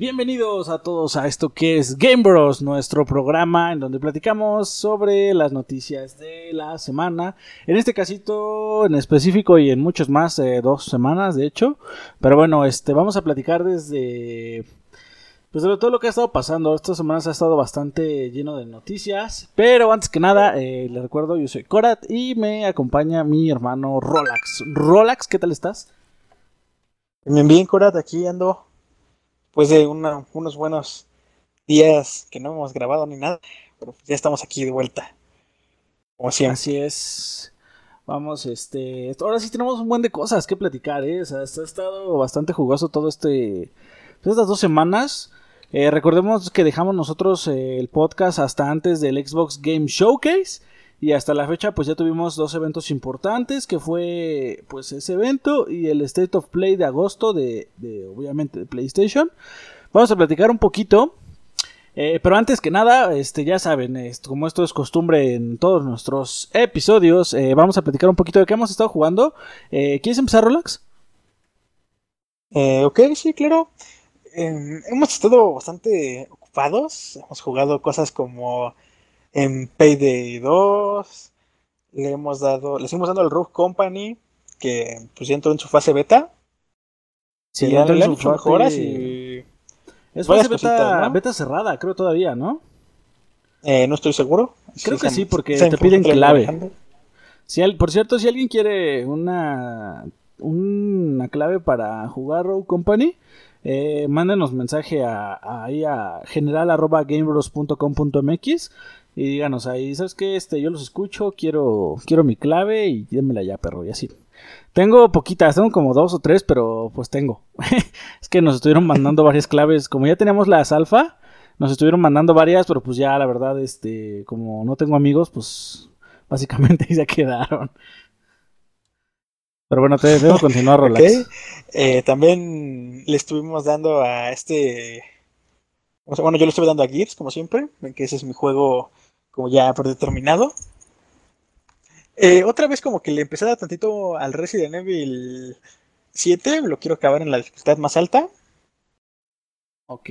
Bienvenidos a todos a esto que es Game Bros, nuestro programa en donde platicamos sobre las noticias de la semana. En este casito en específico y en muchos más, eh, dos semanas de hecho. Pero bueno, este, vamos a platicar desde pues de todo lo que ha estado pasando. Estas semanas ha estado bastante lleno de noticias. Pero antes que nada, eh, les recuerdo, yo soy Korat y me acompaña mi hermano Rolax. Rolax, ¿qué tal estás? Bien, bien, Korat, aquí ando después de unos buenos días que no hemos grabado ni nada, pero ya estamos aquí de vuelta. Así es. Vamos, este. Ahora sí tenemos un buen de cosas que platicar, ¿eh? O sea, ha estado bastante jugoso todo este. Pues, estas dos semanas. Eh, recordemos que dejamos nosotros eh, el podcast hasta antes del Xbox Game Showcase. Y hasta la fecha pues ya tuvimos dos eventos importantes, que fue pues ese evento y el State of Play de agosto de, obviamente de PlayStation. Vamos a platicar un poquito. Eh, pero antes que nada, este, ya saben, como esto es costumbre en todos nuestros episodios, eh, vamos a platicar un poquito de qué hemos estado jugando. Eh, ¿Quieres empezar, Relax? ok, sí, claro. Em, hemos estado bastante ocupados. Hemos jugado cosas como en Payday 2 le hemos dado, le seguimos dando al Rogue Company, que pues ya entró en su fase beta. Sí, ya entró en su mejoras y. Es fase beta, beta cerrada, creo todavía, ¿no? Eh, no estoy seguro. Creo que sí, porque te piden clave. Si por cierto, si alguien quiere una, una clave para jugar Rogue Company, eh, mándenos mensaje a, ahí a general.gamebros.com.mx y díganos ahí, ¿sabes qué? Este, yo los escucho, quiero, quiero mi clave y démela ya, perro, y así. Tengo poquitas, tengo como dos o tres, pero pues tengo. es que nos estuvieron mandando varias claves, como ya teníamos las alfa, nos estuvieron mandando varias, pero pues ya la verdad, este, como no tengo amigos, pues básicamente ya quedaron. Pero bueno, te continuar, Rolex. Eh, también le estuvimos dando a este. Bueno, yo le estuve dando a Gears, como siempre, que ese es mi juego como ya predeterminado. Eh, otra vez como que le empecé a dar tantito al Resident Evil 7, lo quiero acabar en la dificultad más alta. Ok.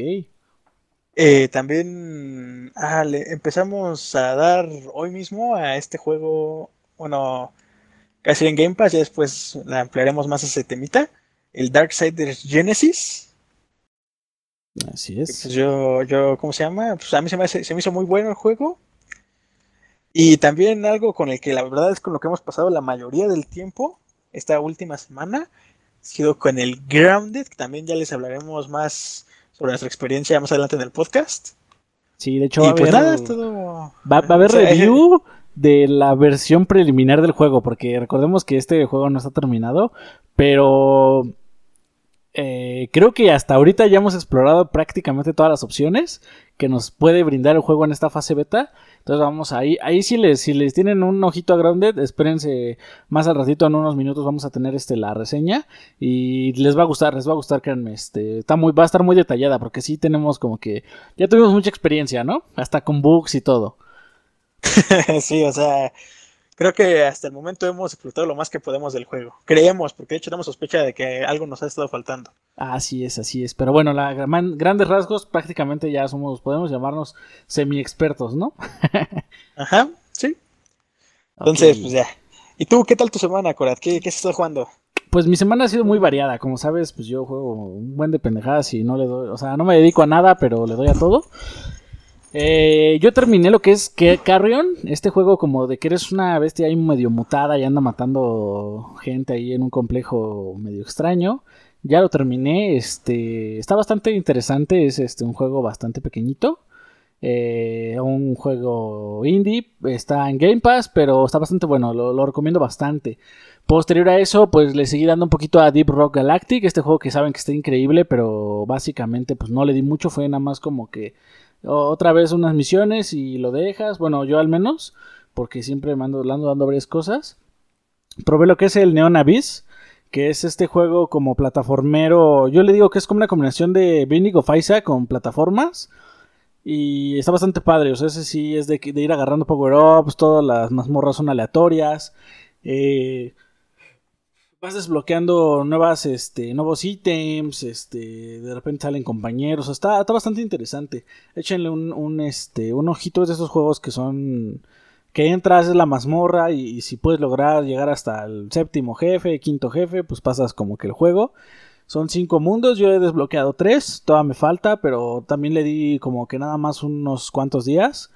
Eh, también ah, le empezamos a dar hoy mismo a este juego, bueno, casi en Game Pass, ya después la ampliaremos más a ese temita, el Darksiders Genesis. Así es. Pues yo, yo, ¿cómo se llama? Pues a mí se me, se me hizo muy bueno el juego. Y también algo con el que la verdad es con lo que hemos pasado la mayoría del tiempo, esta última semana, ha sido con el Grounded, que también ya les hablaremos más sobre nuestra experiencia más adelante en el podcast. Sí, de hecho va, a pues haber, va, a haber review de la versión preliminar del juego, porque recordemos que este juego no está terminado, pero eh, creo que hasta ahorita ya hemos explorado prácticamente todas las opciones que nos puede brindar el juego en esta fase beta. Entonces vamos ahí, ahí si les, si les tienen un ojito a Grounded, espérense más al ratito, en unos minutos vamos a tener este la reseña y les va a gustar, les va a gustar, créanme, este, está muy, va a estar muy detallada porque sí tenemos como que, ya tuvimos mucha experiencia, ¿no? Hasta con bugs y todo. sí, o sea, creo que hasta el momento hemos explotado lo más que podemos del juego. Creemos, porque de hecho tenemos sospecha de que algo nos ha estado faltando. Así es, así es. Pero bueno, la grandes rasgos prácticamente ya somos, podemos llamarnos semi-expertos, ¿no? Ajá, sí. Entonces, pues ya. ¿Y tú qué tal tu semana, Corat? ¿Qué, qué estás jugando? Pues mi semana ha sido muy variada, como sabes, pues yo juego un buen de pendejadas y no le doy, o sea, no me dedico a nada, pero le doy a todo. Eh, yo terminé lo que es Carrion, este juego como de que eres una bestia ahí medio mutada y anda matando gente ahí en un complejo medio extraño. Ya lo terminé, este está bastante interesante, es este un juego bastante pequeñito. Eh, un juego indie, está en Game Pass, pero está bastante bueno, lo, lo, recomiendo bastante. Posterior a eso, pues le seguí dando un poquito a Deep Rock Galactic, este juego que saben que está increíble, pero básicamente pues no le di mucho, fue nada más como que otra vez unas misiones y lo dejas. Bueno, yo al menos, porque siempre me ando, dando varias cosas. Probé lo que es el Neon Abyss, que es este juego como plataformero. Yo le digo que es como una combinación de Binding of Isaac con plataformas. Y está bastante padre, o sea, ese sí es de, ir agarrando power-ups, todas las mazmorras son aleatorias. Eh, vas desbloqueando nuevas, este, nuevos ítems, este, de repente salen compañeros, está, está bastante interesante. Échenle un, un, este, un ojito de esos juegos que son, que entras es la mazmorra y, si puedes lograr llegar hasta el séptimo jefe, quinto jefe, pues pasas como que el juego. Son cinco mundos, yo he desbloqueado tres, todavía me falta, pero también le di como que nada más unos cuantos días,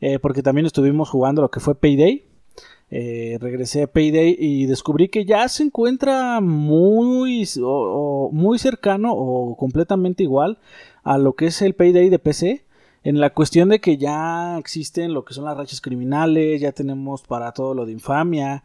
eh, porque también estuvimos jugando lo que fue Payday. Eh, regresé a Payday y descubrí que ya se encuentra muy, muy cercano o completamente igual a lo que es el Payday de PC en la cuestión de que ya existen lo que son las rachas criminales, ya tenemos para todo lo de infamia,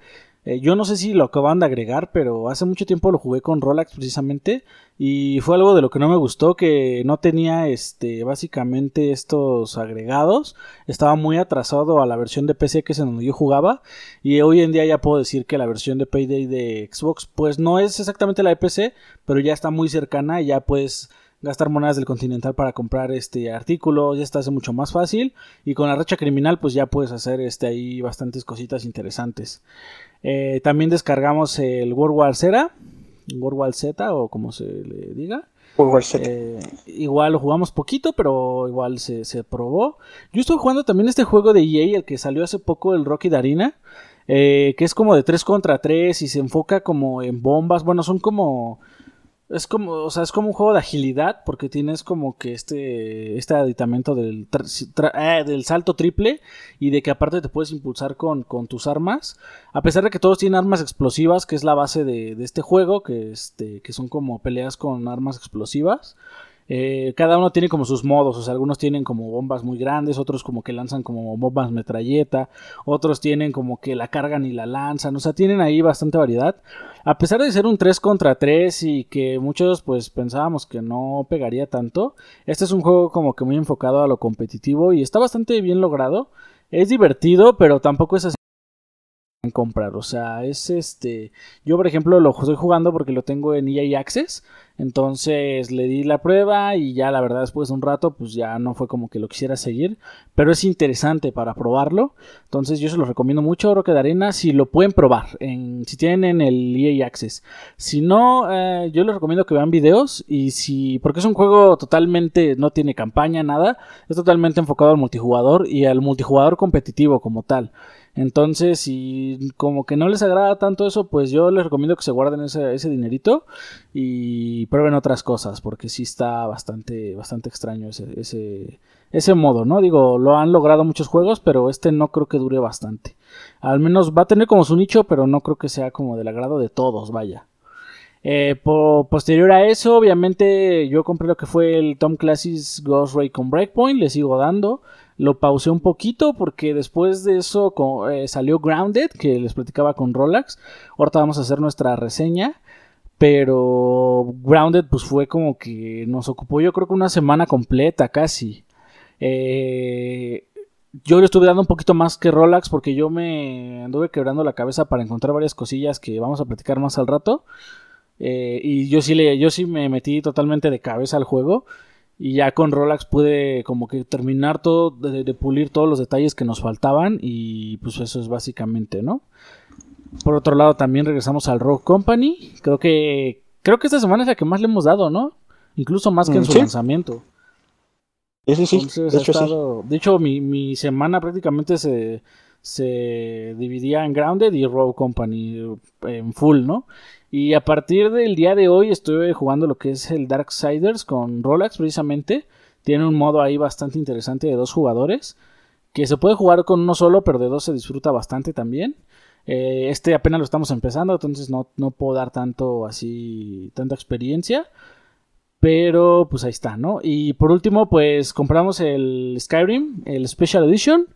eh, yo no sé si lo acaban de agregar, pero hace mucho tiempo lo jugué con Rolex precisamente y fue algo de lo que no me gustó que no tenía este básicamente estos agregados, estaba muy atrasado a la versión de PC que es en donde yo jugaba y hoy en día ya puedo decir que la versión de Payday de Xbox pues no es exactamente la de PC, pero ya está muy cercana y ya puedes gastar monedas del Continental para comprar este artículo, ya está hace mucho más fácil y con la racha criminal pues ya puedes hacer este ahí bastantes cositas interesantes. Eh, también descargamos el World War Z, World War Z o como se le diga. World War Z. Eh, igual lo jugamos poquito, pero igual se, se, probó. Yo estoy jugando también este juego de EA, el que salió hace poco, el Rocky Darina. Eh, que es como de 3 contra 3 y se enfoca como en bombas. Bueno, son como es como, o sea, es como un juego de agilidad porque tienes como que este, este aditamento del, eh, del salto triple y de que aparte te puedes impulsar con, con, tus armas. A pesar de que todos tienen armas explosivas, que es la base de, de este juego, que, este, que son como peleas con armas explosivas. Eh, cada uno tiene como sus modos, o sea, algunos tienen como bombas muy grandes, otros como que lanzan como bombas metralleta, otros tienen como que la cargan y la lanzan, o sea, tienen ahí bastante variedad. A pesar de ser un 3 contra 3 y que muchos pues pensábamos que no pegaría tanto, este es un juego como que muy enfocado a lo competitivo y está bastante bien logrado. Es divertido, pero tampoco es así comprar. O sea, es este. Yo, por ejemplo, lo estoy jugando porque lo tengo en EA Access. Entonces le di la prueba y ya la verdad después de un rato pues ya no fue como que lo quisiera seguir. Pero es interesante para probarlo. Entonces yo se lo recomiendo mucho Roque de Arena si lo pueden probar. En, si tienen el EA Access. Si no, eh, yo les recomiendo que vean videos. Y si. Porque es un juego totalmente. no tiene campaña, nada. Es totalmente enfocado al multijugador y al multijugador competitivo como tal. Entonces, si como que no les agrada tanto eso, pues yo les recomiendo que se guarden ese, ese dinerito y prueben otras cosas, porque sí está bastante, bastante extraño ese, ese, modo, ¿no? Digo, lo han logrado muchos juegos, pero este no creo que dure bastante. Al menos va a tener como su nicho, pero no creo que sea como del agrado de todos, vaya. Eh, po posterior a eso, obviamente yo compré lo que fue el Tom Clancy's Ghost Ray con Breakpoint, le sigo dando. Lo pausé un poquito porque después de eso eh, salió Grounded, que les platicaba con Rolex. Ahorita vamos a hacer nuestra reseña. Pero Grounded pues fue como que nos ocupó yo creo que una semana completa casi. Eh, yo le estuve dando un poquito más que Rolex porque yo me anduve quebrando la cabeza para encontrar varias cosillas que vamos a platicar más al rato. Eh, y yo sí, le, yo sí me metí totalmente de cabeza al juego. Y ya con Rolex pude como que terminar todo, de, de, pulir todos los detalles que nos faltaban. Y pues eso es básicamente, ¿no? Por otro lado, también regresamos al Rock Company. Creo que. Creo que esta semana es la que más le hemos dado, ¿no? Incluso más que en su ¿Sí? lanzamiento. Sí, sí. Entonces, De hecho, sí. estado- de hecho, mi, mi semana prácticamente se, se dividía en Grounded y Rogue Company en full, ¿no? Y a partir del día de hoy estoy jugando lo que es el Darksiders con Rolex precisamente. Tiene un modo ahí bastante interesante de dos jugadores. Que se puede jugar con uno solo, pero de dos se disfruta bastante también. Eh, este apenas lo estamos empezando, entonces no, no puedo dar tanto así, tanta experiencia. Pero pues ahí está, ¿no? Y por último, pues compramos el Skyrim, el Special Edition.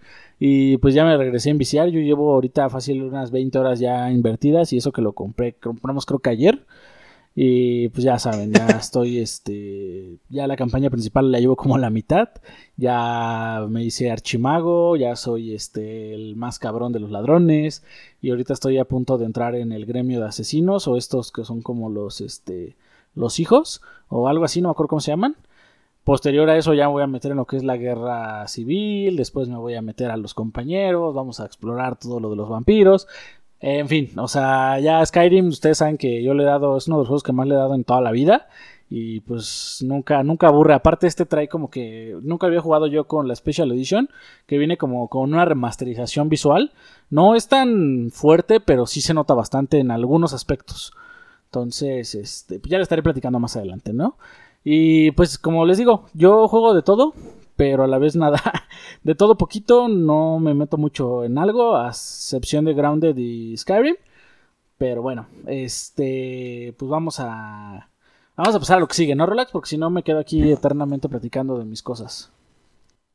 Y pues ya me regresé a enviciar. Yo llevo ahorita fácil unas 20 horas ya invertidas. Y eso que lo compré, compramos creo que ayer. Y pues ya saben, ya estoy, este, ya la campaña principal la llevo como a la mitad. Ya me hice archimago, ya soy, este, el más cabrón de los ladrones. Y ahorita estoy a punto de entrar en el gremio de asesinos o estos que son como los, este, los hijos o algo así, no me acuerdo cómo se llaman. Posterior a eso ya me voy a meter en lo que es la guerra civil, después me voy a meter a los compañeros, vamos a explorar todo lo de los vampiros. En fin, o sea, ya Skyrim, ustedes saben que yo le he dado, es uno de los juegos que más le he dado en toda la vida. Y pues nunca, nunca aburre. Aparte, este trae como que. Nunca había jugado yo con la Special Edition. Que viene como con una remasterización visual. No es tan fuerte, pero sí se nota bastante en algunos aspectos. Entonces, este, ya le estaré platicando más adelante, ¿no? Y pues como les digo, yo juego de todo pero a la vez nada. De todo poquito, no me meto mucho en algo, a excepción de Grounded y Skyrim. Pero bueno, este, pues vamos a, vamos a pasar a lo que sigue, ¿no, Relax? Porque si no me quedo aquí eternamente platicando de mis cosas.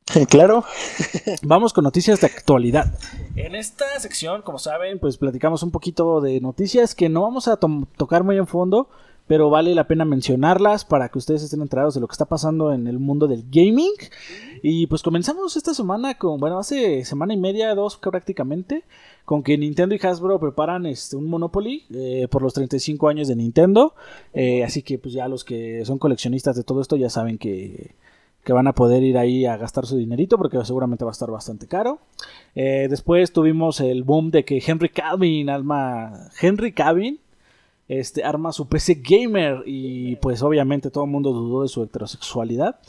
Claro. Vamos con noticias de actualidad. En esta sección, como saben, pues platicamos un poquito de noticias que no vamos a tocar muy en fondo, pero vale la pena mencionarlas para que ustedes estén enterados de lo que está pasando en el mundo del gaming. Y pues comenzamos esta semana con, bueno, hace semana y media, dos prácticamente, con que Nintendo y Hasbro preparan este, un Monopoly eh, por los 35 años de Nintendo. Eh, así que pues ya los que son coleccionistas de todo esto ya saben que, que van a poder ir ahí a gastar su dinerito porque seguramente va a estar bastante caro. Eh, después tuvimos el boom de que Henry Calvin, alma, Henry Cavill este, arma su PC gamer y pues obviamente todo el mundo dudó de su heterosexualidad.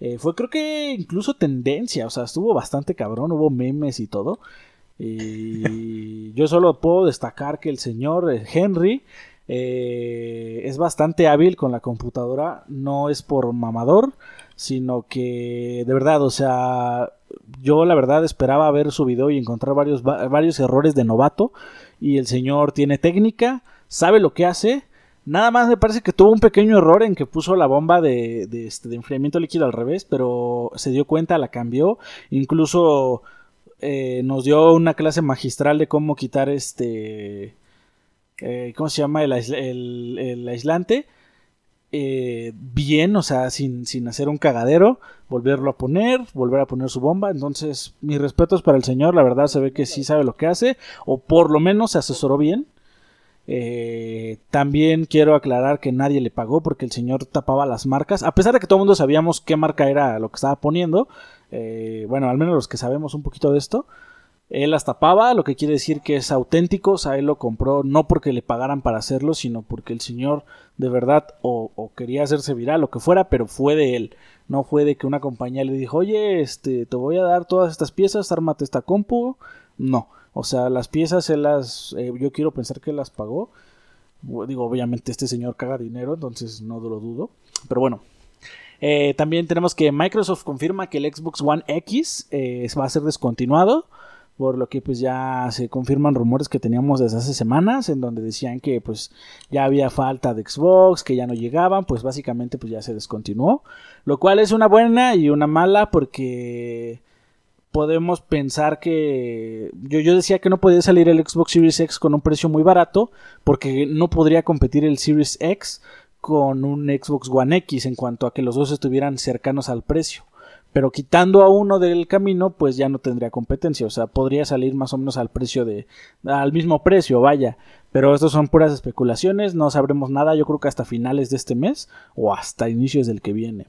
Eh, fue creo que incluso tendencia, o sea, estuvo bastante cabrón, hubo memes y todo. Y yo solo puedo destacar que el señor eh, Henry eh, es bastante hábil con la computadora, no es por mamador, sino que de verdad, o sea, yo la verdad esperaba ver su video y encontrar varios, varios errores de novato y el señor tiene técnica sabe lo que hace. Nada más me parece que tuvo un pequeño error en que puso la bomba de, este, de enfriamiento líquido al revés, pero se dio cuenta, la cambió. Incluso eh, nos dio una clase magistral de cómo quitar este... Eh, ¿Cómo se llama? El, el, aislante. Eh, bien, o sea, sin, sin, hacer un cagadero, volverlo a poner, volver a poner su bomba. Entonces, mis respetos para el señor, la verdad se ve que sí sabe lo que hace, o por lo menos se asesoró bien. Eh, también quiero aclarar que nadie le pagó porque el señor tapaba las marcas. A pesar de que todo el mundo sabíamos qué marca era lo que estaba poniendo. Eh, bueno, al menos los que sabemos un poquito de esto. Él las tapaba, lo que quiere decir que es auténtico. O sea, él lo compró no porque le pagaran para hacerlo, sino porque el señor de verdad o, quería hacerse viral, lo que fuera, pero fue de él. No fue de que una compañía le dijo, oye, este, te voy a dar todas estas piezas, ármate esta compu. No o sea, las piezas él las, eh, yo quiero pensar que las pagó. Digo, obviamente este señor caga dinero, entonces no lo dudo. Pero bueno. Eh, también tenemos que Microsoft confirma que el Xbox One X eh, va a ser descontinuado. Por lo que pues ya se confirman rumores que teníamos desde hace semanas. En donde decían que pues ya había falta de Xbox, que ya no llegaban. Pues básicamente pues ya se descontinuó. Lo cual es una buena y una mala porque podemos pensar que yo, yo decía que no podía salir el Xbox Series X con un precio muy barato porque no podría competir el Series X con un Xbox One X en cuanto a que los dos estuvieran cercanos al precio. Pero quitando a uno del camino, pues ya no tendría competencia. O sea, podría salir más o menos al precio de. al mismo precio, vaya. Pero estas son puras especulaciones. No sabremos nada. Yo creo que hasta finales de este mes. O hasta inicios del que viene.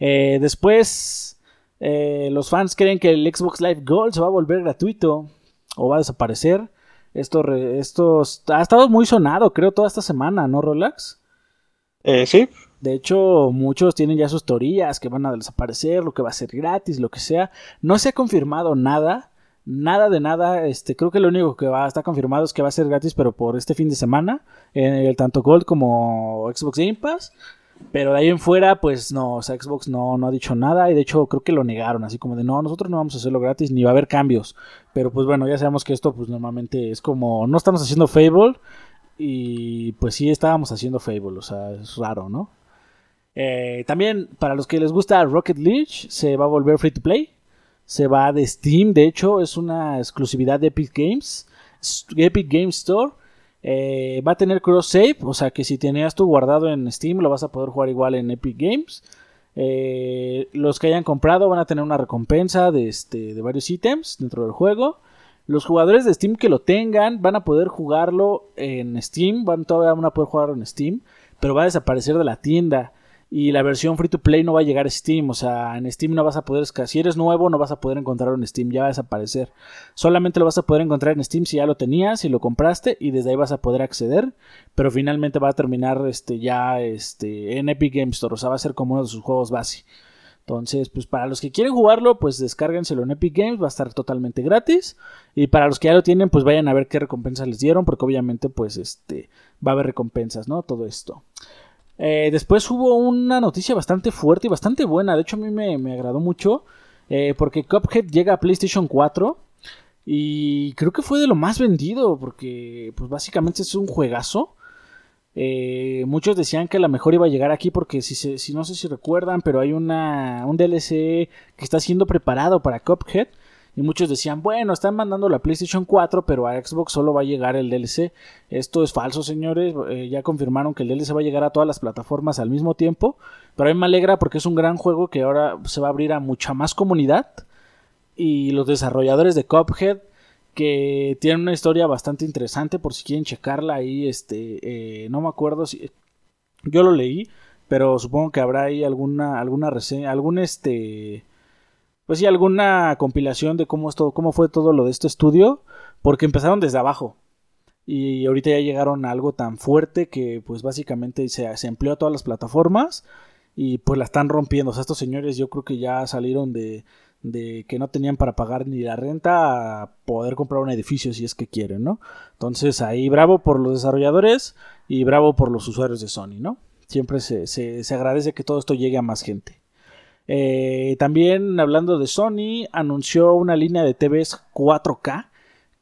Eh, después. Eh, los fans creen que el Xbox Live Gold se va a volver gratuito o va a desaparecer. Esto, esto ha estado muy sonado, creo, toda esta semana, ¿no, Relax? Eh, sí. De hecho, muchos tienen ya sus teorías que van a desaparecer, lo que va a ser gratis, lo que sea. No se ha confirmado nada, nada de nada. Este, creo que lo único que va a estar confirmado es que va a ser gratis, pero por este fin de semana, en el tanto Gold como Xbox Game Pass. Pero de ahí en fuera, pues no, o sea, Xbox no, no ha dicho nada y de hecho creo que lo negaron, así como de no, nosotros no vamos a hacerlo gratis ni va a haber cambios. Pero pues bueno, ya sabemos que esto pues normalmente es como, no estamos haciendo Fable y pues sí estábamos haciendo Fable, o sea, es raro, ¿no? Eh, también para los que les gusta Rocket League, se va a volver free to play. Se va de Steam, de hecho es una exclusividad de Epic Games, Epic Games Store. Eh, va a tener cross save, o sea que si tenías tu guardado en Steam lo vas a poder jugar igual en Epic Games. Eh, los que hayan comprado van a tener una recompensa de, este, de varios ítems dentro del juego. Los jugadores de Steam que lo tengan van a poder jugarlo en Steam, van todavía van a poder jugarlo en Steam, pero va a desaparecer de la tienda. Y la versión free to play no va a llegar a Steam, o sea, en Steam no vas a poder, si eres nuevo no vas a poder encontrarlo en Steam, ya va a desaparecer. Solamente lo vas a poder encontrar en Steam si ya lo tenías, si lo compraste y desde ahí vas a poder acceder, pero finalmente va a terminar este ya este en Epic Games Store, o sea, va a ser como uno de sus juegos base. Entonces, pues para los que quieren jugarlo, pues descárguenselo en Epic Games, va a estar totalmente gratis. Y para los que ya lo tienen, pues vayan a ver qué recompensas les dieron, porque obviamente, pues este, va a haber recompensas, ¿no? Todo esto. Eh, después hubo una noticia bastante fuerte y bastante buena. De hecho, a mí me, agradó mucho. Eh, porque Cuphead llega a PlayStation 4. Y creo que fue de lo más vendido. Porque, pues básicamente es un juegazo. Eh, muchos decían que la mejor iba a llegar aquí. Porque si, si no sé si recuerdan, pero hay una, un DLC que está siendo preparado para Cuphead. Y muchos decían, bueno, están mandando la PlayStation 4, pero a Xbox solo va a llegar el DLC. Esto es falso, señores. Eh, ya confirmaron que el DLC va a llegar a todas las plataformas al mismo tiempo. Pero a mí me alegra porque es un gran juego que ahora se va a abrir a mucha más comunidad. Y los desarrolladores de Cuphead, que tienen una historia bastante interesante, por si quieren checarla ahí, este, eh, no me acuerdo si... Yo lo leí, pero supongo que habrá ahí alguna, alguna reseña, algún este pues sí, alguna compilación de cómo, cómo fue todo lo de este estudio, porque empezaron desde abajo. Y ahorita ya llegaron a algo tan fuerte que pues básicamente se, se empleó a todas las plataformas y pues la están rompiendo. O sea, estos señores yo creo que ya salieron de, de que no tenían para pagar ni la renta a poder comprar un edificio si es que quieren, ¿no? Entonces ahí bravo por los desarrolladores y bravo por los usuarios de Sony, ¿no? Siempre se, se, se agradece que todo esto llegue a más gente. Eh, también hablando de Sony, anunció una línea de TVs 4K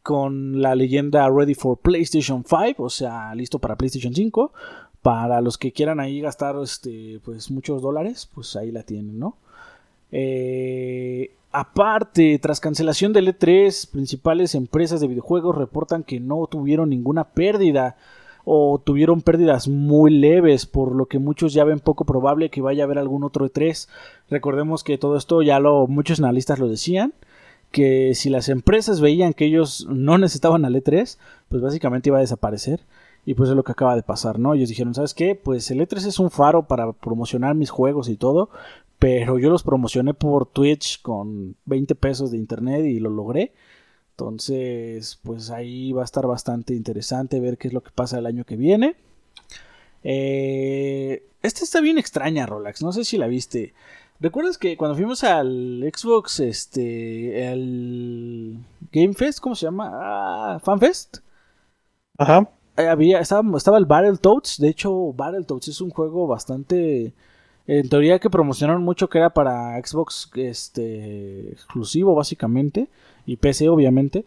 con la leyenda Ready for PlayStation 5, o sea, listo para PlayStation 5. Para los que quieran ahí gastar este, pues muchos dólares, pues ahí la tienen, ¿no? Eh, aparte, tras cancelación del E3, principales empresas de videojuegos reportan que no tuvieron ninguna pérdida o tuvieron pérdidas muy leves, por lo que muchos ya ven poco probable que vaya a haber algún otro E3. Recordemos que todo esto ya lo muchos analistas lo decían, que si las empresas veían que ellos no necesitaban al E3, pues básicamente iba a desaparecer. Y pues es lo que acaba de pasar, ¿no? Ellos dijeron, ¿sabes qué? Pues el E3 es un faro para promocionar mis juegos y todo, pero yo los promocioné por Twitch con 20 pesos de internet y lo logré. Entonces, pues ahí va a estar bastante interesante ver qué es lo que pasa el año que viene. Eh, esta está bien extraña, Rolex. No sé si la viste. ¿Recuerdas que cuando fuimos al Xbox, este, el Game Fest, ¿cómo se llama? Ah, FanFest. Ajá. Eh, había, estaba, estaba el Battletoads. De hecho, Battletoads es un juego bastante en teoría que promocionaron mucho que era para Xbox este exclusivo básicamente y PC obviamente.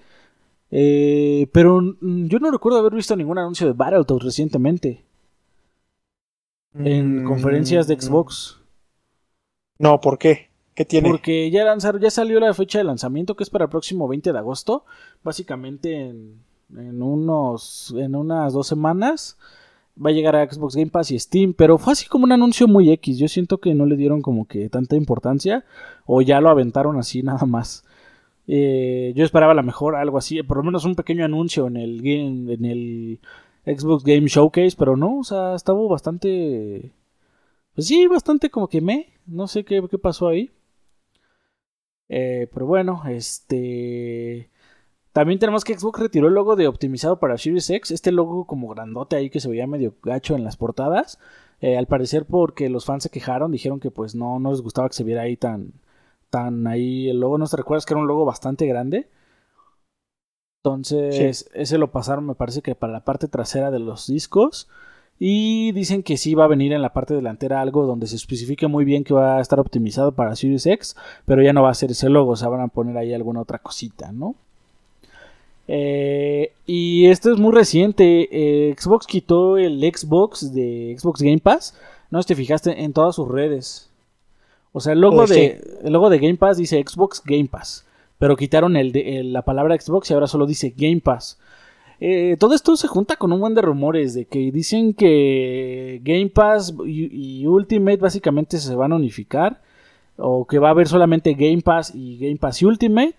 Eh, pero yo no recuerdo haber visto ningún anuncio de Battletoads recientemente. En mm, conferencias de Xbox. No, ¿por qué? ¿Qué tiene? Porque ya lanzaron, ya salió la fecha de lanzamiento que es para el próximo 20 de agosto. Básicamente en, en unos. en unas dos semanas va a llegar a Xbox Game Pass y Steam, pero fue así como un anuncio muy X. Yo siento que no le dieron como que tanta importancia o ya lo aventaron así nada más. Eh, yo esperaba a lo mejor algo así, por lo menos un pequeño anuncio en el game, en el Xbox Game Showcase, pero no, o sea, estaba bastante, pues sí, bastante como que me, no sé qué, qué pasó ahí. Eh, pero bueno, este, también tenemos que Xbox retiró el logo de optimizado para Series X, este logo como grandote ahí que se veía medio gacho en las portadas. Eh, al parecer porque los fans se quejaron, dijeron que pues no, no les gustaba que se viera ahí tan, ahí el logo. ¿No te recuerdas que era un logo bastante grande? Entonces, ese lo pasaron, me parece que para la parte trasera de los discos. Y dicen que sí va a venir en la parte delantera algo donde se especifique muy bien que va a estar optimizado para Series X, pero ya no va a ser ese logo, o sea, van a poner ahí alguna otra cosita, ¿no? Eh, y esto es muy reciente. Eh, Xbox quitó el Xbox de Xbox Game Pass. No sé si te fijaste en todas sus redes. O sea, el logo, eh, de, el logo de Game Pass dice Xbox Game Pass. Pero quitaron el de, la palabra Xbox y ahora solo dice Game Pass. todo esto se junta con un buen de rumores de que dicen que Game Pass y Ultimate básicamente se van a unificar. O que va a haber solamente Game Pass y Game Pass y Ultimate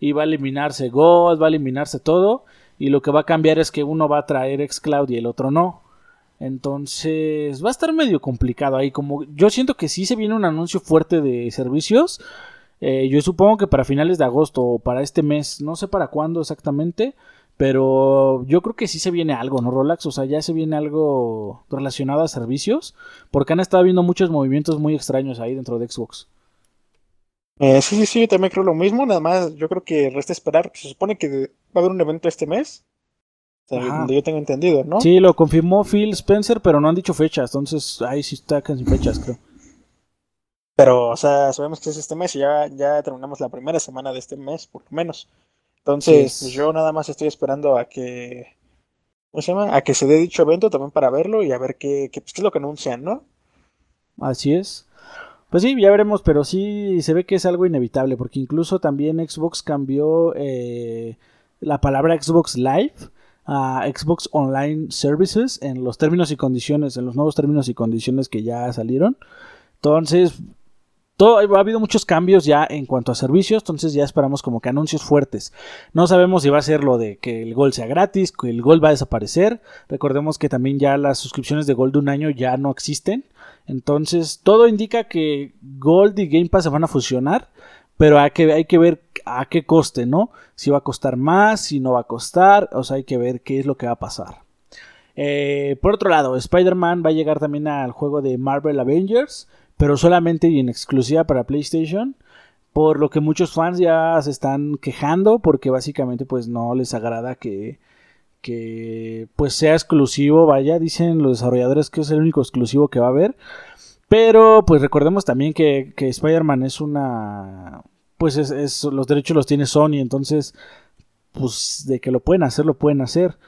y va a eliminarse Gold, va a eliminarse todo y lo que va a cambiar es que uno va a traer xCloud y el otro no. Entonces va a estar medio complicado ahí. Como yo siento que sí se viene un anuncio fuerte de servicios. Eh, yo supongo que para finales de agosto o para este mes, no sé para cuándo exactamente, pero yo creo que sí se viene algo, ¿no, Rolex? O sea, ya se viene algo relacionado a servicios, porque han estado viendo muchos movimientos muy extraños ahí dentro de Xbox. Eh, sí, sí, sí, también creo lo mismo, nada más yo creo que resta esperar, se supone que va a haber un evento este mes, donde yo tengo entendido, ¿no? Sí, lo confirmó Phil Spencer, pero no han dicho fechas, entonces ahí sí está casi fechas, creo. Pero, o sea, sabemos que es este mes y ya, ya terminamos la primera semana de este mes, por lo menos. Entonces, yo nada más estoy esperando a que. ¿Cómo se llama? A que se dé dicho evento también para verlo y a ver qué, qué, pues, qué es lo que anuncian, ¿no? Así es. Pues sí, ya veremos, pero sí se ve que es algo inevitable, porque incluso también Xbox cambió eh, la palabra Xbox Live a Xbox Online Services en los términos y condiciones, en los nuevos términos y condiciones que ya salieron. Entonces, todo, ha habido muchos cambios ya en cuanto a servicios, entonces ya esperamos como que anuncios fuertes. No sabemos si va a ser lo de que el Gold sea gratis, que el Gold va a desaparecer. Recordemos que también ya las suscripciones de Gold de un año ya no existen. Entonces, todo indica que Gold y Game Pass se van a fusionar, pero hay que, hay que ver a qué coste, ¿no? Si va a costar más, si no va a costar, o sea, hay que ver qué es lo que va a pasar. Eh, por otro lado, Spider-Man va a llegar también al juego de Marvel Avengers, pero solamente y en exclusiva para PlayStation, por lo que muchos fans ya se están quejando, porque básicamente pues no les agrada que, que pues sea exclusivo, vaya, dicen los desarrolladores que es el único exclusivo que va a haber. Pero pues recordemos también que, que Spider-Man es una pues es, los derechos los tiene Sony, entonces, pues de que lo pueden hacer, lo pueden hacer.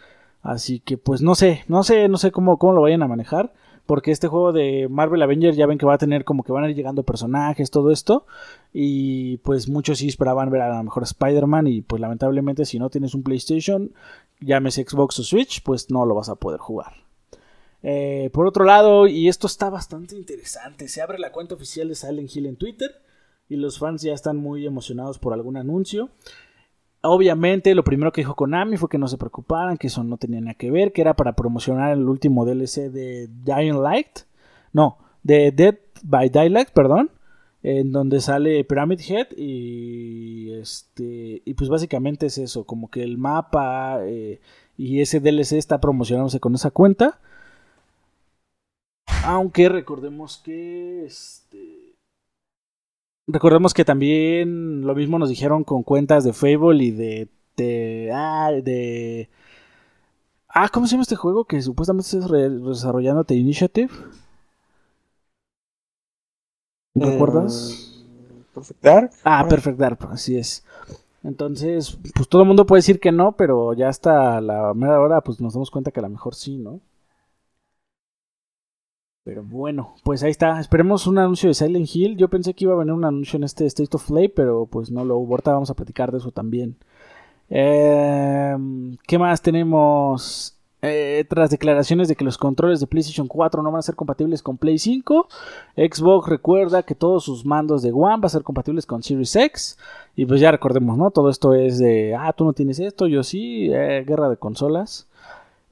Así que pues no sé, no sé, no sé cómo, cómo lo vayan a manejar. Porque este juego de Marvel Avengers ya ven que va a tener como que van a ir llegando personajes, todo esto. Y pues muchos sí esperaban ver a lo mejor Spider-Man. Y pues lamentablemente si no tienes un PlayStation, llámese Xbox o Switch, pues no lo vas a poder jugar. Eh, por otro lado, y esto está bastante interesante, se abre la cuenta oficial de Silent Hill en Twitter y los fans ya están muy emocionados por algún anuncio. Obviamente, lo primero que dijo Konami fue que no se preocuparan, que eso no tenía nada que ver, que era para promocionar el último DLC de Dying Light. No, de Dead by Daylight, perdón. En donde sale Pyramid Head y este y pues básicamente es eso, como que el mapa eh, y ese DLC está promocionándose con esa cuenta. Aunque recordemos que este Recordemos que también lo mismo nos dijeron con cuentas de Fable y de. de. Ah, de. Ah, ¿cómo se llama este juego que supuestamente estás desarrollando The Initiative? ¿Recuerdas? Eh, Perfect Dark. Ah, Perfect Dark, así es. Entonces, pues todo el mundo puede decir que no, pero ya hasta la mera hora, pues nos damos cuenta que a lo mejor sí, ¿no? Pero bueno, pues ahí está. Esperemos un anuncio de Silent Hill. Yo pensé que iba a venir un anuncio en este State of Play, pero pues no lo hubo. Ahorita vamos a platicar de eso también. Em, ¿Qué más tenemos? Eh, tras declaraciones de que los controles de PlayStation 4 no van a ser compatibles con Play 5, Xbox recuerda que todos sus mandos de One van a ser compatibles con Series X. Y pues ya recordemos, ¿no? Todo esto es de, ah, tú no tienes esto, yo sí, eh, guerra de consolas.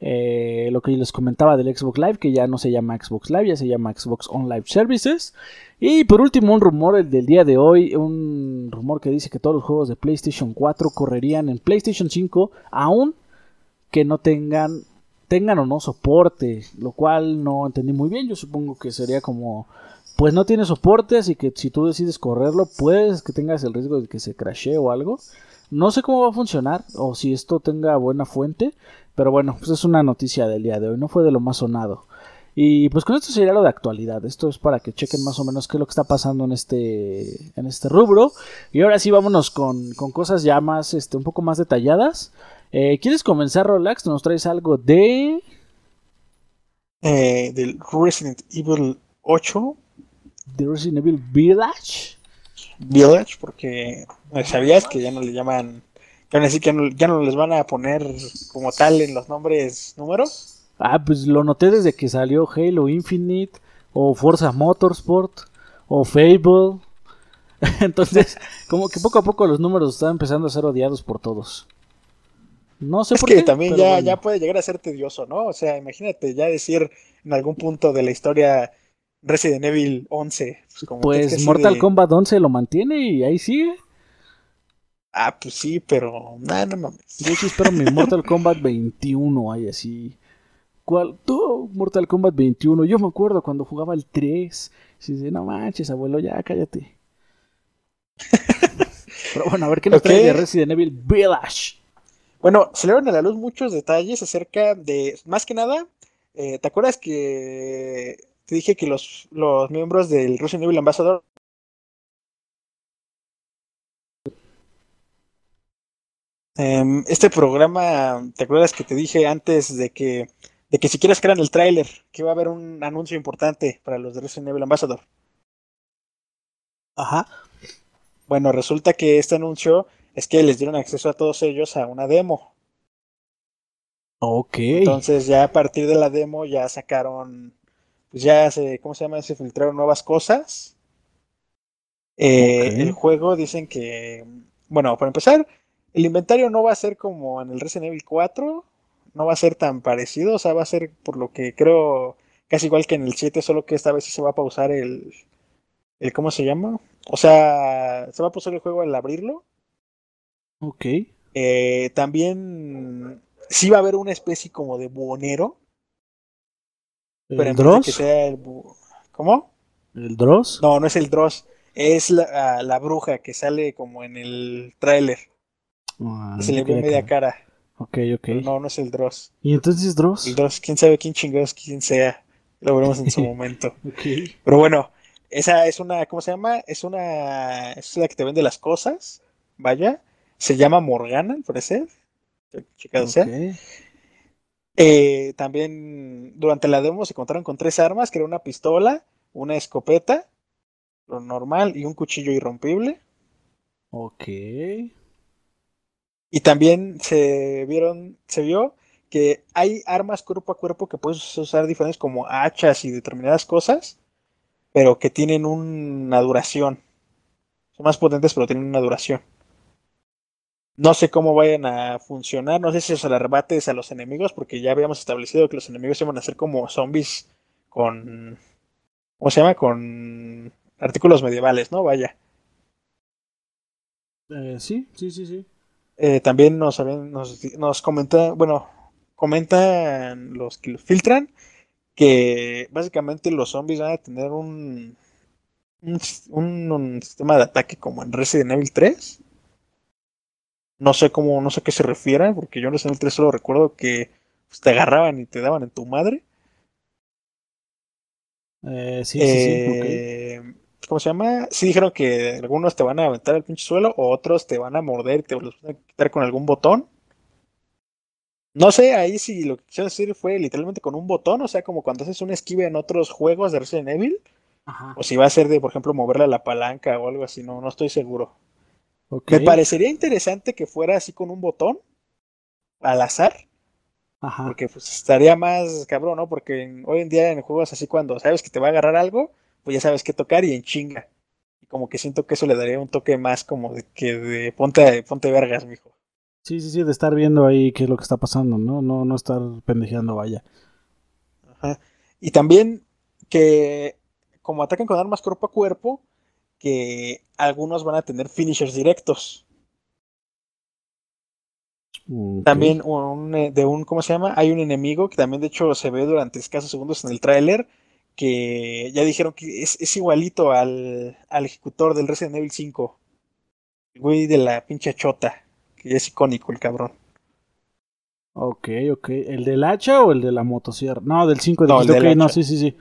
Eh, lo que les comentaba del Xbox Live, que ya no se llama Xbox Live, ya se llama Xbox On Live Services. Y por último, un rumor del día de hoy, un rumor que dice que todos los juegos de PlayStation 4 correrían en PlayStation 5, aún que no tengan, tengan o no soporte, lo cual no entendí muy bien. Yo supongo que sería como, pues no tiene soporte, así que si tú decides correrlo, puedes que tengas el riesgo de que se crashee o algo. No sé cómo va a funcionar o si esto tenga buena fuente, pero bueno, pues es una noticia del día de hoy, no fue de lo más sonado. Y pues con esto sería lo de actualidad. Esto es para que chequen más o menos qué es lo que está pasando en este, en este rubro. Y ahora sí, vámonos con, cosas ya más, este, un poco más detalladas. Eh, ¿Quieres comenzar, Relax? ¿Nos traes algo de...? Eh, del Resident Evil 8. ¿De Resident Evil Village? Village, porque sabías que ya no le llaman que ya no les van a poner como tal en los nombres números. Ah, pues lo noté desde que salió Halo Infinite, o Forza Motorsport, o Fable. Entonces, como que poco a poco los números están empezando a ser odiados por todos. No sé Es por que qué. también ya, bueno. ya puede llegar a ser tedioso, ¿no? O sea, imagínate ya decir en algún punto de la historia Resident Evil 11. Pues, como que Pues que así Mortal de- Kombat 11 lo mantiene y ahí sigue. Ah, pues sí, pero. Nah, no mames. Yo sí espero mi Mortal Kombat 21, ahí así. ¿Cuál? Tú, Mortal Kombat 21. Yo me acuerdo cuando jugaba el 3. Y dice, no manches, abuelo, ya cállate. Pero bueno, a ver qué nos trae de Resident Evil Village. Bueno, salieron a la luz muchos detalles acerca de. Más que nada, eh, ¿te acuerdas que te dije que los, los miembros del Resident Evil Ambassador. Em, este programa, ¿te acuerdas que te dije antes de que, de que si quieres crear el tráiler, que va a haber un anuncio importante para los de Resident Evil Ambassador? Ajá. Bueno, resulta que este anuncio es que les dieron acceso a todos ellos a una demo. Ok. Entonces ya a partir de la demo ya sacaron, pues ya se, ¿cómo se llama? Se filtraron nuevas cosas. Eh. El juego dicen que, bueno, para empezar, el inventario no va a ser como en el Resident Evil 4, no va a ser tan parecido, o sea, va a ser por lo que creo casi igual que en el 7, solo que esta vez sí se va a pausar el, el ¿cómo se llama? O sea, se va a pausar el juego al abrirlo. ok. Eh, también sí va a haber una especie como de buhonero. Pero ¿El en vez de que Dross? sea el bu- ¿Cómo? ¿El Dross? No, no es el Dross. Es la, la bruja que sale como en el tráiler. Ah, se le ok, ve ok. media cara. Ok, ok. Pero no, no es el Dross. ¿Y entonces Dross? El Dross, quién sabe quién chingados quién sea. Lo veremos en su momento. Ok. Pero bueno, esa es una, ¿cómo se llama? Es una, es la que te vende las cosas. Vaya. Se llama Morgana, al parecer. Checado sea. Ok. Eh, también durante la demo se encontraron con tres armas, que era una pistola, una escopeta, lo normal, y un cuchillo irrompible. Ok. Y también se vieron, se vio que hay armas cuerpo a cuerpo que puedes usar diferentes como hachas y determinadas cosas, pero que tienen una duración. Son más potentes, pero tienen una duración. No sé cómo vayan a funcionar, no sé si se le rebates a los enemigos, porque ya habíamos establecido que los enemigos iban a ser como zombies con. ¿Cómo se llama? Con artículos medievales, ¿no? Vaya. Eh, sí, sí, sí, sí. Eh, también nos, nos, nos comenta, bueno, comentan los que lo filtran que básicamente los zombies van a tener un, un, un- un sistema de ataque como en Resident Evil 3. No sé cómo, no sé a qué se refieran, porque yo en Resident Evil 3 solo recuerdo que pues, te agarraban y te daban en tu madre. Eh, sí, sí, sí. ok. ¿Cómo se llama? Sí dijeron que algunos te van a aventar al pinche suelo o otros te van a morder y te los van a quitar con algún botón. No sé ahí si lo que quisieron decir fue literalmente con un botón, o sea, como cuando haces un esquive en otros juegos de Resident Evil, Ajá. o si va a ser de, por ejemplo, moverle a la palanca o algo así, no, no estoy seguro. Me parecería interesante que fuera así con un botón al azar, Ajá. porque pues estaría más cabrón, ¿no? Porque en- hoy en día en juegos así cuando sabes que te va a agarrar algo, pues ya sabes qué tocar y en chinga. Y como que siento que eso le daría un toque más como de que de ponte, ponte vergas, mijo. Sí, sí, sí, de estar viendo ahí qué es lo que está pasando, ¿no? No, no estar pendejeando, vaya. Ajá. Y también que como atacan con armas cuerpo a cuerpo, que algunos van a tener finishers directos. También un, eh, de un, ¿cómo se llama? Hay un enemigo que también de hecho se ve durante escasos segundos en el tráiler, que ya dijeron que es, es igualito al, al ejecutor del Resident Evil 5. El güey de la pinche chota, que es icónico el cabrón. Ok, ok. ¿El del hacha o el de la motosierra? No, del 5 No, el dijiste, del ok, no, hacha. sí, sí, sí.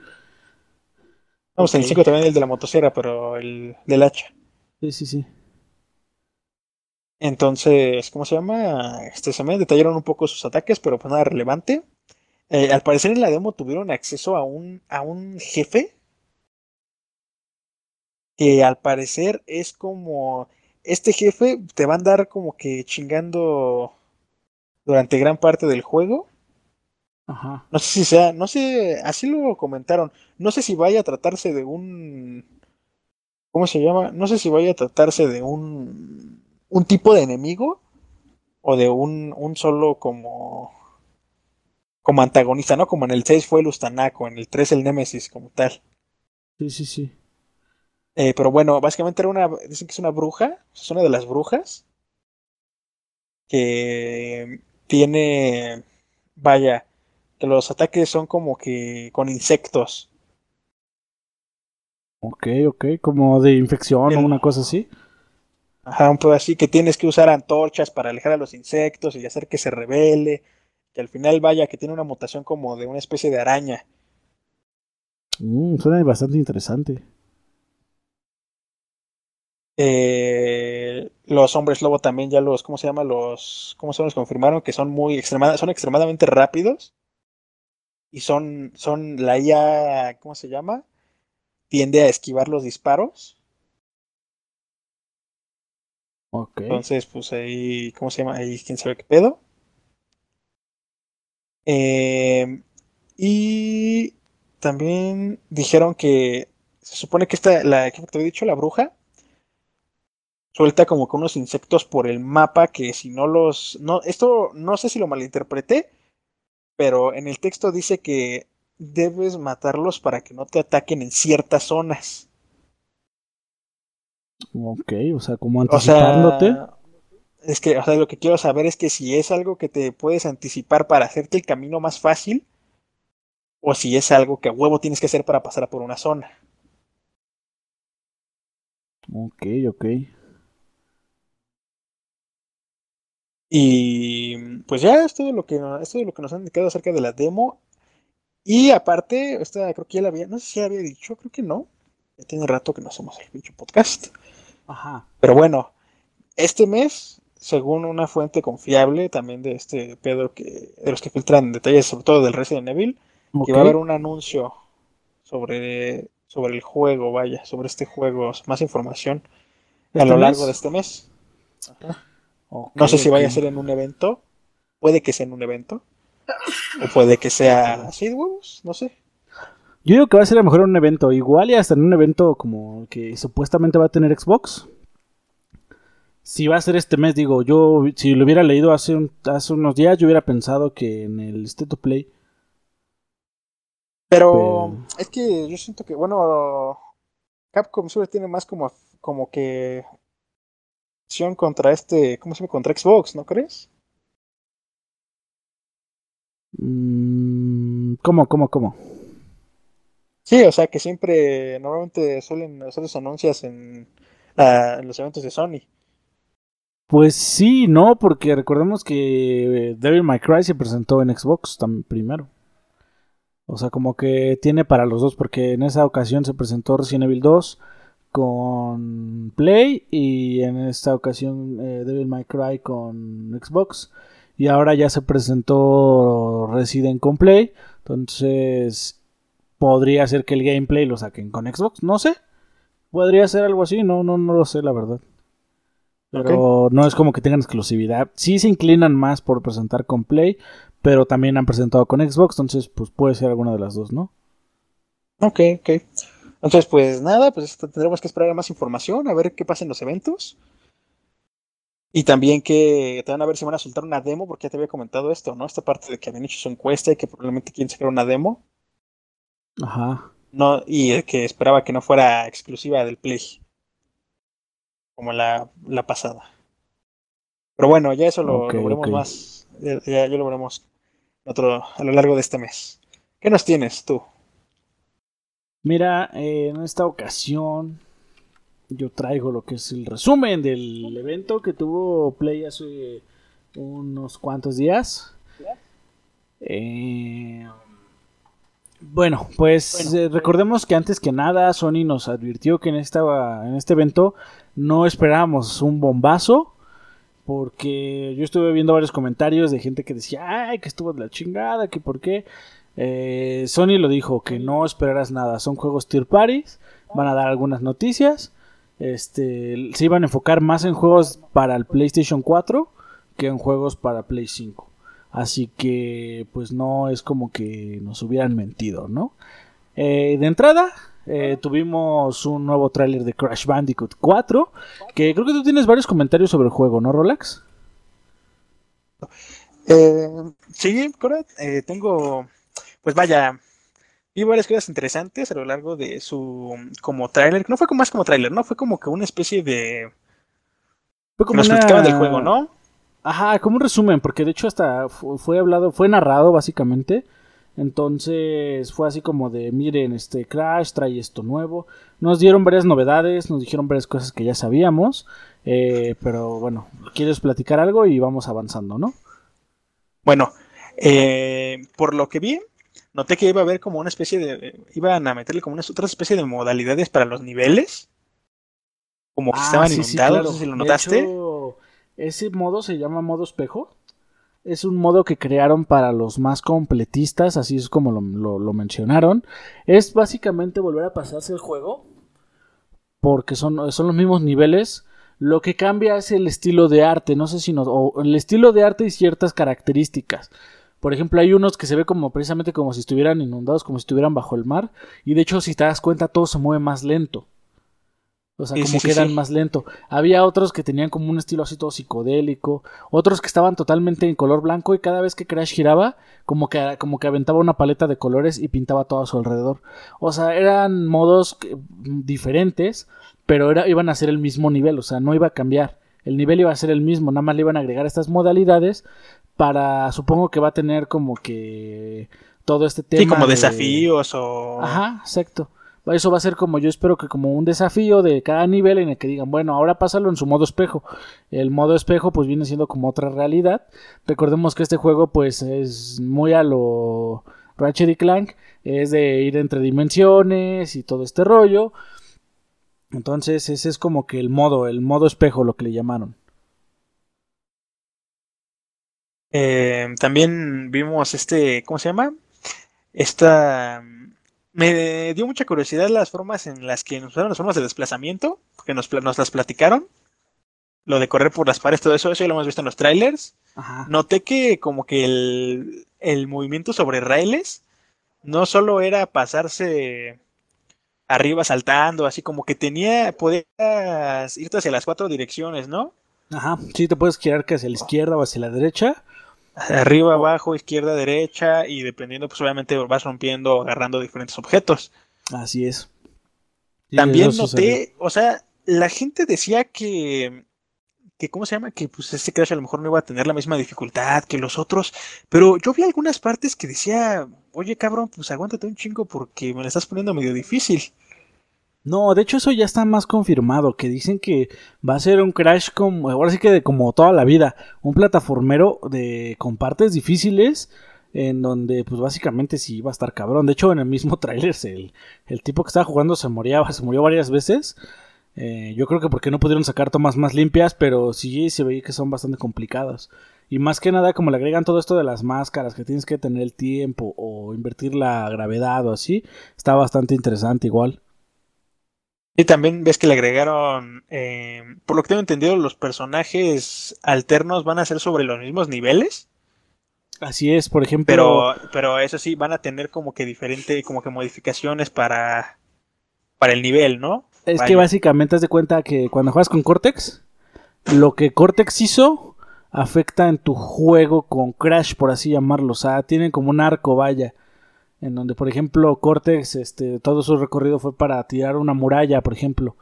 Vamos, en el Ok. 5 también el de la motosierra, pero el del hacha. Sí, sí, sí. Entonces, ¿cómo se llama? Este, se me detallaron un poco sus ataques, pero pues nada relevante. Eh, al parecer en la demo tuvieron acceso a un, a un jefe que al parecer es como... Este jefe te va a andar como que chingando durante gran parte del juego. Ajá. No sé si sea, no sé, así lo comentaron. No sé si vaya a tratarse de un... ¿Cómo se llama? No sé si vaya a tratarse de un... Un tipo de enemigo o de un, un solo como como antagonista, ¿no? Como en el 6 fue el Ustanaco, en el 3 el Némesis como tal. Sí, sí, sí. Eh, pero bueno, básicamente era una, dicen que es una bruja, es una de las brujas que tiene, vaya, que los ataques son como que con insectos. Ok, ok, como de infección o una cosa así. Ajá, un poco así, que tienes que usar antorchas para alejar a los insectos y hacer que se revele que al final vaya, que tiene una mutación como de una especie de araña. Mm, suena bastante interesante. Eh, los hombres lobo también ya los, ¿cómo se llama? Los, ¿cómo se los confirmaron? Que son muy son extremadamente rápidos. Y son, son la IA, ¿cómo se llama? Tiende a esquivar los disparos. Entonces, pues ahí, ¿cómo se llama? Ahí, quién sabe qué pedo. Eh, y también dijeron que se supone que esta, la que te he dicho, la bruja, suelta como que unos insectos por el mapa que si no los... No, esto no sé si lo malinterpreté, pero en el texto dice que debes matarlos para que no te ataquen en ciertas zonas. Ok, o sea, como anticipándote. Es que, o sea, lo que quiero saber es que si es algo que te puedes anticipar para hacerte el camino más fácil, o si es algo que a huevo tienes que hacer para pasar por una zona. Ok, ok. Y pues ya es todo lo que, es todo lo que nos han indicado acerca de la demo. Y aparte, esta creo que ya la había, no sé si ya había dicho, creo que no. Ya tiene rato que no hacemos el pinche podcast. Ajá. Pero bueno, este mes según una fuente confiable también de este Pedro que de los que filtran detalles sobre todo del Resident Evil que va a haber un anuncio sobre sobre el juego vaya sobre este juego más información a lo largo de este mes. No sé si vaya a ser en un evento puede que sea en un evento o puede que sea así huevos no sé. Yo digo que va a ser a lo mejor un evento igual y hasta en un evento como que supuestamente va a tener Xbox si va a ser este mes, digo, yo si lo hubiera leído hace, hace unos días, yo hubiera pensado que en el State of Play. Pero, es que yo siento que, bueno, Capcom siempre tiene más como, como que acción contra este, ¿cómo se llama? Contra Xbox, ¿no crees? Mm, ¿Cómo, cómo, cómo? Sí, o sea que siempre, normalmente suelen hacer los anuncios en, ah, en los eventos de Sony. Pues sí, no, porque recordemos que Devil May Cry se presentó en Xbox también primero. O sea, como que tiene para los dos, porque en esa ocasión se presentó Resident Evil 2 con Play y en esta ocasión eh, Devil May Cry con Xbox. Y ahora ya se presentó Resident con Play. Entonces, podría ser que el gameplay lo saquen con Xbox. No sé. Podría ser algo así. No, no, no lo sé, la verdad. Pero no es como que tengan exclusividad. Sí se inclinan más por presentar con Play, pero también han presentado con Xbox, entonces pues puede ser alguna de las dos, ¿no? Ok, ok. Entonces, pues nada, pues tendremos que esperar a más información, a ver qué pasa en los eventos. Y también que te van a ver si van a soltar una demo, porque ya te había comentado esto, ¿no? Esta parte de que habían hecho su encuesta y que probablemente quieren sacar una demo. Ajá. No, y que esperaba que no fuera exclusiva del Play como la, la pasada. Pero bueno, ya eso lo, veremos más. Ya, ya, lo veremos otro, a lo largo de este mes. ¿Qué nos tienes tú? Mira, eh, en esta ocasión yo traigo lo que es el resumen del evento que tuvo Play hace unos cuantos días. Eh, bueno, pues eh, recordemos que antes que nada Sony nos advirtió que en, esta, en este evento no esperábamos un bombazo. Porque yo estuve viendo varios comentarios de gente que decía, ay, que estuvo de la chingada, que por qué. Eh, Sony lo dijo, que no esperarás nada. Son juegos tier parties, van a dar algunas noticias. Este, se iban a enfocar más en juegos para el PlayStation 4 que en juegos para Play 5. Así que, pues no es como que nos hubieran mentido, ¿no? Eh, de entrada, eh, tuvimos un nuevo tráiler de Crash Bandicoot 4, que creo que tú tienes varios comentarios sobre el juego, ¿no, Rolex? Eh, sí, Cora, eh, tengo, pues vaya, vi varias cosas interesantes a lo largo de su, como tráiler, no fue como más como tráiler, ¿no? Fue como que una especie de... Fue como nos una... platicaban del juego, ¿no? Ajá, como un resumen, porque de hecho hasta fu- fue hablado, fue narrado básicamente. Entonces fue así como de, miren, este Crash trae esto nuevo. Nos dieron varias novedades, nos dijeron varias cosas que ya sabíamos. eh, pero bueno, ¿quieres platicar algo? Y vamos avanzando, ¿no? Bueno, eh, por lo que vi, noté que iba a haber como una especie de, iban a meterle como una otra especie de modalidades para los niveles, como que Ah, estaban sí, sí, inundados, claro. no sé si lo notaste. hecho, ese modo se llama modo espejo. Es un modo que crearon para los más completistas, así es como lo, mencionaron. Es básicamente volver a pasarse el juego, porque son, son los mismos niveles. Lo que cambia es el estilo de arte, no sé si nos... O el estilo de arte y ciertas características. Por ejemplo, hay unos que se ve como precisamente como si estuvieran inundados, como si estuvieran bajo el mar. Y de hecho, si te das cuenta, todo se mueve más lento. O sea, Sí, como sí, quedan sí. más lento. Había otros que tenían como un estilo así todo psicodélico. Otros que estaban totalmente en color blanco y cada vez que Crash giraba, como que, como que aventaba una paleta de colores y pintaba todo a su alrededor. O sea, eran modos que- diferentes, pero era, iban a ser el mismo nivel. O sea, no iba a cambiar. El nivel iba a ser el mismo, nada más le iban a agregar estas modalidades para, supongo que va a tener como que todo este tema. Sí, como de- desafíos o... Ajá, exacto. Eso va a ser como yo espero que como un desafío de cada nivel en el que digan, bueno, ahora pásalo en su modo espejo. El modo espejo pues viene siendo como otra realidad. Recordemos que este juego pues es muy a lo Ratchet y Clank, es de ir entre dimensiones y todo este rollo. Entonces ese es como que el modo, el modo espejo lo que le llamaron. Eh, también vimos este, ¿cómo se llama? Esta... Me dio mucha curiosidad las formas en las que nos usaron las formas de desplazamiento, que nos, nos las platicaron. Lo de correr por las paredes, todo eso, eso ya lo hemos visto en los trailers. Ajá. Noté que como que el, el movimiento sobre raíles no solo era pasarse arriba saltando, así como que tenía, podías irte hacia las cuatro direcciones, ¿no? Ajá. Sí, te puedes girar que hacia la izquierda o hacia la derecha. Arriba, abajo, izquierda, derecha, y dependiendo, pues obviamente vas rompiendo, agarrando diferentes objetos. Así es. Sí, También noté, o sea, la gente decía que, que, ¿cómo se llama? Que pues este Crash a lo mejor no iba a tener la misma dificultad que los otros, pero yo vi algunas partes que decía, oye cabrón, pues aguántate un chingo porque me la estás poniendo medio difícil. No, de hecho eso ya está más confirmado, que dicen que va a ser un Crash como, ahora sí que de como toda la vida, un plataformero de con partes difíciles, en donde pues básicamente sí va a estar cabrón. De hecho en el mismo tráiler el, el tipo que estaba jugando se moría, se murió varias veces. Eh, yo creo que porque no pudieron sacar tomas más limpias, pero sí se veía que son bastante complicadas. Y más que nada, como le agregan todo esto de las máscaras, que tienes que tener el tiempo o invertir la gravedad o así, está bastante interesante igual. Y también ves que le agregaron, eh, por lo que tengo entendido, los personajes alternos van a ser sobre los mismos niveles. Así es, por ejemplo. Pero, pero eso sí, van a tener como que diferente, como que modificaciones para, para el nivel, ¿no? es Vaya. que básicamente haz de cuenta que cuando juegas con Cortex, lo que Cortex hizo afecta en tu juego con Crash, por así llamarlo. O sea, tienen como un arco, vaya. En donde, por ejemplo, Cortex, este, todo su recorrido fue para tirar una muralla, por ejemplo.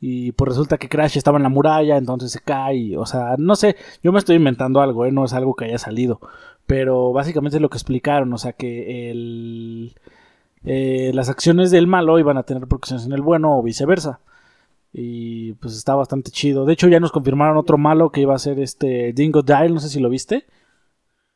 Y pues resulta que Crash estaba en la muralla, entonces se cae. y, o sea, no sé, yo me estoy inventando algo, ¿eh? no es algo que haya salido. Pero básicamente es lo que explicaron, o sea que el, eh, las acciones del malo iban a tener repercusiones en el bueno o viceversa. Y pues está bastante chido. De hecho, ya nos confirmaron otro malo que iba a ser este Dingo Dial, no sé si lo viste.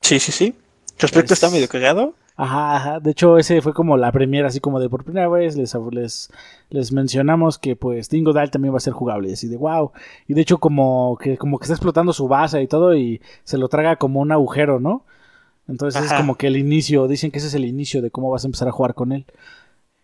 Sí, sí, sí. Su aspecto Es- está medio cagado. Ajá, ajá. De hecho, ese fue como la primera, así como de por primera vez les, les, les mencionamos que pues Dingo Dial también va a ser jugable. Y así de wow. Y de hecho, como que, como que está explotando su base y todo, y se lo traga como un agujero, ¿no? Entonces es como que el inicio, dicen que ese es el inicio de cómo vas a empezar a jugar con él.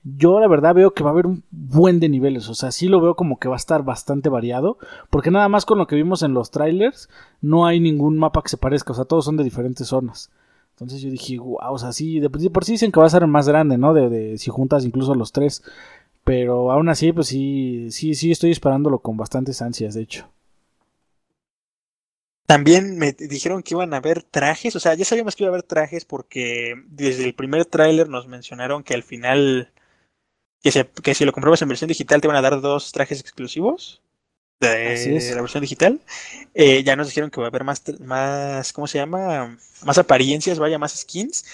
Yo la verdad veo que va a haber un buen de niveles, o sea, sí lo veo como que va a estar bastante variado, porque nada más con lo que vimos en los trailers, no hay ningún mapa que se parezca, o sea, todos son de diferentes zonas. Entonces yo dije, wow, o sea, sí, de por sí dicen que va a ser más grande, ¿no? De, de si juntas incluso los tres. Pero aún así, pues sí, sí, sí estoy esperándolo con bastantes ansias, de hecho. También me dijeron que iban a haber trajes, o sea, ya sabíamos que iba a haber trajes porque desde el primer tráiler nos mencionaron que al final, que, que si lo comprabas en versión digital te van a dar dos trajes exclusivos de, la versión digital. Eh, ya nos dijeron que va a haber más, más, ¿cómo se llama? Más apariencias, vaya, más skins,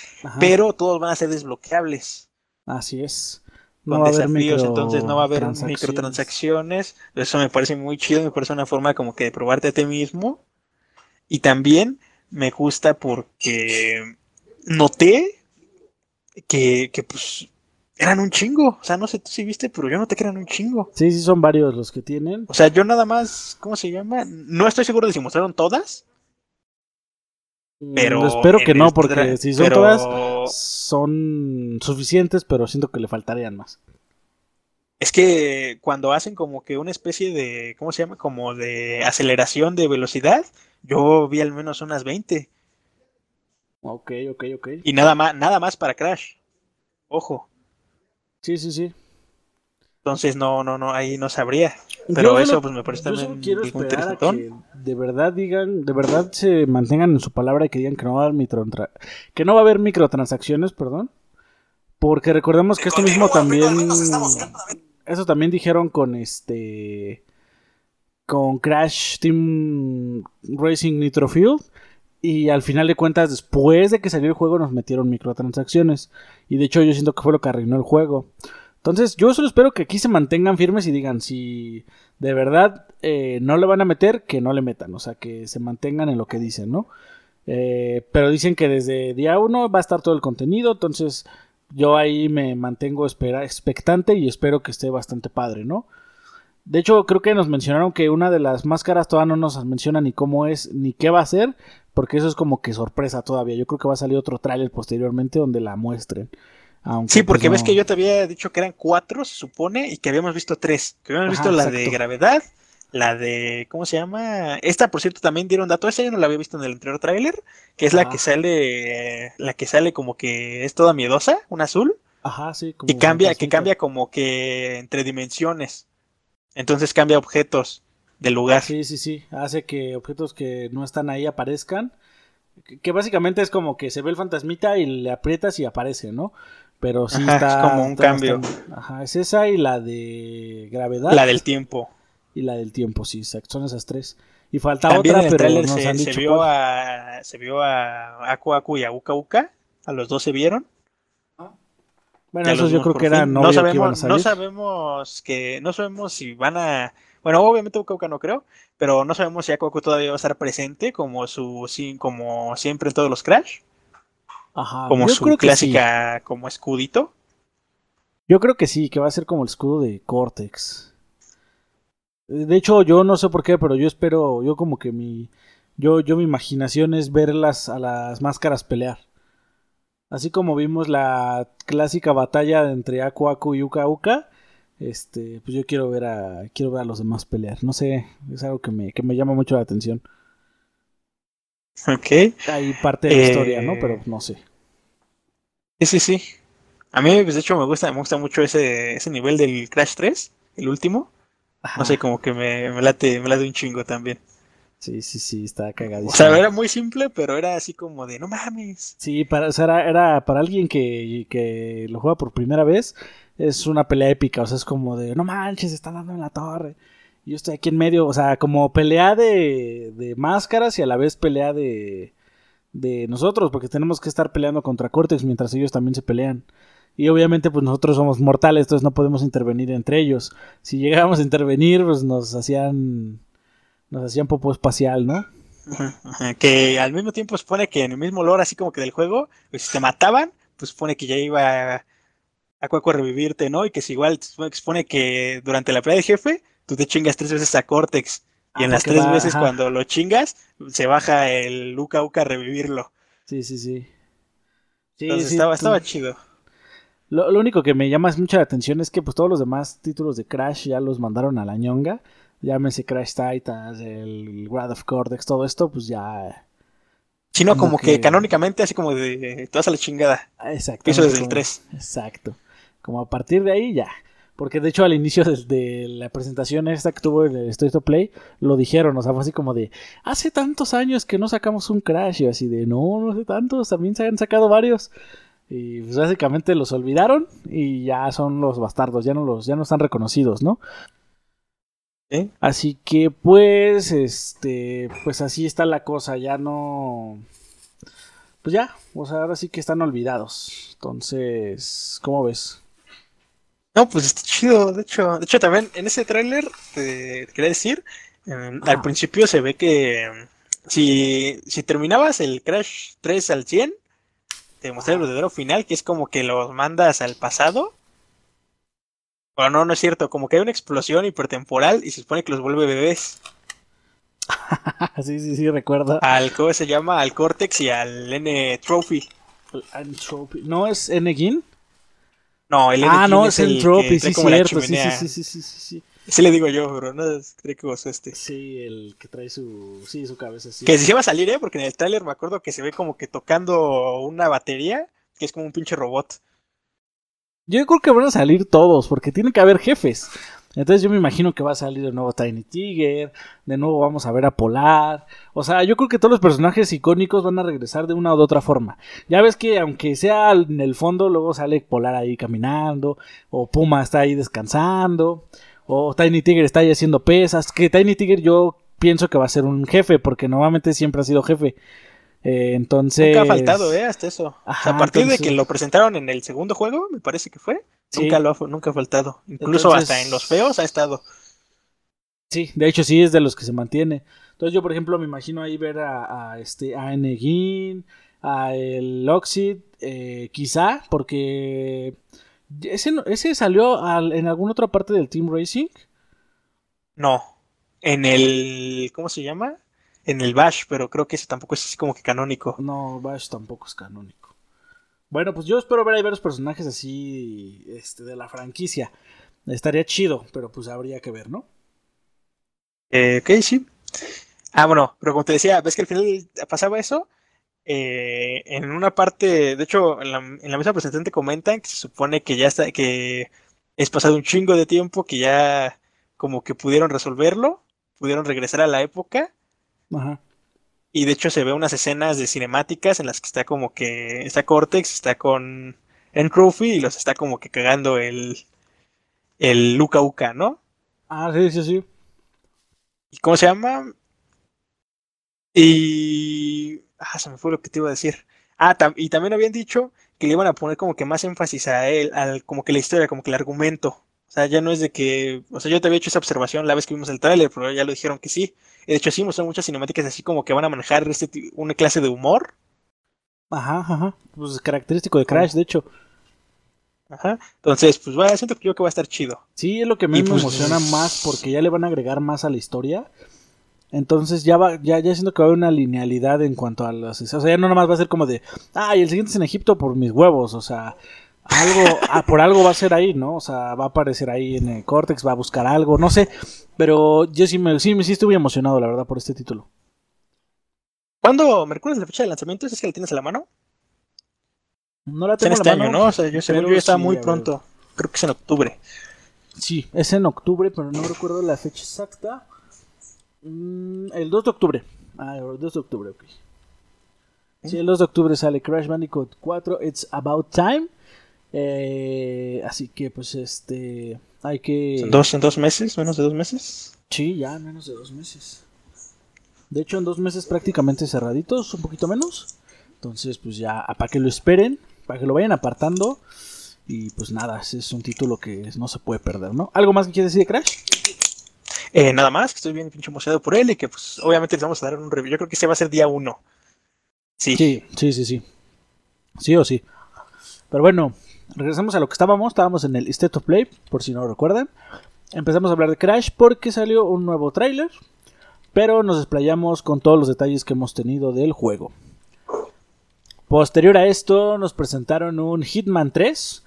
pero todos van a ser desbloqueables. Así es. No con desafíos, entonces no va a haber microtransacciones. Eso me parece muy chido, me parece una forma como que de probarte a ti mismo y también me gusta porque noté que, que pues eran un chingo. O sea, no sé tú si viste, pero yo noté que eran un chingo. Sí, sí, son varios los que tienen. O sea, yo nada más, ¿cómo se llama? No estoy seguro de si mostraron todas. Mm, pero espero que no, porque si son todas, son suficientes, pero siento que le faltarían más. Es que cuando hacen como que una especie de, ¿cómo se llama? Como de aceleración de velocidad, yo vi al menos unas 20. Ok, ok, ok. Y nada más, nada más para Crash. Ojo. Sí, sí, sí. Entonces no, no, no, ahí no sabría. Pero eso pues me parece también quiero esperar que de verdad digan, de verdad se mantengan en su palabra y que digan que no va a haber que no va a haber microtransacciones, perdón. Porque recordemos que esto mismo también eso también dijeron con este con Crash Team Racing Nitro Field. Y al final de cuentas, después de que salió el juego, nos metieron microtransacciones. Y de hecho, yo siento que fue lo que arruinó el juego. Entonces, yo solo espero que aquí se mantengan firmes y digan si de verdad eh, no le van a meter, que no le metan. O sea, que se mantengan en lo que dicen, ¿no? Eh, pero dicen que desde día uno va a estar todo el contenido. Entonces, yo ahí me mantengo espera, expectante y espero que esté bastante padre, ¿no? De hecho, creo que nos mencionaron que una de las máscaras todavía no nos menciona ni cómo es ni qué va a ser, porque eso es como que sorpresa todavía. Yo creo que va a salir otro tráiler posteriormente donde la muestren. sí, porque pues, ves que yo te había dicho que eran cuatro, se supone, y que habíamos visto tres. Que habíamos visto la de gravedad, la de, ¿cómo se llama? Esta, por cierto, también dieron dato. Esta yo no la había visto en el anterior tráiler, que es la que sale, la que sale como que es toda miedosa, un azul. Ajá, sí. Como cambia, que cambia como que entre dimensiones. Entonces cambia objetos del lugar. Sí, sí, sí. Hace que objetos que no están ahí aparezcan. Que, básicamente es como que se ve el fantasmita y le aprietas y aparece, ¿no? Pero sí está. Es como un cambio. ajá, es esa y la de gravedad. La del tiempo. Y la del tiempo, sí, Son esas tres. Y falta otra, pero nos se, han dicho se vio a se vio a Aku Aku y a Uka Uka. A los dos se vieron. Bueno, esos yo creo que eran no sabemos, no sabemos que no sabemos si van a bueno, obviamente Uka no creo, pero no sabemos si Aku todavía va a estar presente como su como siempre en todos los Crash. Ajá, como su clásica como escudito. Yo creo que sí, que va a ser como el escudo de Cortex. De hecho, yo no sé por qué, pero yo espero, yo como que mi yo yo mi imaginación es verlas a las máscaras pelear. Así como vimos la clásica batalla entre Aku Aku y Uka Uka, este, pues yo quiero ver a quiero ver a los demás pelear. No sé, es algo que me, que me llama mucho la atención. Ok. Hay parte de la historia, ¿no? Pero no sé. Sí, sí, sí. A mí, pues, de hecho, me gusta, me gusta mucho ese, ese nivel del Crash 3, el último. No sé, como que me, me, late, me late un chingo también. Sí, sí, sí, está cagadísimo. O sea, era muy simple, pero era así como de no mames. Sí, para, o sea, era, era para alguien que, que lo juega por primera vez, es una pelea épica, o sea, es como de, no manches, se están dando en la torre. Yo estoy aquí en medio, o sea, como pelea de, de máscaras y a la vez pelea de, de nosotros, porque tenemos que estar peleando contra Cortex mientras ellos también se pelean. Y obviamente pues nosotros somos mortales, entonces no podemos intervenir entre ellos. Si llegáramos a intervenir, pues nos hacían nos hacían popo espacial, ¿no? Que al mismo tiempo supone que en el mismo lore así como que del juego, pues si te mataban, pues supone que ya iba a, a Cuaco a revivirte, ¿no? Y que si igual supone que durante la pelea de jefe, tú te chingas tres veces a Cortex. Y en ah, las tres veces cuando lo chingas, se baja el Luca Uka a revivirlo. Sí, sí, sí. sí Entonces estaba, estaba chido. Lo, lo, único que me llama mucha atención es que pues todos los demás títulos de Crash ya los mandaron a la ñonga. Llámese Crash Titans, el Wrath of Cortex, todo esto, pues ya. Sino como, que... canónicamente, así como de. Te vas a la chingada. Exacto. Eso desde el 3. Exacto. Como a partir de ahí ya. Porque de hecho al inicio de, la presentación esta que tuvo el State of Play, lo dijeron, o sea, fue así como de, hace tantos años que no sacamos un Crash, y así de, no, no hace tantos, también se han sacado varios. Y pues básicamente los olvidaron y ya son los bastardos, ya no los, ya no están reconocidos, ¿no? Así que pues, este, pues así está la cosa, ya no, pues ya, o sea, ahora sí que están olvidados. Entonces, ¿cómo ves? No, pues está chido, de hecho, de hecho también en ese tráiler te, quería decir, em, al principio se ve que em, si, si terminabas el Crash 3 al 100, te mostré el verdadero final, que es como que los mandas al pasado. Bueno, no, no es cierto, como que hay una explosión hipertemporal y se supone que los vuelve bebés. sí, sí, sí, recuerdo. Al, ¿cómo se llama? Al Cortex y al N Trophy. ¿No es N Gin? No, el Ah, no, es el Trophy, sí, cierto. Sí, sí, sí, sí, sí, sí. le digo yo, bro, no creo que vos este. Sí, el que trae su, sí, su cabeza. Sí. Que si se va a salir, ¿eh? Porque en el trailer me acuerdo que se ve como que tocando una batería, que es como un pinche robot. Yo creo que van a salir todos, porque tiene que haber jefes. Entonces yo me imagino que va a salir de nuevo Tiny Tiger, de nuevo vamos a ver a Polar. O sea, yo creo que todos los personajes icónicos van a regresar de una u otra forma. Ya ves que aunque sea en el fondo, luego sale Polar ahí caminando, o Puma está ahí descansando, o Tiny Tiger está ahí haciendo pesas. Que Tiny Tiger yo pienso que va a ser un jefe, porque normalmente siempre ha sido jefe. Eh, entonces. Nunca ha faltado, ¿eh? Hasta eso. a partir de que lo presentaron en el segundo juego, me parece que fue. Nunca, lo ha, nunca ha faltado. Incluso hasta en los feos ha estado. Sí, de hecho sí es de los que se mantiene. Entonces yo, por ejemplo, me imagino ahí ver a, este a Enegin, a el Oxid, eh, quizá, porque ese, ese salió en alguna otra parte del Team Racing. No, en el ¿cómo se llama? En el Bash, pero creo que ese tampoco es así como que canónico. No, Bash tampoco es canónico. Bueno, pues yo espero ver ahí varios personajes así este, de la franquicia. Estaría chido, pero pues habría que ver, ¿no? Eh, ok, sí. Ah, bueno, pero como te decía, ves que al final pasaba eso. Eh, en una parte, de hecho, en la, en la mesa presentante comentan que se supone que ya está, que es pasado un chingo de tiempo, que ya como que pudieron resolverlo, pudieron regresar a la época. Ajá. Y de hecho se ve unas escenas de cinemáticas en las que está como que está Cortex, está con Entropy y los está como que cagando el el Luca Uka, ¿no? Ah, sí, sí, sí. ¿Y cómo se llama? Y ah, se me fue lo que te iba a decir. Ah, y también habían dicho que le iban a poner como que más énfasis a él, al como que la historia, como que el argumento. O sea, ya no es de que, o sea, yo te había hecho esa observación la vez que vimos el tráiler, pero ya lo dijeron que sí. De hecho, sí mostraron muchas cinemáticas así como que van a manejar este, una clase de humor. Ajá, ajá. Pues característico de Crash, de hecho. Ajá. Entonces, pues siento que yo que va a estar chido. Sí, es lo que me pues, emociona más porque ya le van a agregar más a la historia. Entonces ya va, ya, ya siento que va a haber una linealidad en cuanto a las. O sea, ya no nada más va a ser como de. Ah, y el siguiente es en Egipto por mis huevos. O sea, algo, ah, por algo va a ser ahí, ¿no? O sea, va a aparecer ahí en el Cortex, va a buscar algo, no sé. Pero yo sí me, sí, me sí estuve emocionado, la verdad, por este título. ¿Cuándo? ¿Me recuerdas la fecha de lanzamiento? ¿Es que la tienes a la mano? No la tengo en este año, ¿no? O sea, yo según yo está muy pronto. Creo que es en octubre. Sí, es en octubre, pero no recuerdo la fecha exacta. Mm, el 2 de octubre. Ah, el 2 de octubre, ok. Sí, el 2 de octubre sale Crash Bandicoot 4, It's About Time. Eh, así que pues este hay que... ¿En dos, ¿En dos meses? ¿Menos de dos meses? Sí, ya menos de dos meses. De hecho en dos meses prácticamente cerraditos, un poquito menos. Entonces pues ya para que lo esperen, para que lo vayan apartando. Y pues nada, es un título que no se puede perder, ¿no? ¿Algo más que quieres decir de Crash? Eh, nada más, que estoy bien pinche emocionado por él y que pues obviamente les vamos a dar un review. Yo creo que ese va a ser día uno. Sí. Sí, sí, sí, sí. Sí o sí. Pero bueno, regresamos a lo que estábamos. Estábamos en el State of Play, por si no recuerdan. Empezamos a hablar de Crash porque salió un nuevo tráiler. Pero nos desplayamos con todos los detalles que hemos tenido del juego. Posterior a esto nos presentaron un Hitman 3.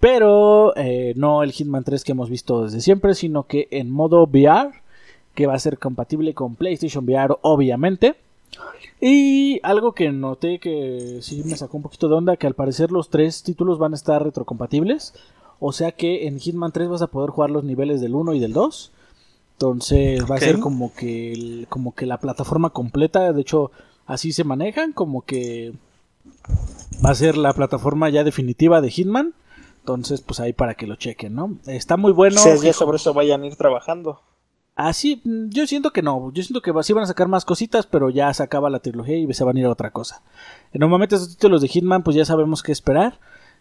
Pero eh, no el Hitman 3 que hemos visto desde siempre, sino que en modo VR. Que va a ser compatible con PlayStation VR obviamente. Y algo que noté que sí me sacó un poquito de onda, que al parecer los tres títulos van a estar retrocompatibles. O sea que en Hitman 3 vas a poder jugar los niveles del 1 y del 2. Entonces va a ser como que, como que la plataforma completa. De hecho, así se manejan. Como que va a ser la plataforma ya definitiva de Hitman. Entonces, pues ahí para que lo chequen, ¿no? Está muy bueno. Sí, sobre eso vayan a ir trabajando. Así, ah, yo siento que no. Yo siento que sí van a sacar más cositas, pero ya se acaba la trilogía y se van a ir a otra cosa. Normalmente estos títulos de Hitman, pues ya sabemos qué esperar.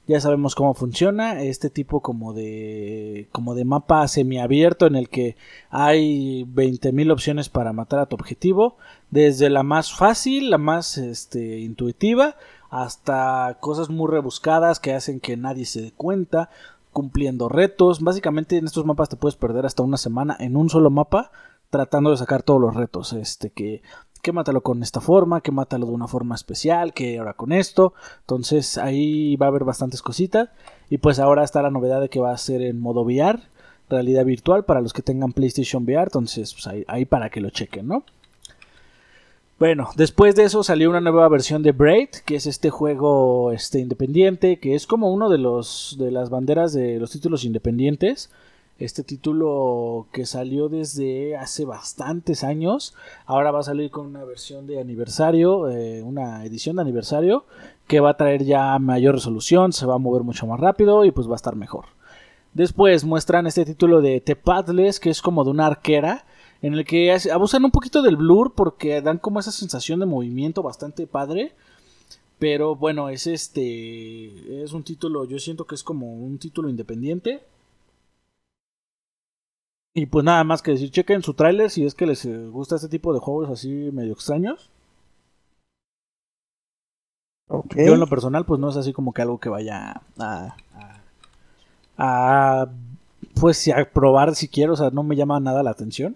Ya sabemos cómo funciona. Este tipo como de. como de mapa semiabierto en el que hay 20.000 opciones para matar a tu objetivo. Desde la más fácil, la más este, intuitiva, hasta cosas muy rebuscadas que hacen que nadie se dé cuenta cumpliendo retos. Básicamente en estos mapas te puedes perder hasta una semana en un solo mapa tratando de sacar todos los retos. Este que, que mátalo con esta forma, que mátalo de una forma especial, que ahora con esto. Entonces ahí va a haber bastantes cositas. Y pues ahora está la novedad de que va a ser en modo VR, realidad virtual para los que tengan PlayStation VR. Entonces pues ahí, ahí para que lo chequen, ¿no? Bueno, después de eso salió una nueva versión de Braid, que es este juego este, independiente, que es como uno de los de las banderas de los títulos independientes. Este título que salió desde hace bastantes años, ahora va a salir con una versión de aniversario, eh, una edición de aniversario, que va a traer ya mayor resolución, se va a mover mucho más rápido y pues va a estar mejor. Después muestran este título de The Padles, que es como de una arquera en el que abusan un poquito del blur porque dan como esa sensación de movimiento bastante padre. Pero bueno, es este. Es un título, yo siento que es como un título independiente. Y pues nada más que decir, chequen su tráiler si es que les gusta este tipo de juegos así medio extraños. Yo en lo personal, pues no es así como que algo que vaya a, a, a pues a probar si quiero, o sea, no me llama nada la atención.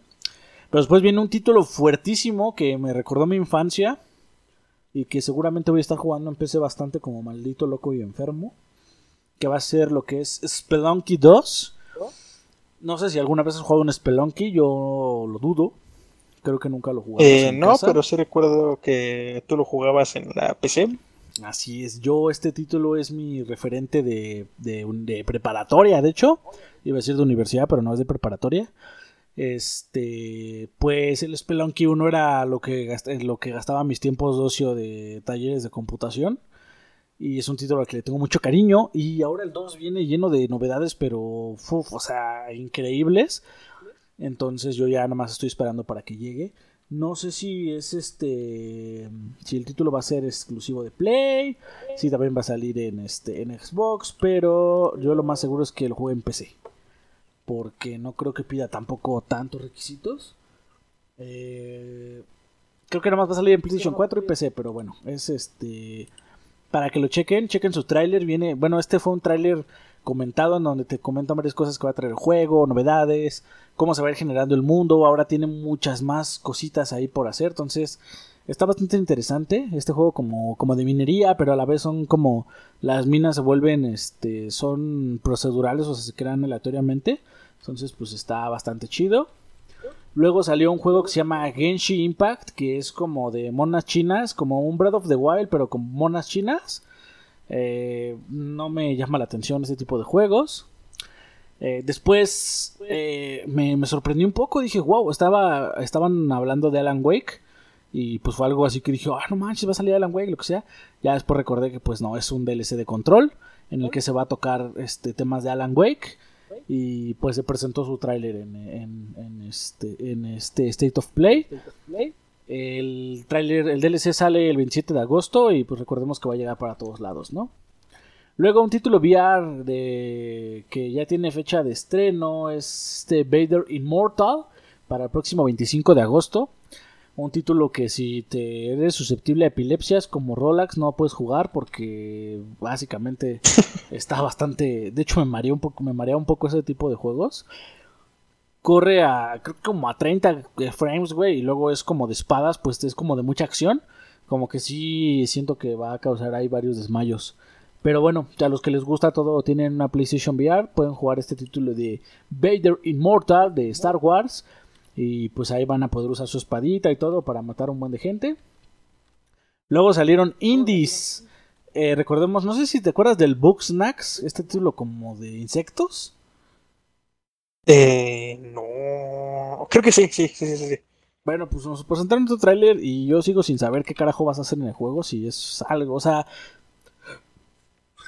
Pero después viene un título fuertísimo que me recordó mi infancia y que seguramente voy a estar jugando en PC bastante como maldito loco y enfermo. Que va a ser lo que es Spelunky 2. No sé si alguna vez has jugado un Spelunky, yo lo dudo. Creo que nunca lo jugué. Eh, no, pero sí recuerdo que tú lo jugabas en la PC. Así es, yo este título es mi referente de, de, de preparatoria, de hecho. Iba a decir de universidad, pero no es de preparatoria. Este, pues el Spelunky 1 era lo que, lo que gastaba mis tiempos de ocio de talleres de computación. Y es un título al que le tengo mucho cariño. Y ahora el 2 viene lleno de novedades, pero, o sea, increíbles. Entonces yo ya nada más estoy esperando para que llegue. No sé si es este. Si el título va a ser exclusivo de Play. Si también va a salir en, este, en Xbox. Pero yo lo más seguro es que lo juegue en PC porque no creo que pida tampoco tantos requisitos. Eh, creo que nada más va a salir en PlayStation 4 y PC, pero bueno, es este para que lo chequen, chequen su tráiler, viene, bueno, este fue un tráiler comentado en donde te comentan varias cosas que va a traer el juego, novedades, cómo se va a ir generando el mundo, ahora tiene muchas más cositas ahí por hacer, entonces está bastante interesante este juego como, como de minería, pero a la vez son como las minas se vuelven, este, son procedurales o sea, se crean aleatoriamente. Entonces, pues está bastante chido. Luego salió un juego que se llama Genshi Impact, que es como de monas chinas, como un Breath of the Wild, pero con monas chinas. Eh, no me llama la atención este tipo de juegos. Eh, después eh, me, me, sorprendió un poco, dije, wow, estaba, estaban hablando de Alan Wake. Y pues fue algo así que dije, ah, no manches, va a salir Alan Wake, lo que sea. Ya después recordé que pues no, es un DLC de control en el que se va a tocar este, temas de Alan Wake y pues se presentó su tráiler en, este, en este State of Play. El tráiler, el DLC sale el 27 de agosto y pues recordemos que va a llegar para todos lados, ¿no? Luego un título VR de que ya tiene fecha de estreno es este Vader Immortal para el próximo 25 de agosto un título que si te eres susceptible a epilepsias como Rolex no puedes jugar porque básicamente está bastante de hecho me marea un poco me marea un poco ese tipo de juegos. Corre a creo que como a 30 frames güey y luego es como de espadas pues es como de mucha acción. Como que sí siento que va a causar ahí varios desmayos. Pero bueno, a los que les gusta todo tienen una PlayStation VR, pueden jugar este título de Vader Immortal de Star Wars y pues ahí van a poder usar su espadita y todo para matar a un buen de gente. Luego salieron indies. eh, recordemos, no sé si te acuerdas del Book Snacks, este título como de insectos. Eh, no. Creo que sí, sí, sí, sí, sí. Bueno, pues nos presentaron tu tráiler y yo sigo sin saber qué carajo vas a hacer en el juego, si es algo, o sea,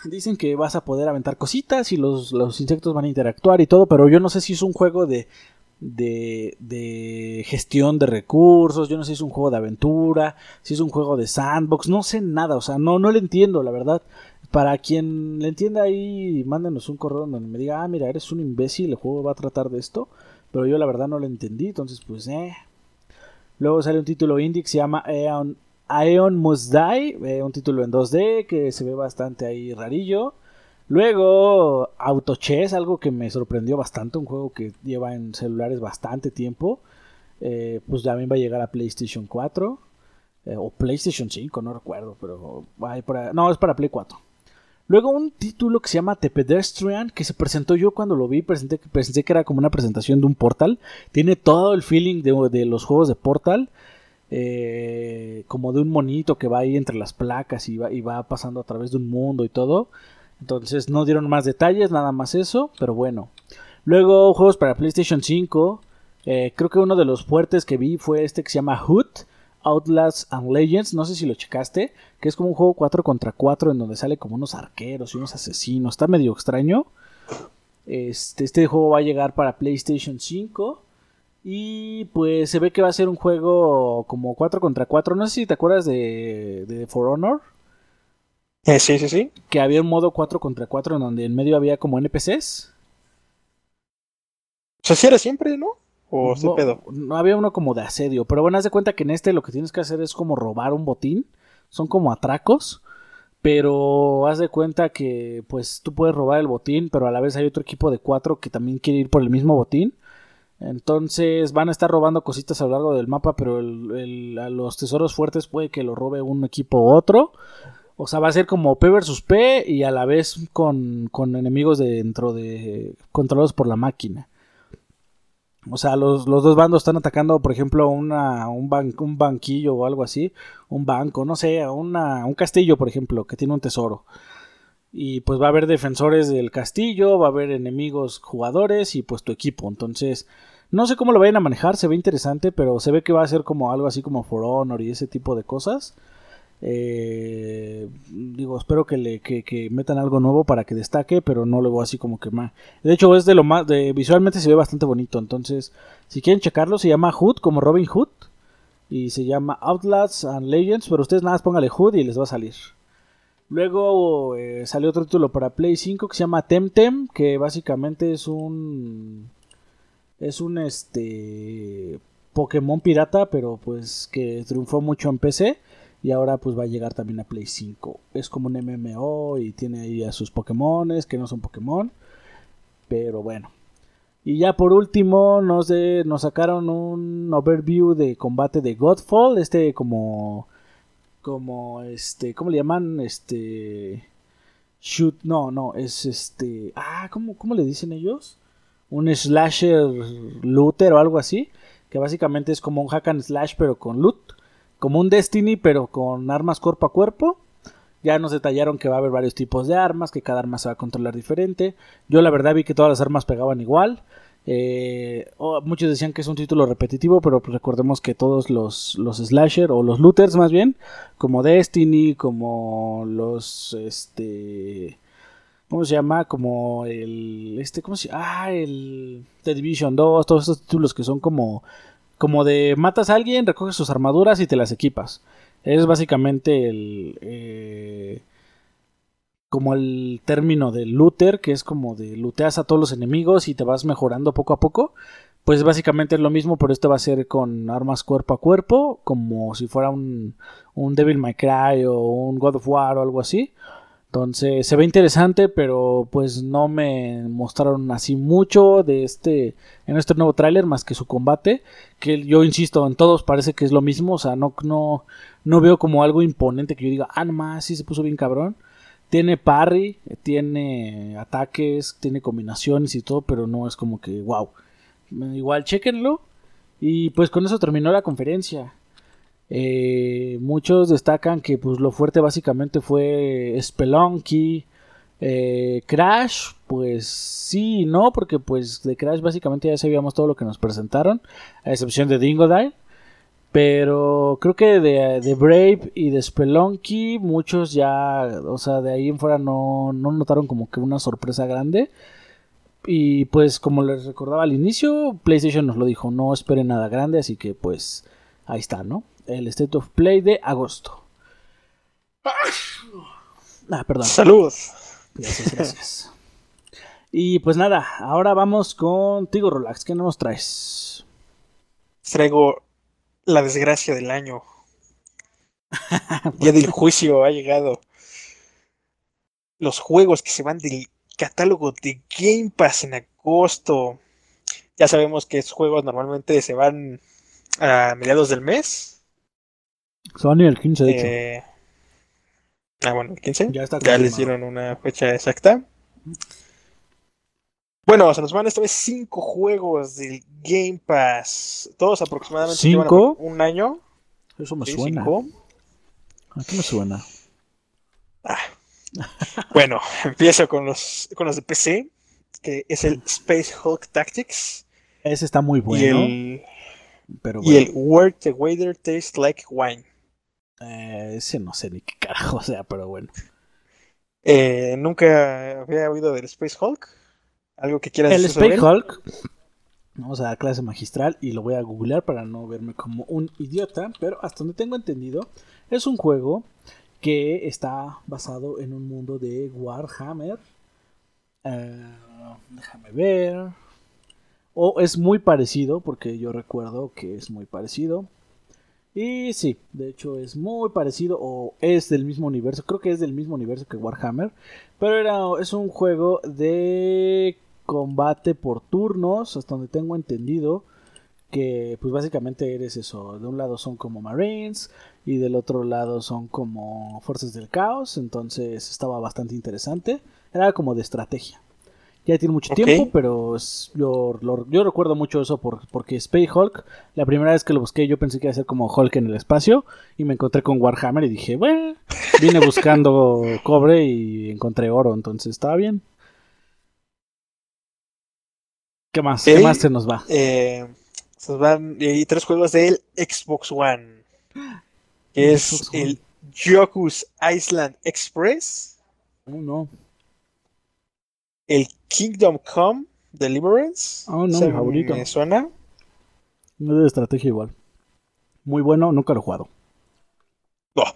dicen que vas a poder aventar cositas y los, los insectos van a interactuar y todo, pero yo no sé si es un juego de, de, de gestión de recursos, yo no sé si es un juego de aventura, si es un juego de sandbox, no sé nada, o sea, no, no le entiendo, la verdad. Para quien le entienda ahí, mándenos un correo donde me diga, ah, mira, eres un imbécil, el juego va a tratar de esto, pero yo la verdad no lo entendí, entonces pues, eh. Luego sale un título indie que se llama Aeon, Must Die, eh, un título en 2D que se ve bastante ahí rarillo. Luego, Auto Chess, algo que me sorprendió bastante, un juego que lleva en celulares bastante tiempo. Eh, pues también va a llegar a PlayStation 4 eh, o PlayStation 5, no recuerdo, pero para, no, es para Play 4. Luego un título que se llama The Pedestrian, que se presentó yo cuando lo vi, presenté, pensé que era como una presentación de un Portal. Tiene todo el feeling de, los juegos de Portal. Eh, como de un monito que va ahí entre las placas y va, y va pasando a través de un mundo y todo. Entonces no dieron más detalles, nada más eso, pero bueno. Luego juegos para PlayStation 5. Eh, creo que uno de los fuertes que vi fue este que se llama Hood, Outlaws and Legends. No sé si lo checaste, que es como un juego 4 contra 4 en donde sale como unos arqueros y unos asesinos. Está medio extraño. Este, este juego va a llegar para PlayStation 5. Y pues se ve que va a ser un juego como 4 contra 4. No sé si te acuerdas de, de For Honor. Eh, sí, sí, sí. Que había un modo 4 contra 4 en donde en medio había como NPCs. O sea, era siempre, ¿no? ¿O no, pedo? No había uno como de asedio. Pero bueno, haz de cuenta que en este lo que tienes que hacer es como robar un botín. Son como atracos. Pero haz de cuenta que pues tú puedes robar el botín, pero a la vez hay otro equipo de cuatro que también quiere ir por el mismo botín. Entonces van a estar robando cositas a lo largo del mapa, pero el, a los tesoros fuertes puede que lo robe un equipo u otro. O sea, va a ser como P versus P y a la vez con, con enemigos dentro de. controlados por la máquina. O sea, los, los dos bandos están atacando, por ejemplo, una, un, un banquillo o algo así. Un banco, no sé, una, un castillo, por ejemplo, que tiene un tesoro. Y pues va a haber defensores del castillo, va a haber enemigos jugadores y pues tu equipo. Entonces, no sé cómo lo vayan a manejar, se ve interesante, pero se ve que va a ser como algo así como For Honor y ese tipo de cosas. Eh, digo, espero que le que, metan algo nuevo para que destaque, pero no lo veo así como que más. De hecho, es de lo más. De, visualmente se ve bastante bonito. Entonces, si quieren checarlo, se llama Hood, como Robin Hood. Y se llama Outlaws and Legends. Pero ustedes nada más póngale Hood y les va a salir. Luego eh, salió otro título para Play 5 que se llama Temtem. Que básicamente es un. Es un este. Pokémon pirata, pero pues que triunfó mucho en PC y ahora pues va a llegar también a Play 5. Es como un MMO y tiene ahí a sus Pokémones que no son Pokémon. Pero bueno. Y ya por último nos, nos sacaron un overview de combate de Godfall. Este como... Como este... ¿Cómo le llaman? Este... Shoot... No, no. Es este... Ah, ¿cómo, cómo le dicen ellos? Un slasher looter o algo así. Que básicamente es como un hack and slash pero con loot como un Destiny, pero con armas cuerpo a cuerpo. Ya nos detallaron que va a haber varios tipos de armas, que cada arma se va a controlar diferente. Yo la verdad vi que todas las armas pegaban igual. Eh, muchos decían que es un título repetitivo, pero pues recordemos que todos los, los slasher o los looters más bien, como Destiny, como los este ¿cómo se llama? Como el este ¿cómo se Ah, el The Division 2, todos estos títulos que son como como de matas a alguien, recoges sus armaduras y te las equipas. Es básicamente el... Eh, como el término de looter, que es como de looteas a todos los enemigos y te vas mejorando poco a poco. Pues básicamente es lo mismo, pero este va a ser con armas cuerpo a cuerpo, como si fuera un, un Devil May Cry o un God of War o algo así. Entonces se ve interesante, pero pues no me mostraron así mucho de este en este nuevo tráiler más que su combate, que yo insisto, en todos parece que es lo mismo, o sea, no no no veo como algo imponente que yo diga, "Ah, nomás sí se puso bien cabrón." Tiene parry, tiene ataques, tiene combinaciones y todo, pero no es como que wow. Igual chequenlo y pues con eso terminó la conferencia. Eh, muchos destacan que pues lo fuerte básicamente fue Spelunky, eh, Crash, pues sí no, porque pues de Crash básicamente ya sabíamos todo lo que nos presentaron, a excepción de Dingodile. Pero creo que de, de, Brave y de Spelunky, muchos ya, o sea, de ahí en fuera no, no notaron como que una sorpresa grande. Y pues como les recordaba al inicio, PlayStation nos lo dijo, no esperen nada grande, así que pues ahí está, ¿no? El State of Play de agosto. Ah, perdón. Saludos. Gracias, gracias. y pues nada, ahora vamos contigo, Relax. ¿Qué nos traes? Traigo la desgracia del año. Día del juicio ha llegado. Los juegos que se van del catálogo de Game Pass en agosto. Ya sabemos que esos juegos normalmente se van a mediados del mes. Sony el 15, de hecho. Eh, ah, bueno, el 15. Ya está Ya les dieron una fecha exacta. Bueno, se nos van esta vez cinco juegos del Game Pass. Todos aproximadamente llevan ¿Cinco? un año. Eso me Sí, suena. cinco. ¿A qué me suena? Bueno, empiezo con los, con los de PC, que es el Space Hulk Tactics Ese está muy bueno. y el, pero y el bueno, Where the Waiter Tastes Like Wine. Eh, ese no sé ni qué carajo sea, pero bueno. Eh, Nunca había oído del Space Hulk. ¿Algo que quieras El decir Space? Hulk. Vamos a dar clase magistral y lo voy a googlear para no verme como un idiota. Pero hasta donde tengo entendido, es un juego que está basado en un mundo de Warhammer. Eh, déjame ver. O es muy parecido, porque yo recuerdo que es muy parecido. Y sí, de hecho es muy parecido o es del mismo universo. Creo que es del mismo universo que Warhammer. Pero era, es un juego de combate por turnos, hasta donde tengo entendido. Que pues básicamente eres eso. De un lado son como Marines y del otro lado son como Fuerzas del Caos. Entonces estaba bastante interesante. Era como de estrategia. Ya tiene mucho tiempo, pero es- yo, lo- yo recuerdo mucho eso por- porque Space Hulk, la primera vez que lo busqué yo pensé que iba a ser como Hulk en el espacio y me encontré con Warhammer y dije, bueno, vine buscando cobre y encontré oro, entonces estaba bien. ¿Qué más? ¿Qué más se nos va? Eh, se nos van y tres juegos del Xbox One. Que es Xbox One. el Yoku's Island Express, Oh, no. El Kingdom Come Deliverance. Oh, no, mi favorito. Me suena. No es de estrategia igual. Muy bueno, nunca lo he jugado. No.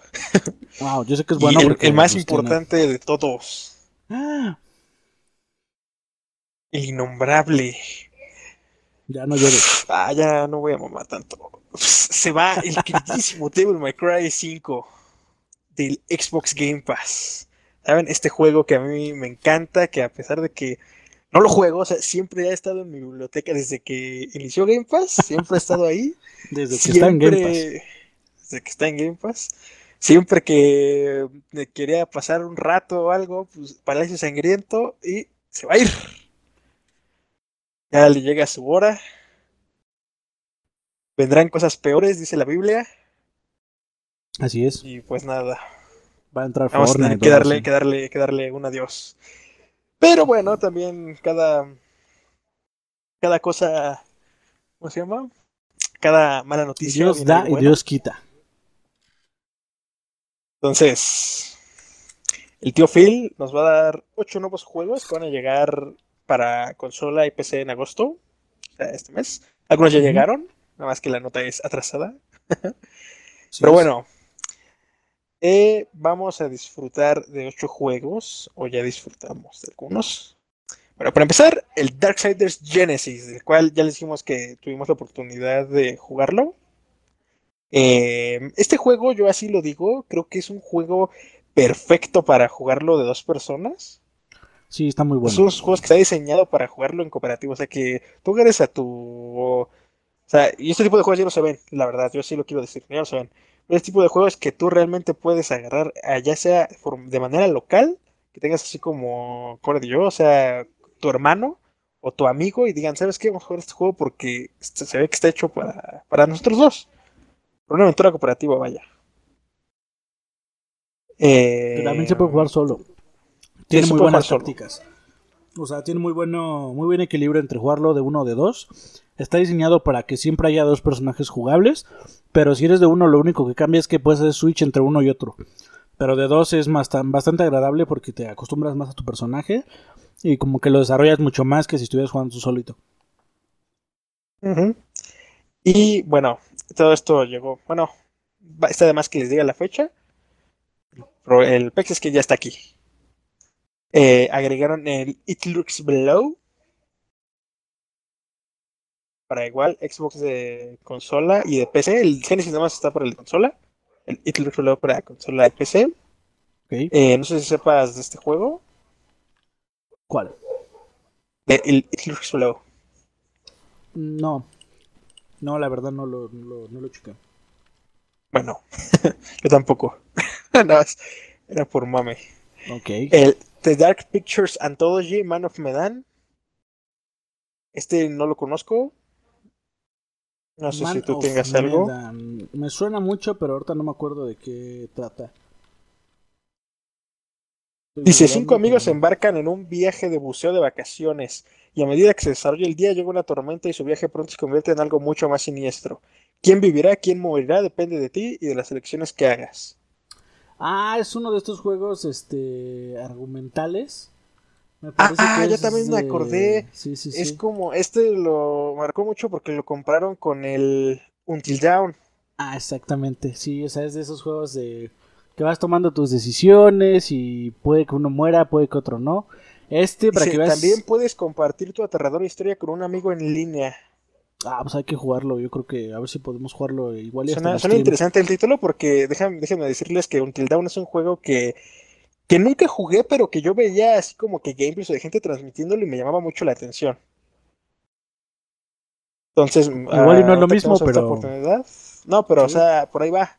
Wow, yo sé que es Y bueno el, porque el más tiene- importante de todos, Ah, el innombrable. ya no llores. Ah, ya no voy a mamar tanto. Se va el queridísimo Devil May Cry 5 del Xbox Game Pass. ¿Saben? Este juego que a mí me encanta, que a pesar de que no lo juego, o sea, siempre ha estado en mi biblioteca desde que inició Game Pass, siempre ha estado ahí. Desde que está en Game Pass. Desde que está en Game Pass. Siempre que me quería pasar un rato o algo, pues Palacio Sangriento y se va a ir. Ya le llega su hora. Vendrán cosas peores, dice la Biblia. Así es. Y pues nada, Va a entrar vamos a Fortnite. tener que darle, así. que darle, que darle un adiós. Pero bueno, también cada, cada cosa, ¿cómo se llama? Cada mala noticia. Dios da y. Dios quita. Entonces, el tío Phil nos va a dar ocho nuevos juegos que van a llegar para consola y PC en agosto, o sea, este mes. Algunos ya llegaron, nada más que la nota es atrasada. Sí, Pero bueno, eh, vamos a disfrutar de ocho juegos, o ya disfrutamos de algunos. Bueno, para empezar, el Darksiders Genesis, del cual ya les dijimos que tuvimos la oportunidad de jugarlo. Eh, este juego, yo así lo digo, creo que es un juego perfecto para jugarlo de dos personas. Sí, está muy Es bueno. unos juegos que está diseñado para jugarlo en cooperativo. O sea, que tú eres a tu. O sea, y este tipo de juegos ya lo se ven, la verdad. Yo sí lo quiero decir, ya lo saben. Este tipo de juegos que tú realmente puedes agarrar, ah, ya sea de manera local, que tengas así como, como yo, o sea, tu hermano o tu amigo y digan, ¿sabes qué? Vamos a jugar este juego porque este- se ve que está hecho para, para nosotros dos. Por una aventura cooperativa, vaya. Que también se puede Eh, jugar solo. Tiene muy buenas tácticas. O sea, tiene muy bueno, muy buen equilibrio entre jugarlo de uno o de dos. Está diseñado para que siempre haya dos personajes jugables. Pero si eres de uno, lo único que cambia es que puedes hacer switch entre uno y otro. Pero de dos es más, tan- bastante agradable porque te acostumbras más a tu personaje. Y como que lo desarrollas mucho más que si estuvieras jugando tú solito. Y bueno, todo esto llegó. Bueno, está de más que les diga la fecha. Pero el pex es que ya está aquí. Eh, agregaron el It Looks Below. Para igual, Xbox de consola y de PC. El Genesis nada más está para el de consola. El It Looks Below para consola de PC. ¿Ok? Eh, no sé si sepas de este juego. ¿Cuál? El It Looks Below. No. No, la verdad no lo, no lo, no lo chequé. Bueno, yo tampoco. Nada más, era por mame. Ok. El The Dark Pictures Anthology Man of Medan. Este no lo conozco. No sé si tú tengas algo. Me suena mucho, pero ahorita no me acuerdo de qué trata. Estoy Dice, cinco amigos se pero- embarcan en un viaje de buceo de vacaciones y a medida que se desarrolla el día llega una tormenta y su viaje pronto se convierte en algo mucho más siniestro. ¿Quién vivirá, quién morirá? Depende de ti y de las elecciones que hagas. Ah, es uno de estos juegos este argumentales. Me parece ah, que ya es también me de- acordé. Sí, sí, Es sí. como, este lo marcó mucho porque lo compraron con el Until Dawn. Ah, exactamente. Sí, o sea, es de esos juegos de que vas tomando tus decisiones y puede que uno muera, puede que otro no. Este, para que veas. También puedes compartir tu aterradora historia con un amigo en línea. Ah, pues hay que jugarlo. Yo creo que a ver si podemos jugarlo igual y Suena, en suena interesante el título porque déjame, déjenme decirles que Until Dawn es un juego que, que nunca jugué, pero que yo veía así como que gameplays o de gente transmitiéndolo y me llamaba mucho la atención. Entonces, Igual y no es lo ahorita que mismo, pero- oportunidad. No, pero o sea, por ahí va.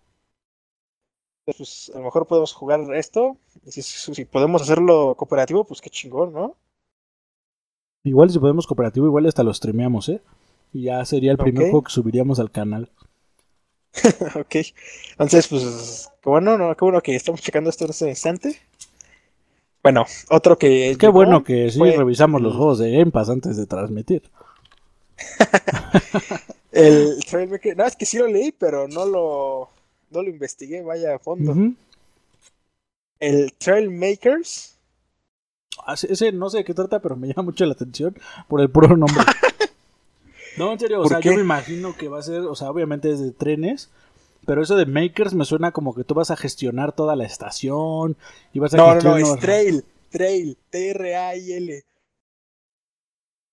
Pues, a lo mejor podemos jugar esto. Y si podemos hacerlo cooperativo, pues qué chingón, ¿no? Igual si podemos cooperativo, igual hasta lo streameamos, ¿eh? Y ya sería el primer juego que subiríamos al canal. ok. Entonces, pues, qué bueno, ¿no? Qué bueno que estamos checando esto en este instante. Bueno, otro que. Qué llegó bueno que sí fue revisamos los juegos de Game Pass antes de transmitir. El Trailmaker. No, es que sí lo leí, pero no lo. No lo investigué, vaya a fondo. El Trailmakers. Ah, Ese no sé de qué trata, pero me llama mucho la atención por el puro nombre. no, en serio, o ¿Por sea, qué? yo me imagino que va a ser, o sea, obviamente es de trenes, pero eso de Makers me suena como que tú vas a gestionar toda la estación y vas a No, no, no, es Trail. Trail. T-R-A-I-L.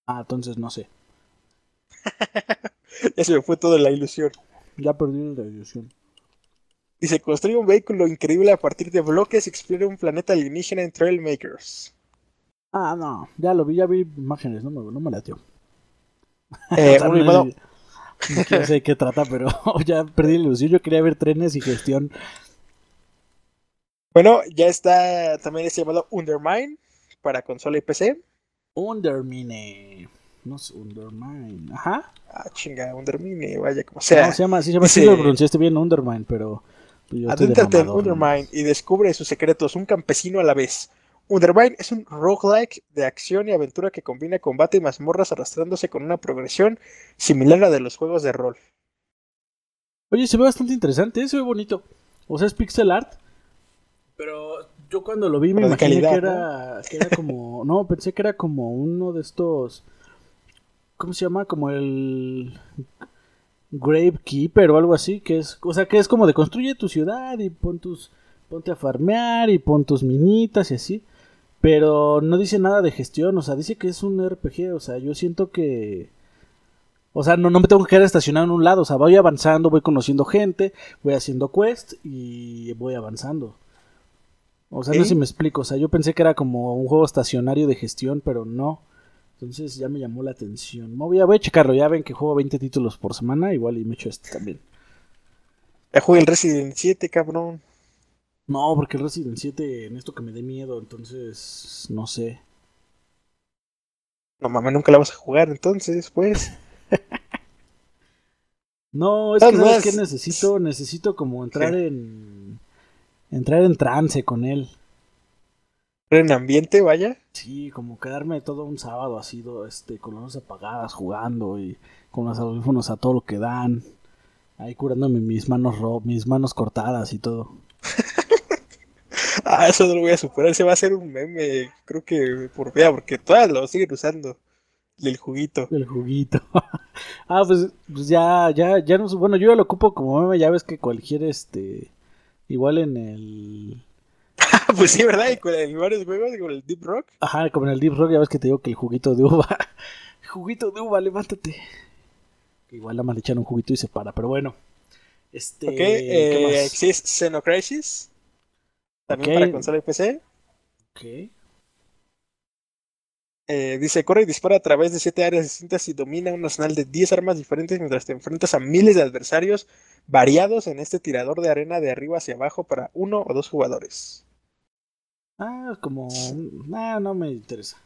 Ah, entonces no sé. Ya se me fue toda la ilusión. Ya perdí la ilusión. Dice: construye un vehículo increíble a partir de bloques y explora un planeta alienígena en Trailmakers. Ah, no, ya lo vi, ya vi imágenes, no me, no me latió. Eh, un no, animado- no sé qué trata, pero ya perdí la ilusión. Yo quería ver trenes y gestión. Bueno, ya está también este llamado Undermine para consola y PC. Undermine. No sé, Undermine. Ajá. Ah, chinga, Undermine, vaya como sea. no, se llama, sí, se llama, sí lo pronunciaste bien, Undermine, pero Adéntrate en. Undermine y descubre sus secretos, un campesino a la vez. Undermine es un roguelike de acción y aventura que combina combate y mazmorras arrastrándose con una progresión similar a la de los juegos de rol. Oye, se ve bastante interesante, se ve bonito. O sea, es pixel art. Pero yo cuando lo vi me Pero imaginé calidad, que, era, que era como... No, pensé que era como uno de estos... ¿Cómo se llama? Como el... Gravekeeper o algo así, que es... O sea, que es como de construye tu ciudad y pon tus... Ponte a farmear y pon tus minitas y así. Pero no dice nada de gestión, o sea, dice que es un RPG, o sea, yo siento que... O sea, no, no me tengo que quedar estacionado en un lado, o sea, voy avanzando, voy conociendo gente, voy haciendo quest y voy avanzando. O sea, no sé si me explico, o sea, yo pensé que era como un juego estacionario de gestión, pero no. Entonces ya me llamó la atención. No, voy, a, voy a checarlo, ya ven que juego 20 títulos por semana, igual y me echo este también. Ya jugué el Resident 7, cabrón. No, porque el Resident 7 en esto que me dé miedo, entonces no sé. No mames, nunca la vas a jugar entonces, pues. No, es que ¿sabes qué necesito? Necesito como entrar en. Entrar en trance con él. ¿En ambiente, vaya? Sí, como quedarme todo un sábado así, este, con las luces apagadas, jugando y con los audífonos a todo lo que dan. Ahí curándome mis manos mis manos cortadas y todo. ah, eso no lo voy a superar. Se va a hacer un meme, creo que por vea, porque todas lo siguen usando. El juguito. El juguito. ah, pues, pues, ya, ya, ya no Bueno, yo ya lo ocupo como meme, ya ves que cualquier este. Igual en el. pues sí, ¿verdad? Y en varios juegos, como el Deep Rock. Ajá, como en el Deep Rock, ya ves que te digo que el juguito de uva. juguito de uva, levántate. Igual la mal echan un juguito y se para, pero bueno. Este. Ok, eh, Xenocrisis. También para consola y PC. Ok. Eh, dice, corre y dispara a través de 7 áreas distintas y domina un arsenal de 10 armas diferentes mientras te enfrentas a miles de adversarios variados en este tirador de arena de arriba hacia abajo para uno o dos jugadores. Ah, como... No, no me interesa.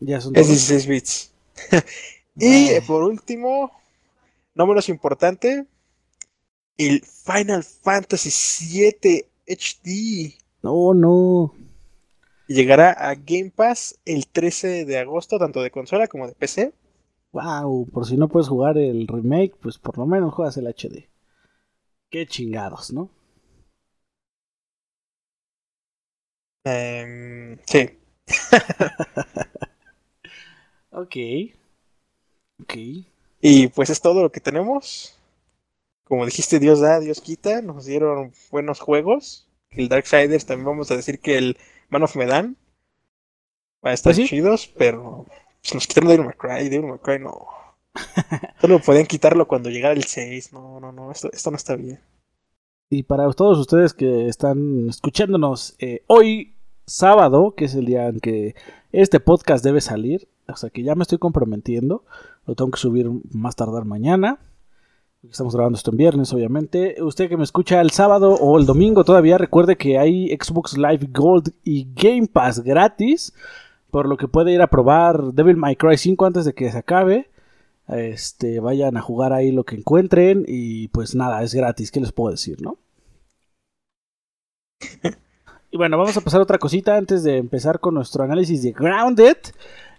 Ya son es 16 bits. y por último, no menos importante, el Final Fantasy VII HD. No, no llegará a Game Pass el 13 de agosto, tanto de consola como de PC. Wow, por si no puedes jugar el remake, pues por lo menos juegas el HD. Qué chingados, ¿no? Um, sí. ok. Ok. Y pues es todo lo que tenemos. Como dijiste, Dios da, Dios quita. Nos dieron buenos juegos. El Darksiders también vamos a decir que el Man of Medan. Va a estar ¿Ah, chidos, pero se nos quitaron Devil May Cry. Devil May Cry no. Solo podían quitarlo cuando llegara el 6. No, no, no. Esto, esto no está bien. Y para todos ustedes que están escuchándonos eh, hoy, sábado, que es el día en que este podcast debe salir, o sea que ya me estoy comprometiendo, lo tengo que subir más tardar mañana. Estamos grabando esto en viernes, obviamente. Usted que me escucha el sábado o el domingo todavía, recuerde que hay Xbox Live Gold y Game Pass gratis. Por lo que puede ir a probar Devil May Cry 5 antes de que se acabe. Este, vayan a jugar ahí lo que encuentren. Y pues nada, es gratis. ¿Qué les puedo decir, no? y bueno, vamos a pasar a otra cosita antes de empezar con nuestro análisis de Grounded.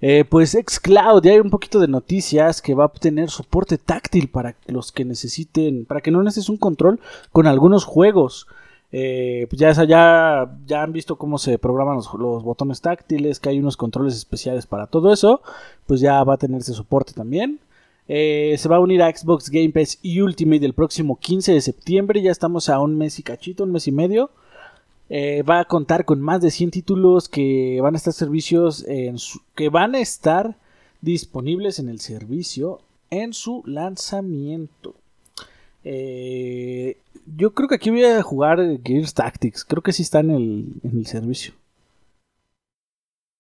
Eh, pues Xcloud, ya hay un poquito de noticias que va a obtener soporte táctil para los que necesiten, para que no necesites un control con algunos juegos. Eh, pues ya, ya, han visto cómo se programan los, botones táctiles, que hay unos controles especiales para todo eso, pues ya va a tener ese soporte también. Eh, se va a unir a Xbox Game Pass y Ultimate el próximo 15 de septiembre, ya estamos a un mes y cachito, un mes y medio. Eh, va a contar con más de 100 títulos que van a estar servicios en que van a estar disponibles en el servicio en su lanzamiento. Eh, yo creo que aquí voy a jugar Gears Tactics. Creo que sí está en el, servicio.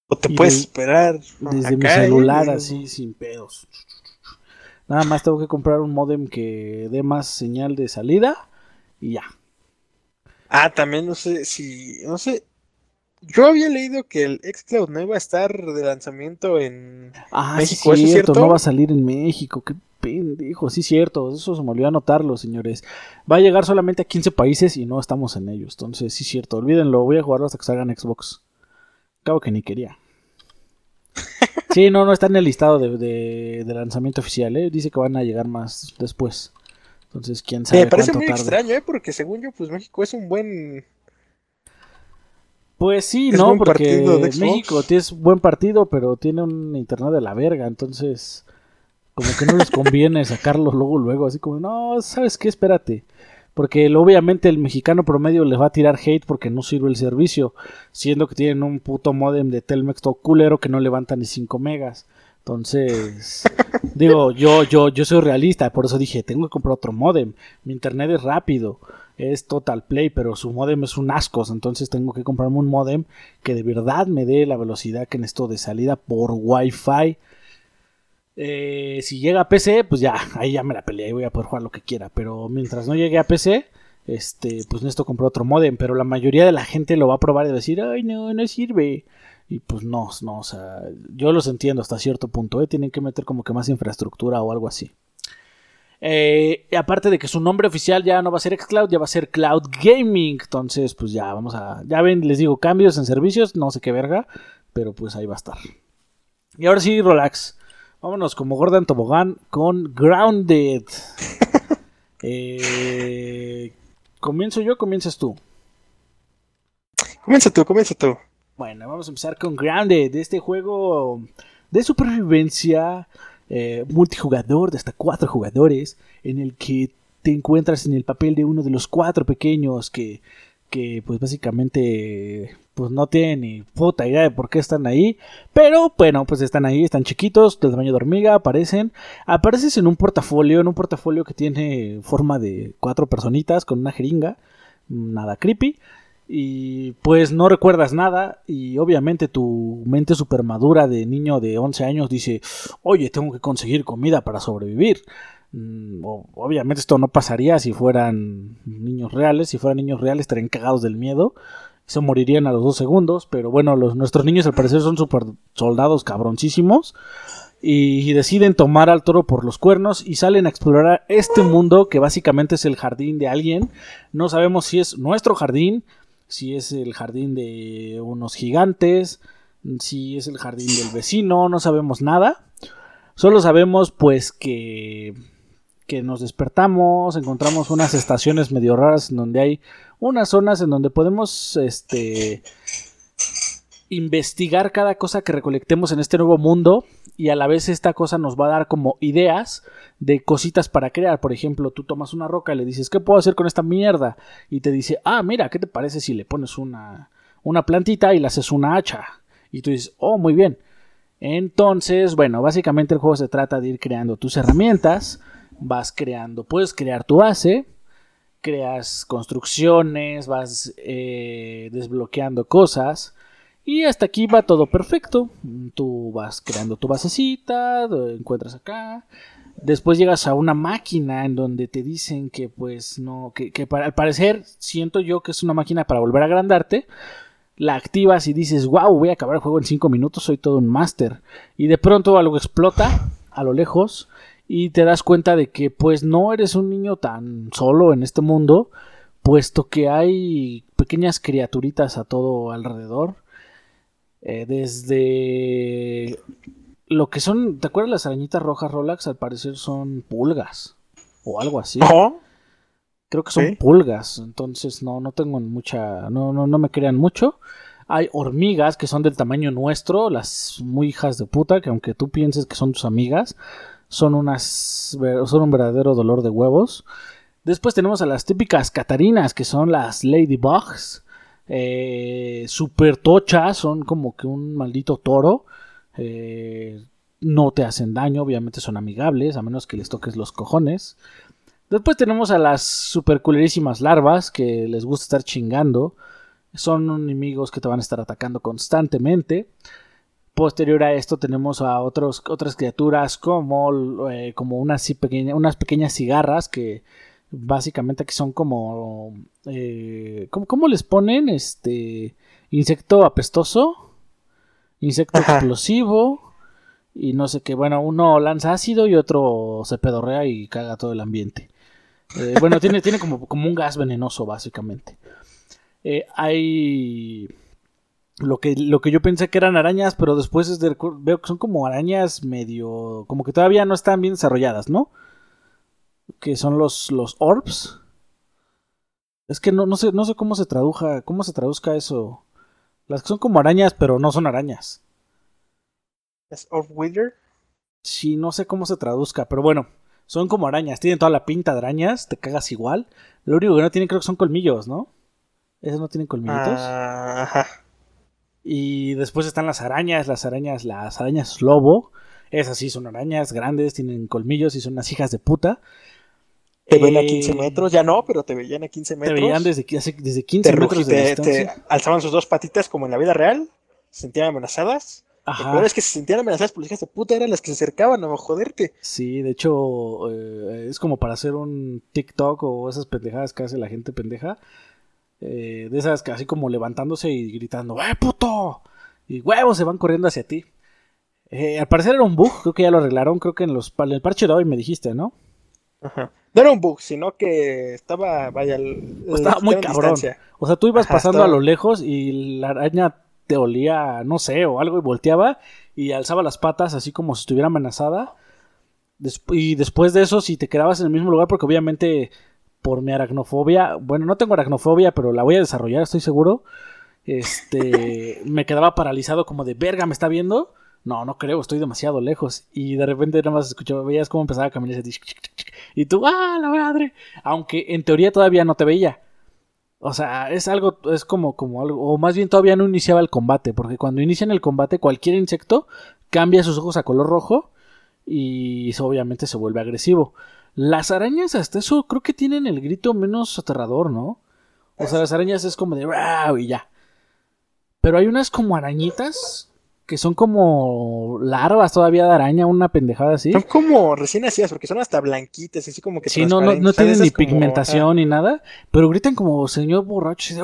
O te puedes esperar. Desde mi celular, así, sin pedos. Nada más tengo que comprar un modem que dé más señal de salida. Y ya. Ah, también no sé si, no sé, yo había leído que el xCloud no iba a estar de lanzamiento en ah, México, sí, cierto, no va a salir en México, qué pendejo, sí cierto, eso se me olvidó anotarlo, señores. Va a llegar solamente a 15 países y no estamos en ellos, entonces sí cierto, olvídenlo, voy a jugarlo hasta que salga en Xbox. Cabo que ni quería. Sí, no, no está en el listado de, de lanzamiento oficial, ¿eh? dice que van a llegar más después. Entonces, quién sabe. Me parece muy extraño, ¿eh? Porque según yo, pues México es un buen. Pues sí, ¿no? Porque México es buen partido, pero tiene un internet de la verga, entonces como que no les conviene sacarlos luego, luego, así como, no, ¿sabes qué? Espérate. Porque obviamente el mexicano promedio les va a tirar hate porque no sirve el servicio, siendo que tienen un puto modem de Telmex todo culero que no levanta ni 5 megas. Entonces, digo, yo, yo, yo soy realista, por eso dije, tengo que comprar otro modem. Mi internet es rápido, es Total Play, pero su modem es un asco, entonces tengo que comprarme un modem que de verdad me dé la velocidad que necesito de salida por Wi-Fi. Eh, si llega a PC, pues ya, ahí ya me la peleé y voy a poder jugar lo que quiera. Pero mientras no llegue a PC, este, pues necesito comprar otro modem. Pero la mayoría de la gente lo va a probar y decir, ay no, no sirve. Y pues no, no, o sea, yo los entiendo hasta cierto punto, ¿eh? Tienen que meter como que más infraestructura o algo así. Eh, aparte de que su nombre oficial ya no va a ser Xcloud, ya va a ser Cloud Gaming. Entonces, pues ya vamos a. Ya ven, les digo, cambios en servicios, no sé qué verga, pero pues ahí va a estar. Y ahora sí, relax. Vámonos como Gordon Tobogán con Grounded. eh, ¿Comienzo yo o comienzas tú? Comienza tú, comienza tú. Bueno, vamos a empezar con Grounded, este juego de supervivencia eh, multijugador de hasta cuatro jugadores, en el que te encuentras en el papel de uno de los cuatro pequeños que, que pues básicamente pues no tienen ni puta idea de por qué están ahí, pero bueno, pues están ahí, están chiquitos, del tamaño de hormiga, aparecen, apareces en un portafolio, en un portafolio que tiene forma de cuatro personitas con una jeringa, nada creepy, y pues no recuerdas nada y obviamente tu mente super madura de niño de 11 años dice, oye, tengo que conseguir comida para sobrevivir. Mm, obviamente esto no pasaría si fueran niños reales, si fueran niños reales estarían cagados del miedo, se morirían a los dos segundos, pero bueno, los, nuestros niños al parecer son super soldados cabroncísimos y deciden tomar al toro por los cuernos y salen a explorar este mundo que básicamente es el jardín de alguien. No sabemos si es nuestro jardín, si es el jardín de unos gigantes, si es el jardín del vecino, no sabemos nada. Solo sabemos pues que que nos despertamos, encontramos unas estaciones medio raras en donde hay unas zonas en donde podemos este investigar cada cosa que recolectemos en este nuevo mundo y a la vez esta cosa nos va a dar como ideas de cositas para crear. Por ejemplo, tú tomas una roca y le dices, ¿qué puedo hacer con esta mierda? Y te dice, ah, mira, ¿qué te parece si le pones una, una plantita y le haces una hacha? Y tú dices, oh, muy bien. Entonces, bueno, básicamente el juego se trata de ir creando tus herramientas, vas creando, puedes crear tu base, creas construcciones, vas eh, desbloqueando cosas. Y hasta aquí va todo perfecto. Tú vas creando tu basecita, encuentras acá, Después llegas a una máquina en donde te dicen que pues no, que, para, al parecer siento yo que es una máquina para volver a agrandarte. La activas y dices, wow, voy a acabar el juego en 5 minutos, soy todo un máster. Y de pronto algo explota a lo lejos y te das cuenta de que pues no eres un niño tan solo en este mundo, puesto que hay pequeñas criaturitas a todo alrededor. Eh, desde lo que son, ¿te acuerdas las arañitas rojas Rolax? Al parecer son pulgas o algo así. Creo que son pulgas, entonces no, no tengo mucha, no, no, no me crean mucho. Hay hormigas que son del tamaño nuestro, las muy hijas de puta, que aunque tú pienses que son tus amigas, son unas, son un verdadero dolor de huevos. Después tenemos a las típicas catarinas, que son las ladybugs. Eh, super tochas, son como que un maldito toro. Eh, no te hacen daño, obviamente son amigables, a menos que les toques los cojones. Después tenemos a las super culerísimas larvas que les gusta estar chingando. Son enemigos que te van a estar atacando constantemente. Posterior a esto tenemos a otras criaturas como, eh, como unas pequeñas cigarras que básicamente aquí son como... Eh, ¿cómo, les ponen? Este... Insecto apestoso insecto explosivo y no sé qué. Bueno, uno lanza ácido y otro se pedorrea y caga todo el ambiente. Eh, bueno, tiene, tiene como, como, un gas venenoso, básicamente. Eh, hay lo que, lo que yo pensé que eran arañas, pero después es veo que son como arañas medio. como que todavía no están bien desarrolladas, ¿no? Que son los, los orbs. Es que no, no sé, no sé cómo se traduja, cómo se traduzca eso. Las que son como arañas, pero no son arañas. ¿Es Orb Wither? Sí, no sé cómo se traduzca, pero bueno, son como arañas. Tienen toda la pinta de arañas, te cagas igual. Lo único que no tienen creo que son colmillos, ¿no? Esas no tienen colmillitos. Ajá. Y después están las arañas, las arañas, las arañas lobo. Esas sí son arañas grandes, tienen colmillos y son unas hijas de puta. Te ven a 15 eh, metros, ya no, pero te veían a 15 metros. Te veían desde, desde 15 metros de te, alzaban sus dos patitas como en la vida real, se sentían amenazadas. Ajá. Pero es que se sentían amenazadas por las hijas de puta eran las que se acercaban a joderte. Sí, de hecho, eh, es como para hacer un TikTok o esas pendejadas que hace la gente pendeja. Eh, de esas que así como levantándose y gritando, ¡eh, puto! y huevos se van corriendo hacia ti. Eh, al parecer era un bug, creo que ya lo arreglaron, creo que en, los, en el parche de hoy me dijiste, ¿no? Ajá. No era un bug, sino que estaba, vaya, estaba muy cabrón. O sea, tú ibas pasando a lo lejos y la araña te olía, no sé, o algo y volteaba y alzaba las patas así como si estuviera amenazada. y después de eso, si te quedabas en el mismo lugar, porque obviamente por mi aracnofobia, bueno, no tengo aracnofobia, pero la voy a desarrollar, estoy seguro. Este, me quedaba paralizado como de verga, me está viendo. No, no creo, estoy demasiado lejos. Y de repente nada más escuchaba, veías cómo empezaba a caminar ese y tú, ¡ah, la madre! Aunque en teoría todavía no te veía. O sea, es algo, es como, como algo, o más bien todavía no iniciaba el combate, porque cuando inician el combate cualquier insecto cambia sus ojos a color rojo y obviamente se vuelve agresivo. Las arañas hasta eso creo que tienen el grito menos aterrador, ¿no? O sea, las arañas es como de ¡Wow! y ya. Pero hay unas como arañitas que son como larvas todavía de araña, una pendejada así. Son como recién nacidas, porque son hasta blanquitas, así como que Sí, no, no, no tienen ni pigmentación ni nada, pero gritan como señor borracho.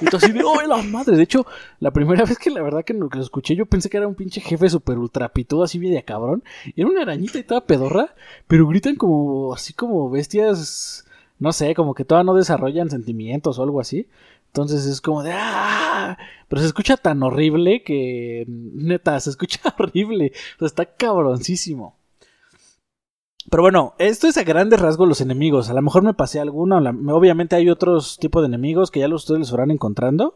Y, todo así de, ¡oh, la madre! De hecho, la primera vez que la verdad que lo, escuché, yo pensé que era un pinche jefe super ultra pitudo, así media cabrón. Y era una arañita y toda pedorra, pero gritan como, así como bestias, no sé, como que todavía no desarrollan sentimientos o algo así. Entonces es como de ¡ah! Pero se escucha tan horrible que neta, se escucha horrible. O sea, está cabroncísimo. Pero bueno, esto es a grandes rasgos los enemigos. A lo mejor me pasé alguno. Obviamente hay otros tipos de enemigos que ya ustedes los van encontrando.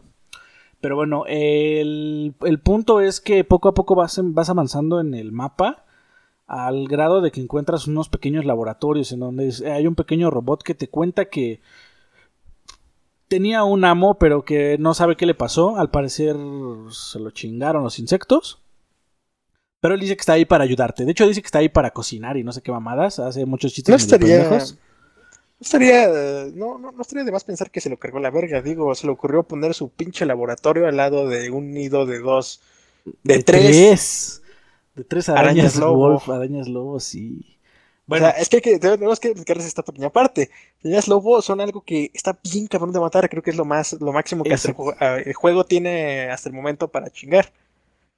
Pero bueno, el, el, punto es que poco a poco vas, vas avanzando en el mapa al grado de que encuentras unos pequeños laboratorios en donde hay un pequeño robot que te cuenta que tenía un amo, pero que no sabe qué le pasó. Al parecer se lo chingaron los insectos. Pero él dice que está ahí para ayudarte. De hecho, dice que está ahí para cocinar y no sé qué mamadas. Hace muchos chistes. No estaría. No estaría, no, no, estaría de más pensar que se lo cargó la verga. Digo, se le ocurrió poner su pinche laboratorio al lado de un nido de dos. De, tres. De tres arañas, lobo. arañas lobo, sí. Bueno, es que, tenemos que explicarles esta pequeña parte. Las lobo son algo que está bien cabrón de matar. Creo que es lo más, lo máximo que ah, el juego, tiene hasta el momento para chingar.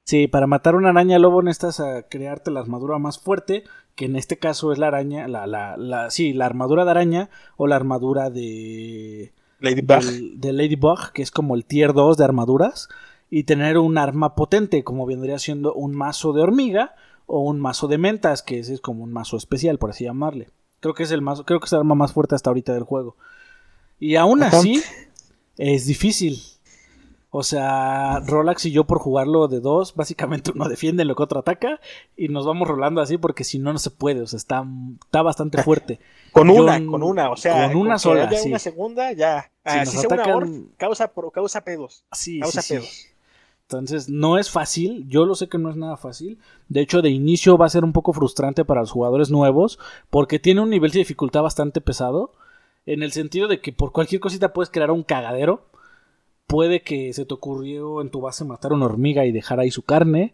Sí, para matar una araña lobo necesitas a crearte la armadura más fuerte, que en este caso es la araña, la, la, la sí, la armadura de araña o la armadura de Ladybug. de Ladybug, que es como el tier 2 de armaduras, y tener un arma potente, como vendría siendo un mazo de hormiga o un mazo de mentas, que ese es como un mazo especial, por así llamarle. Creo que es el mazo, creo que es el arma más fuerte hasta ahorita del juego. Y aún así, es difícil. O sea, Rolax y yo por jugarlo de dos, básicamente uno defiende, lo que otro ataca, y nos vamos rolando así porque si no, no se puede. O sea, está, está bastante fuerte. con una, con una, o sea, con una sola. Ya una segunda, ya. Si, ah, nos atacan... causa, causa pedos. Sí, causa pedos. Entonces, no es fácil, yo lo sé que no es nada fácil. De hecho, de inicio va a ser un poco frustrante para los jugadores nuevos, porque tiene un nivel de dificultad bastante pesado, en el sentido de que por cualquier cosita puedes crear un cagadero. Puede que se te ocurrió en tu base matar una hormiga y dejar ahí su carne.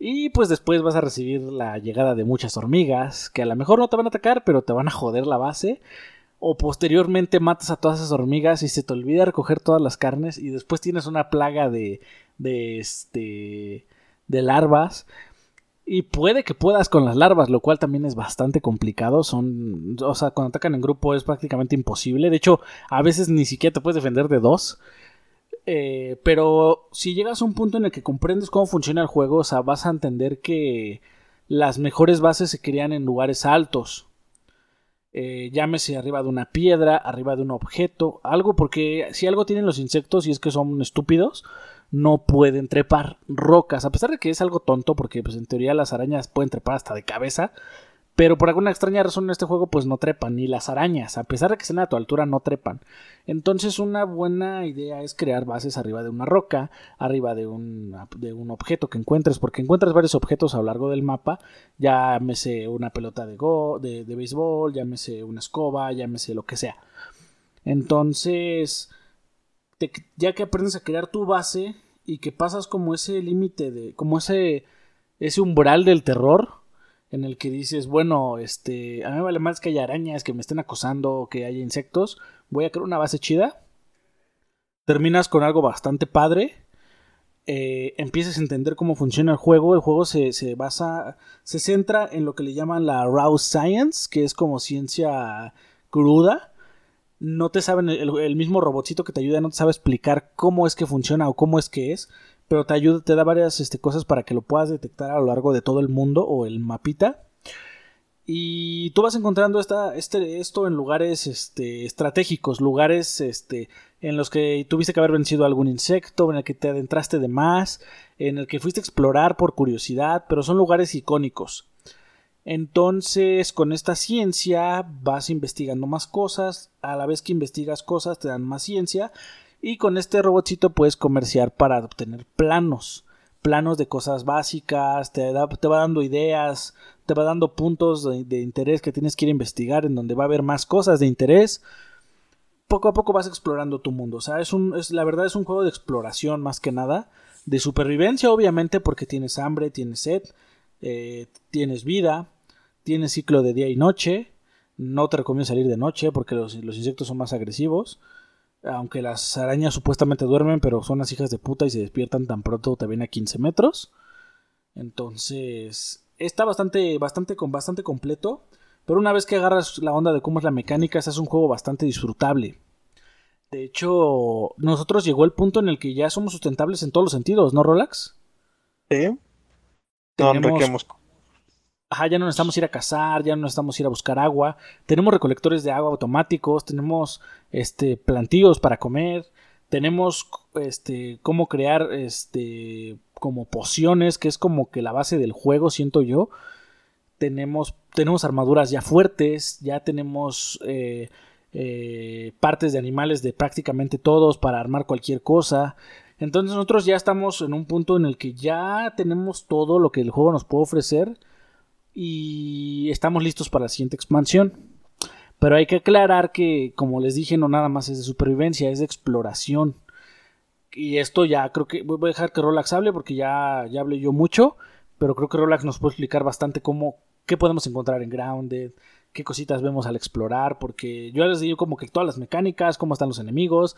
Y pues después vas a recibir la llegada de muchas hormigas, que a lo mejor no te van a atacar, pero te van a joder la base o posteriormente matas a todas esas hormigas y se te olvida recoger todas las carnes y después tienes una plaga de de este de larvas y puede que puedas con las larvas, lo cual también es bastante complicado. Son, o sea, cuando atacan en grupo es prácticamente imposible. De hecho, a veces ni siquiera te puedes defender de dos. Eh, pero si llegas a un punto en el que comprendes cómo funciona el juego, o sea, vas a entender que las mejores bases se crean en lugares altos. Eh, llámese arriba de una piedra, arriba de un objeto, algo porque si algo tienen los insectos y es que son estúpidos, no pueden trepar rocas, a pesar de que es algo tonto porque pues en teoría las arañas pueden trepar hasta de cabeza, pero por alguna extraña razón en este juego pues no trepan, ni las arañas, a pesar de que estén a tu altura no trepan. Entonces una buena idea es crear bases arriba de una roca, arriba de un, de un objeto que encuentres, porque encuentras varios objetos a lo largo del mapa, llámese una pelota de, go, de, de béisbol, llámese una escoba, llámese lo que sea. Entonces ya que aprendes a crear tu base y que pasas como ese límite de, como ese, ese umbral del terror en el que dices, bueno, este, a mí vale más que haya arañas, que me estén acosando, que haya insectos, voy a crear una base chida. Terminas con algo bastante padre eh, empieces a entender cómo funciona el juego. El juego se, se, basa, se centra en lo que le llaman la raw science, que es como ciencia cruda. No te saben, el, mismo robotcito que te ayuda no te sabe explicar cómo es que funciona o cómo es que es, pero te ayuda, te da varias este, cosas para que lo puedas detectar a lo largo de todo el mundo o el mapita. Y tú vas encontrando esta, este, esto en lugares este, estratégicos, lugares este, en los que tuviste que haber vencido algún insecto, en el que te adentraste de más, en el que fuiste a explorar por curiosidad, pero son lugares icónicos. Entonces, con esta ciencia vas investigando más cosas, a la vez que investigas cosas te dan más ciencia, y con este robotcito puedes comerciar para obtener planos planos de cosas básicas, te, te va dando ideas, te va dando puntos de, interés que tienes que ir a investigar, en donde va a haber más cosas de interés. Poco a poco vas explorando tu mundo. O sea, es un, es, la verdad es un juego de exploración más que nada. De supervivencia, obviamente, porque tienes hambre, tienes sed, eh, tienes vida, tienes ciclo de día y noche. No te recomiendo salir de noche porque los insectos son más agresivos. Aunque las arañas supuestamente duermen, pero son las hijas de puta y se despiertan tan pronto ven a 15 metros. Entonces, está bastante, bastante, bastante completo. Pero una vez que agarras la onda de cómo es la mecánica, es un juego bastante disfrutable. De hecho, nosotros llegó el punto en el que ya somos sustentables en todos los sentidos, ¿no, Rolax? Sí. Tenemos, Ajá, ya no necesitamos ir a cazar, ya no necesitamos ir a buscar agua. Tenemos recolectores de agua automáticos, tenemos este plantíos para comer, tenemos este cómo crear este como pociones, que es como que la base del juego, siento yo. Tenemos tenemos armaduras ya fuertes, ya tenemos eh, eh, partes de animales de prácticamente todos para armar cualquier cosa. Entonces nosotros ya estamos en un punto en el que ya tenemos todo lo que el juego nos puede ofrecer y estamos listos para la siguiente expansión. Pero hay que aclarar que, como les dije, no nada más es de supervivencia, es de exploración. Y esto ya creo que voy a dejar que Rolax hable porque ya, ya hablé yo mucho, pero creo que Rolax nos puede explicar bastante cómo, qué podemos encontrar en Grounded, qué cositas vemos al explorar, porque yo les digo como que todas las mecánicas, cómo están los enemigos,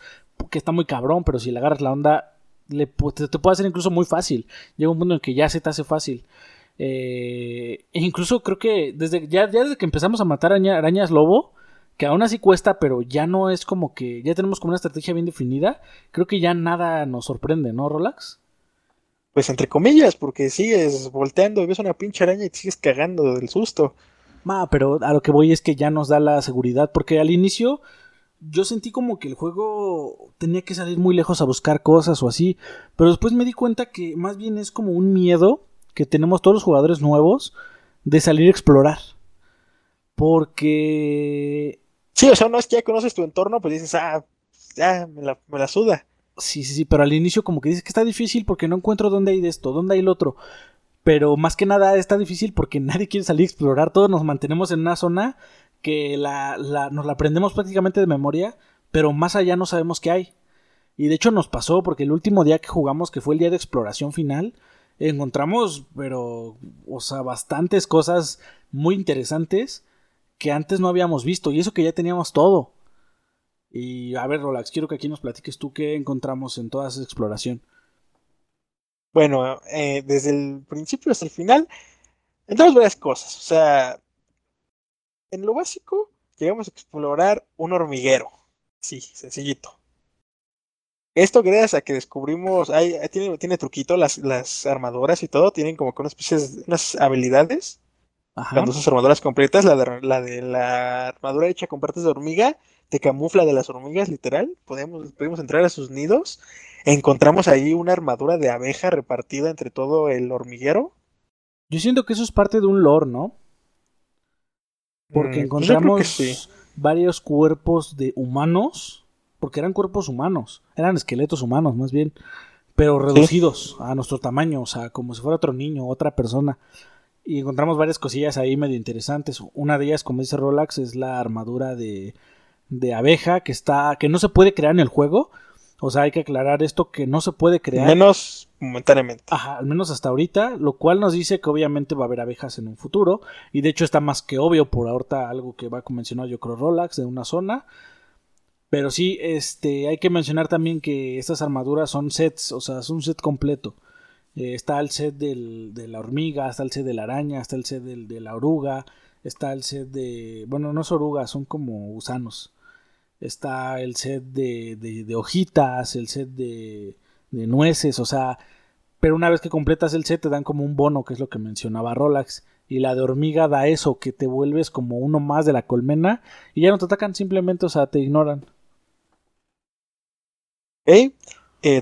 que está muy cabrón, pero si le agarras la onda, le, te, te puede hacer incluso muy fácil. Llega un punto en que ya se te hace fácil. Eh, incluso creo que desde ya, desde que empezamos a matar arañas lobo, que aún así cuesta, pero ya no es como que ya tenemos como una estrategia bien definida, creo que ya nada nos sorprende, ¿no, Rolax? Pues entre comillas, porque sigues volteando y ves una pinche araña y te sigues cagando del susto. Ma, pero a lo que voy es que ya nos da la seguridad, porque al inicio yo sentí como que el juego tenía que salir muy lejos a buscar cosas o así, pero después me di cuenta que más bien es como un miedo que tenemos todos los jugadores nuevos de salir a explorar. Porque... Sí, o sea, no es que ya conoces tu entorno, pues dices, ah, ya, me la, me la suda. Sí, sí, sí, pero al inicio como que dices que está difícil porque no encuentro dónde hay de esto, dónde hay el otro. Pero más que nada está difícil porque nadie quiere salir a explorar, todos nos mantenemos en una zona que la, la, nos la aprendemos prácticamente de memoria, pero más allá no sabemos qué hay. Y de hecho nos pasó porque el último día que jugamos, que fue el día de exploración final, encontramos, pero, o sea, bastantes cosas muy interesantes que antes no habíamos visto y eso que ya teníamos todo. Y a ver, Rolax, quiero que aquí nos platiques tú qué encontramos en toda esa exploración. Bueno, eh, desde el principio hasta el final, entramos varias cosas. O sea, en lo básico, llegamos a explorar un hormiguero. Sí, sencillito. Esto gracias a que descubrimos, hay, tiene, tiene truquito, las, las armaduras y todo, tienen como que una especie de unas habilidades. Ajá. Cuando usas armaduras completas, la de, la de la armadura hecha con partes de hormiga, te camufla de las hormigas, literal. Podemos, podemos entrar a sus nidos. Encontramos ahí una armadura de abeja repartida entre todo el hormiguero. Yo siento que eso es parte de un lore, ¿no? Porque mm, pues encontramos varios cuerpos de humanos porque eran cuerpos humanos, eran esqueletos humanos más bien, pero reducidos a nuestro tamaño, o sea, como si fuera otro niño, otra persona. Y encontramos varias cosillas ahí medio interesantes. Una de ellas, como dice Rolax, es la armadura de, de abeja que está que no se puede crear en el juego. O sea, hay que aclarar esto que no se puede crear. Menos momentáneamente. Ajá, al menos hasta ahorita, lo cual nos dice que obviamente va a haber abejas en un futuro. Y de hecho está más que obvio por ahorita algo que va a mencionar yo creo Rolax de una zona. Pero sí, este, hay que mencionar también que estas armaduras son sets, o sea, es un set completo. Eh, está el set del, de la hormiga, está el set de la araña, está el set del, de la oruga, está el set de... Bueno, no es oruga, son como gusanos. Está el set de, de, de hojitas, el set de, de nueces, o sea... Pero una vez que completas el set te dan como un bono, que es lo que mencionaba Rolax. Y la de hormiga da eso, que te vuelves como uno más de la colmena y ya no te atacan, simplemente, o sea, te ignoran. ¿Eh?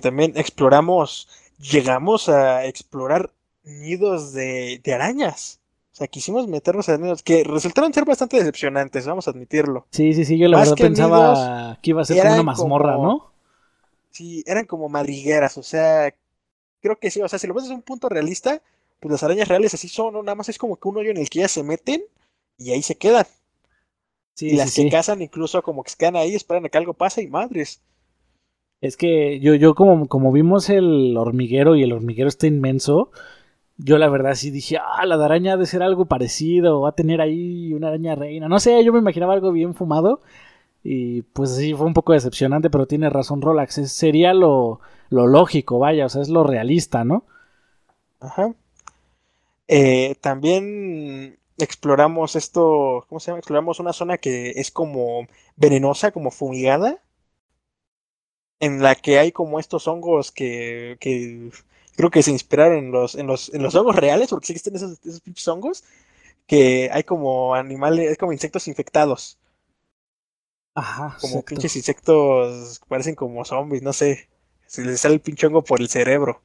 también exploramos, llegamos a explorar nidos de, de, arañas. O sea, quisimos meternos a nidos que resultaron ser bastante decepcionantes, vamos a admitirlo. Sí, sí, sí, yo la verdad pensaba que iba a ser como una mazmorra, ¿no? Sí, eran como madrigueras, o sea, creo que sí, o sea, si lo ves desde un punto realista, pues las arañas reales así son, ¿no? Nada más es como que un hoyo en el que ya se meten y ahí se quedan. Sí, y las que cazan incluso como que se quedan ahí, esperan a que algo pase y madres. Es que yo, yo como, como vimos el hormiguero y el hormiguero está inmenso, yo la verdad sí dije, ah, la de araña ha de ser algo parecido, va a tener ahí una araña reina. No sé, yo me imaginaba algo bien fumado. Y pues sí, fue un poco decepcionante, pero tiene razón Rolax. sería lo, lo lógico, vaya, o sea, es lo realista, ¿no? Ajá. Eh, también exploramos esto, ¿cómo se llama? Exploramos una zona que es como venenosa, como fumigada, en la que hay como estos hongos que, que creo que se inspiraron en los, en los, en los hongos reales, porque existen esos, esos pinches hongos, que hay como animales, como insectos infectados. Ajá. Como pinches insectos que parecen como zombies, no sé. Se les sale el pinche hongo por el cerebro.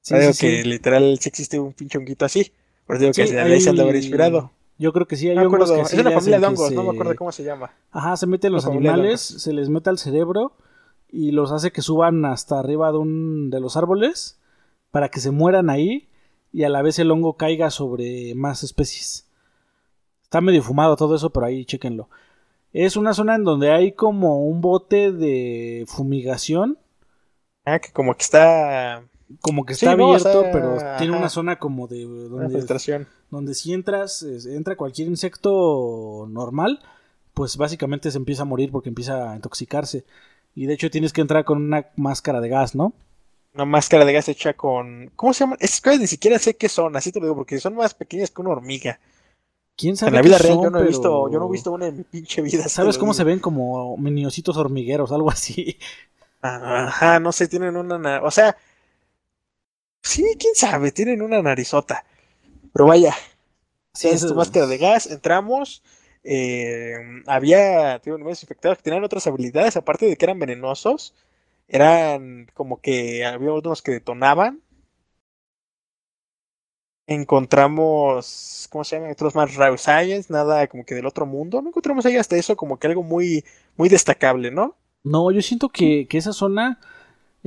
Sí, que literal sí existe un pinche honguito así. Por eso digo que ahí se han de haber inspirado. Yo creo que sí, hay hongos que Es una familia de hongos, no me acuerdo cómo se llama. Ajá, se meten los animales, se les mete al cerebro y los hace que suban hasta arriba de un de los árboles para que se mueran ahí y a la vez el hongo caiga sobre más especies. Está medio fumado todo eso, pero ahí chéquenlo. Es una zona en donde hay como un bote de fumigación. Ah, que como que está como que está abierto, pero tiene una zona como de donde, donde si entras, entra cualquier insecto normal, pues básicamente se empieza a morir porque empieza a intoxicarse. Y de hecho tienes que entrar con una máscara de gas, ¿no? Una máscara de gas hecha con. ¿Cómo se llama? Es que ni siquiera sé qué son, así te lo digo, porque son más pequeñas que una hormiga. ¿Quién sabe? En la vida real yo no he visto, yo no he visto una en mi pinche vida. ¿Sabes cómo se ven como miniositos hormigueros, algo así? Ajá, no sé, tienen una. O sea, Sí, quién sabe, tienen una narizota. Pero vaya, sí, es tu máscara de gas, entramos. Eh, había tengo infectados que tenían otras habilidades, aparte de que eran venenosos. Eran como que había unos que detonaban. Encontramos, ¿cómo se llama? Otros más Raw Science, nada como que del otro mundo. No encontramos ahí hasta eso como que algo muy, muy destacable, ¿no? No, yo siento que, que esa zona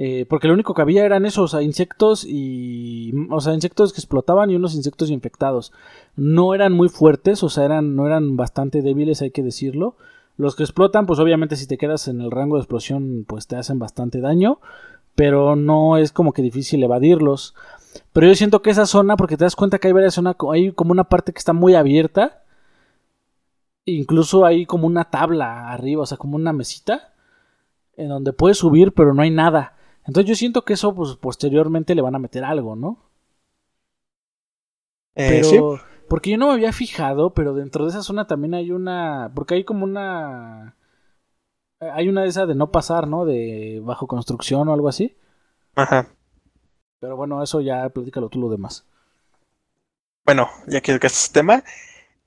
eh, porque lo único que había eran esos, insectos y. O sea, insectos que explotaban y unos insectos infectados. No eran muy fuertes, o sea, no eran bastante débiles, hay que decirlo. Los que explotan, pues obviamente si te quedas en el rango de explosión, pues te hacen bastante daño. Pero no es como que difícil evadirlos. Pero yo siento que esa zona, porque te das cuenta que hay varias zonas, hay como una parte que está muy abierta. Incluso hay como una tabla arriba, o sea, como una mesita. En donde puedes subir, pero no hay nada. Entonces yo siento que eso pues posteriormente le van a meter algo, ¿no? Eh, pero, porque yo no me había fijado, pero dentro de esa zona también hay una, porque hay como una, hay una de esas de no pasar, ¿no? De bajo construcción o algo así. Ajá. Pero bueno, eso ya platícalo tú lo demás. Bueno, ya que este tema,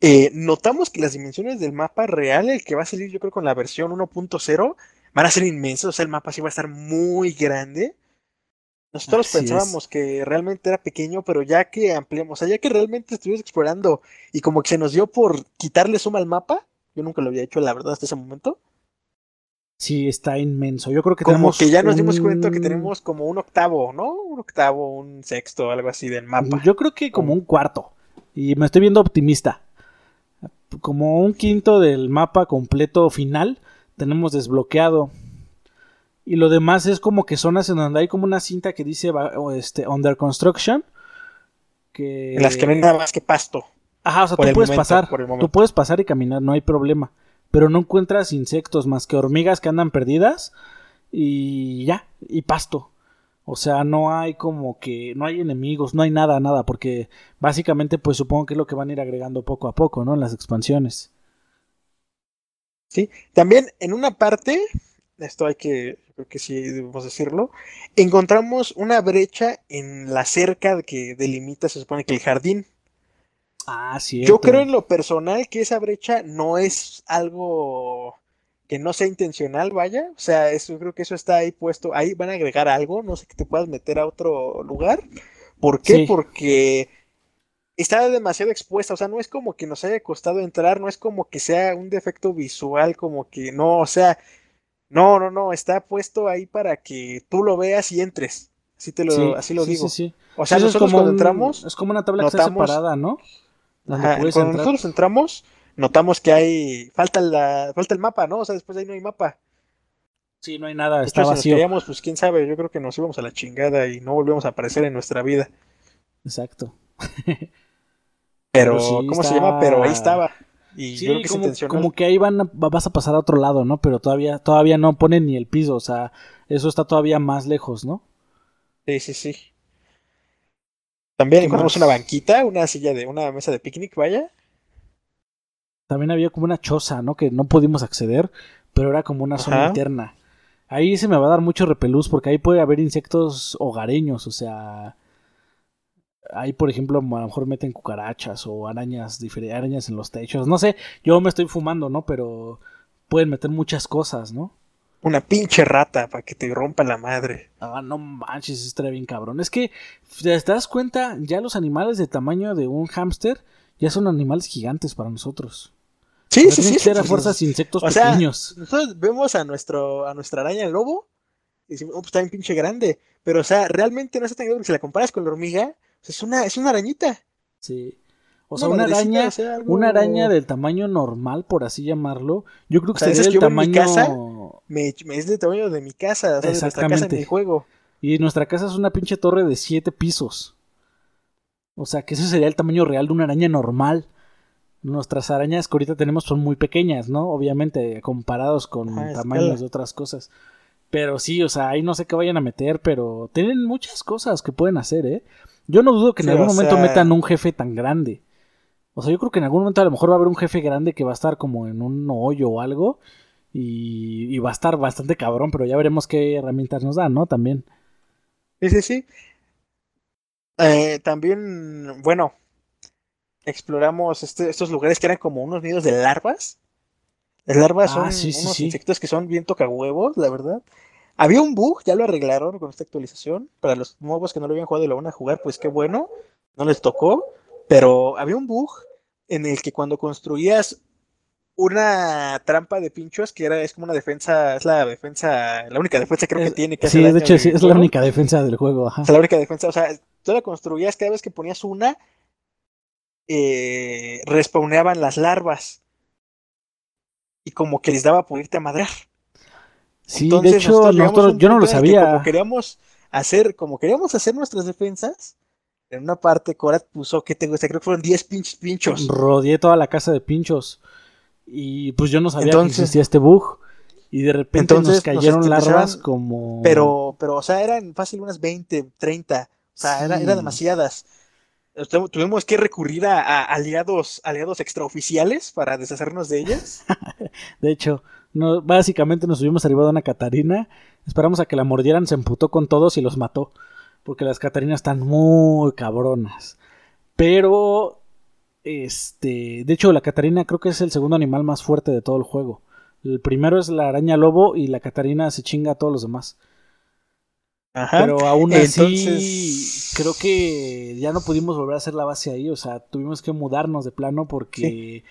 eh, notamos que las dimensiones del mapa real, el que va a salir yo creo con la versión 1.0, van a ser inmensos, o sea, el mapa sí va a estar muy grande. Nosotros pensábamos que realmente era pequeño, pero ya que ampliamos, o sea, ya que realmente estuvimos explorando y como que se nos dio por quitarle suma al mapa, yo nunca lo había hecho, la verdad, hasta ese momento. Sí, está inmenso. Yo creo que como que ya nos dimos cuenta que tenemos como un octavo, ¿no? Un octavo, un sexto, algo así del mapa. Yo creo que como un cuarto. Y me estoy viendo optimista. Como un quinto del mapa completo final tenemos desbloqueado. Y lo demás es como que zonas en donde hay como una cinta que dice este, Under Construction. En las que no hay nada más que pasto. Ajá, o sea, tú puedes pasar. Tú puedes pasar y caminar, no hay problema. pero no encuentras insectos más que hormigas que andan perdidas y ya, y pasto. O sea, no hay como que, no hay enemigos, no hay nada, nada, porque básicamente pues supongo que es lo que van a ir agregando poco a poco, ¿no? En las expansiones. Sí, también en una parte, esto hay que, creo que sí debemos decirlo, encontramos una brecha en la cerca que delimita, se supone que el jardín. Ah, sí. Yo creo en lo personal que esa brecha no es algo que no sea intencional, vaya. O sea, eso, yo creo que eso está ahí puesto. Ahí van a agregar algo, no sé que te puedas meter a otro lugar. ¿Por qué? Porque está demasiado expuesta. O sea, no es como que nos haya costado entrar, no es como que sea un defecto visual, como que no, o sea, no, no, no, está puesto ahí para que tú lo veas y entres. Así te lo, así lo digo. O sea, nosotros cuando entramos. Es como una tabla que está separada, ¿no? cuando nosotros entramos, notamos que hay. Falta, la, falta el mapa, ¿no? O sea, después ahí no hay mapa. Sí, no hay nada, está vacío. Si nos pues quién sabe, yo creo que nos íbamos a la chingada y no volvemos a aparecer en nuestra vida. Exacto. Pero, ¿cómo se llama? Pero ahí estaba. Y yo creo que como, es como que ahí van vas a pasar a otro lado, ¿no? Pero todavía, todavía no ponen ni el piso, o sea, eso está todavía más lejos, ¿no? Sí, sí, sí. También encontramos una banquita, una silla de, una mesa de picnic, vaya. También había como una choza, ¿no? Que no pudimos acceder, pero era como una zona interna. Ahí se me va a dar mucho repelús porque ahí puede haber insectos hogareños, o sea, ahí por ejemplo a lo mejor meten cucarachas o arañas, arañas en los techos, no sé, yo me estoy fumando, ¿no? Pero pueden meter muchas cosas, ¿no? una pinche rata para que te rompa la madre. Ah, no manches, estaría bien cabrón. Es que, ¿te das cuenta? Ya los animales de tamaño de un hámster ya son animales gigantes para nosotros. Sí, sí, sí. sí, fuerzas insectos pequeños. nosotros vemos a nuestro a nuestra araña lobo y decimos, oh, pues está bien pinche grande. Pero, o sea, realmente no es tan grande porque si la comparas con la hormiga, es una, es una arañita. Sí. O sea, una, araña, una araña del tamaño normal, por así llamarlo. Yo creo que sería del tamaño. casa, me, es del tamaño de mi casa, o sea, de nuestra casa en mi juego. Y nuestra casa es una pinche torre de siete pisos. O sea, que ese sería el tamaño real de una araña normal. Nuestras arañas que ahorita tenemos son muy pequeñas, ¿no? Obviamente, comparados con tamaños de otras cosas. Pero sí, o sea, ahí no sé qué vayan a meter, pero tienen muchas cosas que pueden hacer, ¿eh? Yo no dudo que en algún momento metan un jefe tan grande. O sea, yo creo que en algún momento a lo mejor va a haber un jefe grande que va a estar como en un hoyo o algo. Y, va a estar bastante cabrón, pero ya veremos qué herramientas nos dan, ¿no? También. Sí, sí, sí. Eh, también, bueno, exploramos este, estos lugares que eran como unos nidos de larvas. Las larvas ah, son unos insectos que son bien tocahuevos, la verdad. Había un bug, ya lo arreglaron con esta actualización. Para los nuevos que no lo habían jugado y lo van a jugar, pues qué bueno. No les tocó. Pero había un bug en el que cuando construías una trampa de pinchos que era es como una defensa, es la defensa, la única defensa creo que tiene que Sí, de hecho sí, es la única defensa del juego, Es la única defensa, o sea, tú la construías cada vez que ponías una eh, respawneaban las larvas y como que les daba por irte a madrear. Sí, de hecho, yo no lo sabía. Como queríamos hacer, como queríamos hacer nuestras defensas, en una parte Corat puso, que te gusta? Creo que fueron 10 pinches pinchos. Rodeé toda la casa de pinchos. Y pues yo no sabía que existía este bug. Y de repente nos cayeron larvas como. Pero, pero, o sea, eran fácil unas 20, 30. O sea, eran demasiadas. Tuvimos que recurrir a, aliados, aliados extraoficiales para deshacernos de ellas. de hecho, no, básicamente nos subimos arriba de una Catarina. Esperamos a que la mordieran, se emputó con todos y los mató. Porque las Catarinas están muy cabronas. Pero este, de hecho, la Catarina creo que es el segundo animal más fuerte de todo el juego. El primero es la araña lobo y la Catarina se chinga a todos los demás. Ajá. Pero aún así, creo que ya no pudimos volver a hacer la base ahí. O sea, tuvimos que mudarnos de plano porque.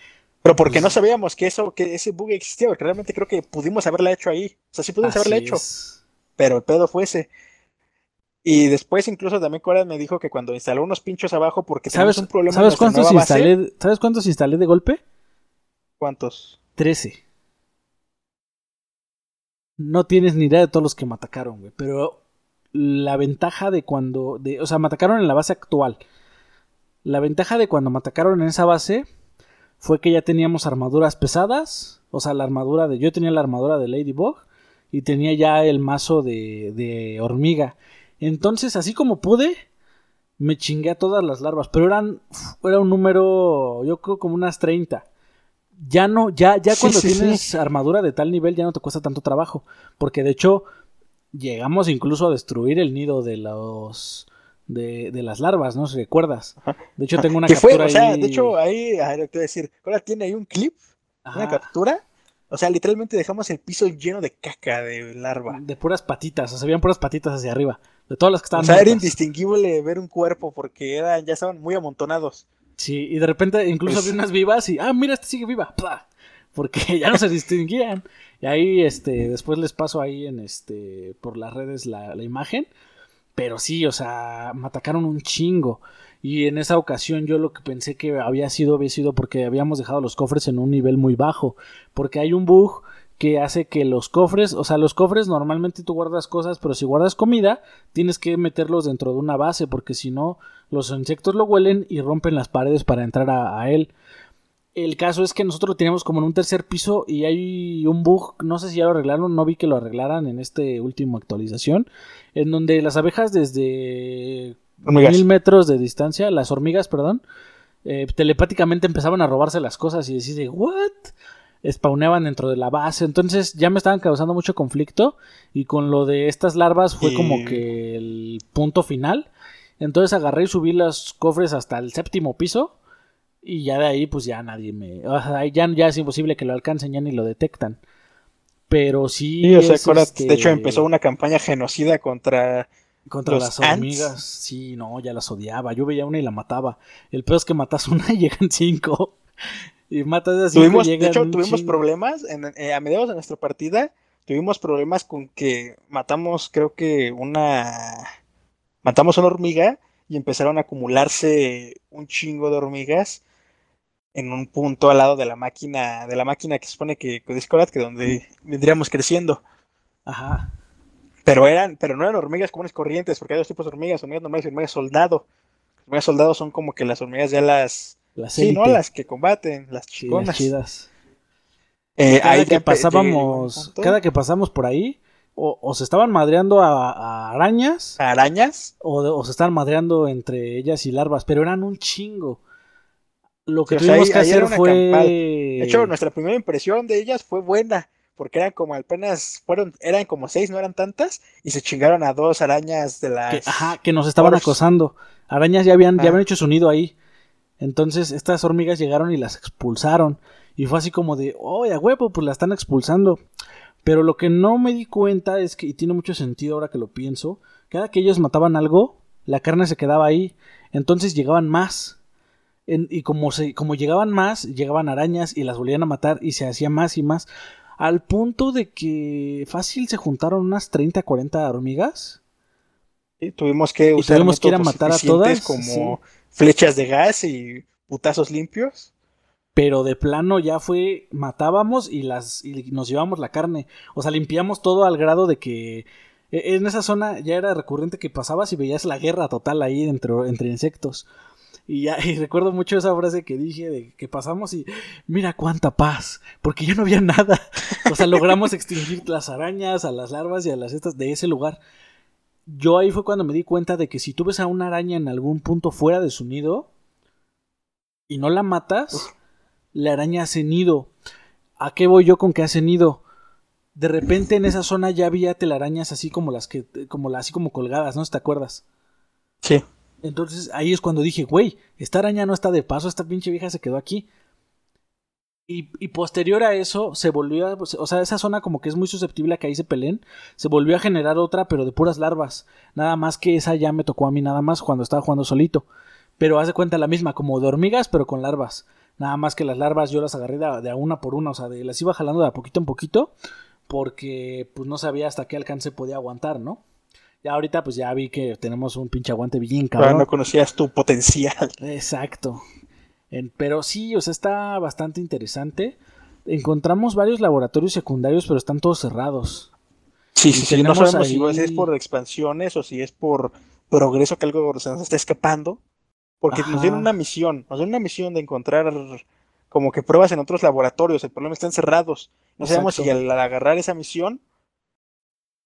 Pero porque pues no sabíamos que eso, que ese bug existía, porque realmente creo que pudimos haberla hecho ahí. O sea, sí pudimos haberla hecho. Pero el pedo fue ese. Y después incluso también Cora me dijo que cuando instaló unos pinchos abajo porque ¿Sabes, un problema ¿sabes cuántos instalé, ¿Sabes cuántos instalé de golpe? ¿Cuántos? Trece. No tienes ni idea de todos los que me atacaron, güey. Pero la ventaja de cuando... De, o sea, me atacaron en la base actual. La ventaja de cuando me atacaron en esa base fue que ya teníamos armaduras pesadas, O sea, la armadura de. Yo tenía la armadura de Ladybug y tenía ya el mazo de, de hormiga. Entonces, así como pude, me chingué a todas las larvas. Pero eran. Era un número. Yo creo como unas 30 ya no, ya, ya cuando tienes armadura de tal nivel ya no te cuesta tanto trabajo. Porque de hecho, llegamos incluso a destruir el nido de los de, de las larvas, ¿no? Si recuerdas. De hecho, tengo una captura ahí. de hecho, ahí, te voy a decir, ahora tiene ahí un clip, una captura. O sea, literalmente dejamos el piso lleno de caca de larva. De puras patitas, o sea, se veían puras patitas hacia arriba. De todas las que estaban. O sea, era indistinguible ver un cuerpo porque eran, ya estaban muy amontonados. Sí, y de repente incluso vi unas vivas y, ah, mira, esta sigue viva. Porque ya no se distinguían. Y ahí, este, después les paso ahí en este, por las redes la, la imagen. Pero sí, o sea, me atacaron un chingo. Y en esa ocasión yo lo que pensé que había sido, había sido porque habíamos dejado los cofres en un nivel muy bajo. Porque hay un bug que hace que los cofres, o sea, los cofres normalmente tú guardas cosas, pero si guardas comida, tienes que meterlos dentro de una base, porque si no, los insectos lo huelen y rompen las paredes para entrar a, él. El caso es que nosotros lo teníamos como en un tercer piso y hay un bug, no sé si ya lo arreglaron, no vi que lo arreglaran en este último actualización, en donde las abejas desde mil metros de distancia, las hormigas, perdón, eh, telepáticamente empezaban a robarse las cosas y decís, ¿what? spawneaban dentro de la base. Entonces ya me estaban causando mucho conflicto. Y con lo de estas larvas fue como que el punto final. Entonces agarré y subí los cofres hasta el séptimo piso. Y ya de ahí, pues ya nadie me. O sea, ya, ya es imposible que lo alcancen, ya ni lo detectan. Pero sí. o sea, este de hecho empezó una campaña genocida contra. Contra las hormigas. Sí, no, ya las odiaba. Yo veía una y la mataba. El peor es que matas una y llegan cinco. Y matas así. Tuvimos, de hecho, tuvimos problemas eh, a mediados de nuestra partida. Tuvimos problemas con que matamos, creo que una. Matamos una hormiga y empezaron a acumularse un chingo de hormigas en un punto al lado de la máquina, de la máquina que se supone que Discord, que donde vendríamos creciendo. Ajá. Pero eran, pero no eran hormigas comunes corrientes, porque hay dos tipos de hormigas, hormigas normales y hormigas soldado. Las hormigas soldado son como que las hormigas ya las sí, no las que combaten, las chiconas. chidas. Eh, cada que pasábamos, cada que pasamos por ahí, o, se estaban madreando a, arañas. ¿A arañas? O, se estaban madreando entre ellas y larvas, pero eran un chingo. Lo que tuvimos que hacer fue. De hecho, nuestra primera impresión de ellas fue buena. Porque eran como apenas, fueron, eran como seis, no eran tantas, y se chingaron a dos arañas de las. Que, ajá, que nos estaban acosando. Arañas ya habían, ya habían hecho su nido ahí. Entonces estas hormigas llegaron y las expulsaron. Y fue así como de, oh, a huevo, pues la están expulsando. Pero lo que no me di cuenta es que, y tiene mucho sentido ahora que lo pienso, cada que ellos mataban algo, la carne se quedaba ahí. Entonces llegaban más. Y como, se, como llegaban más, llegaban arañas y las volvían a matar y se hacía más y más. Al punto de que fácil se juntaron unas 30, 40 hormigas. Y tuvimos que usar tuvimos que ir a matar a todas. Como flechas de gas y putazos limpios. Pero de plano ya fue, matábamos y las y nos llevamos la carne. O sea, limpiamos todo al grado de que e, en esa zona ya era recurrente que pasabas y veías la guerra total ahí entre, entre insectos. Y, ya, y recuerdo mucho esa frase que dije de que pasamos y mira cuánta paz, porque ya no había nada. O sea, logramos extinguir las arañas, a las larvas y a las estas de ese lugar yo ahí fue cuando me di cuenta de que si tú ves a una araña en algún punto fuera de su nido y no la matas, la araña hace nido. ¿A qué voy yo con que hace nido? De repente en esa zona ya había telarañas así como las que, como así como colgadas, ¿no? ¿Te acuerdas? Sí. Entonces ahí es cuando dije, güey, esta araña no está de paso, esta pinche vieja se quedó aquí. Y, posterior a eso se volvió, a, o sea, esa zona como que es muy susceptible a que ahí se peleen, se volvió a generar otra, pero de puras larvas. Nada más que esa ya me tocó a mí nada más cuando estaba jugando solito. Pero haz de cuenta la misma, como de hormigas, pero con larvas. Nada más que las larvas yo las agarré de, a una por una, o sea, de, las iba jalando de a poquito en poquito, porque pues no sabía hasta qué alcance podía aguantar, ¿no? Ya ahorita pues ya vi que tenemos un pinche aguante bien cabrón. no conocías tu potencial. Exacto pero sí, o sea, está bastante interesante. Encontramos varios laboratorios secundarios, pero están todos cerrados. Sí, sí, sí, no sabemos si es por expansiones o si es por progreso que algo se nos está escapando. Porque nos dieron una misión, nos dieron una misión de encontrar como que pruebas en otros laboratorios, el problema están cerrados. No sabemos si al agarrar esa misión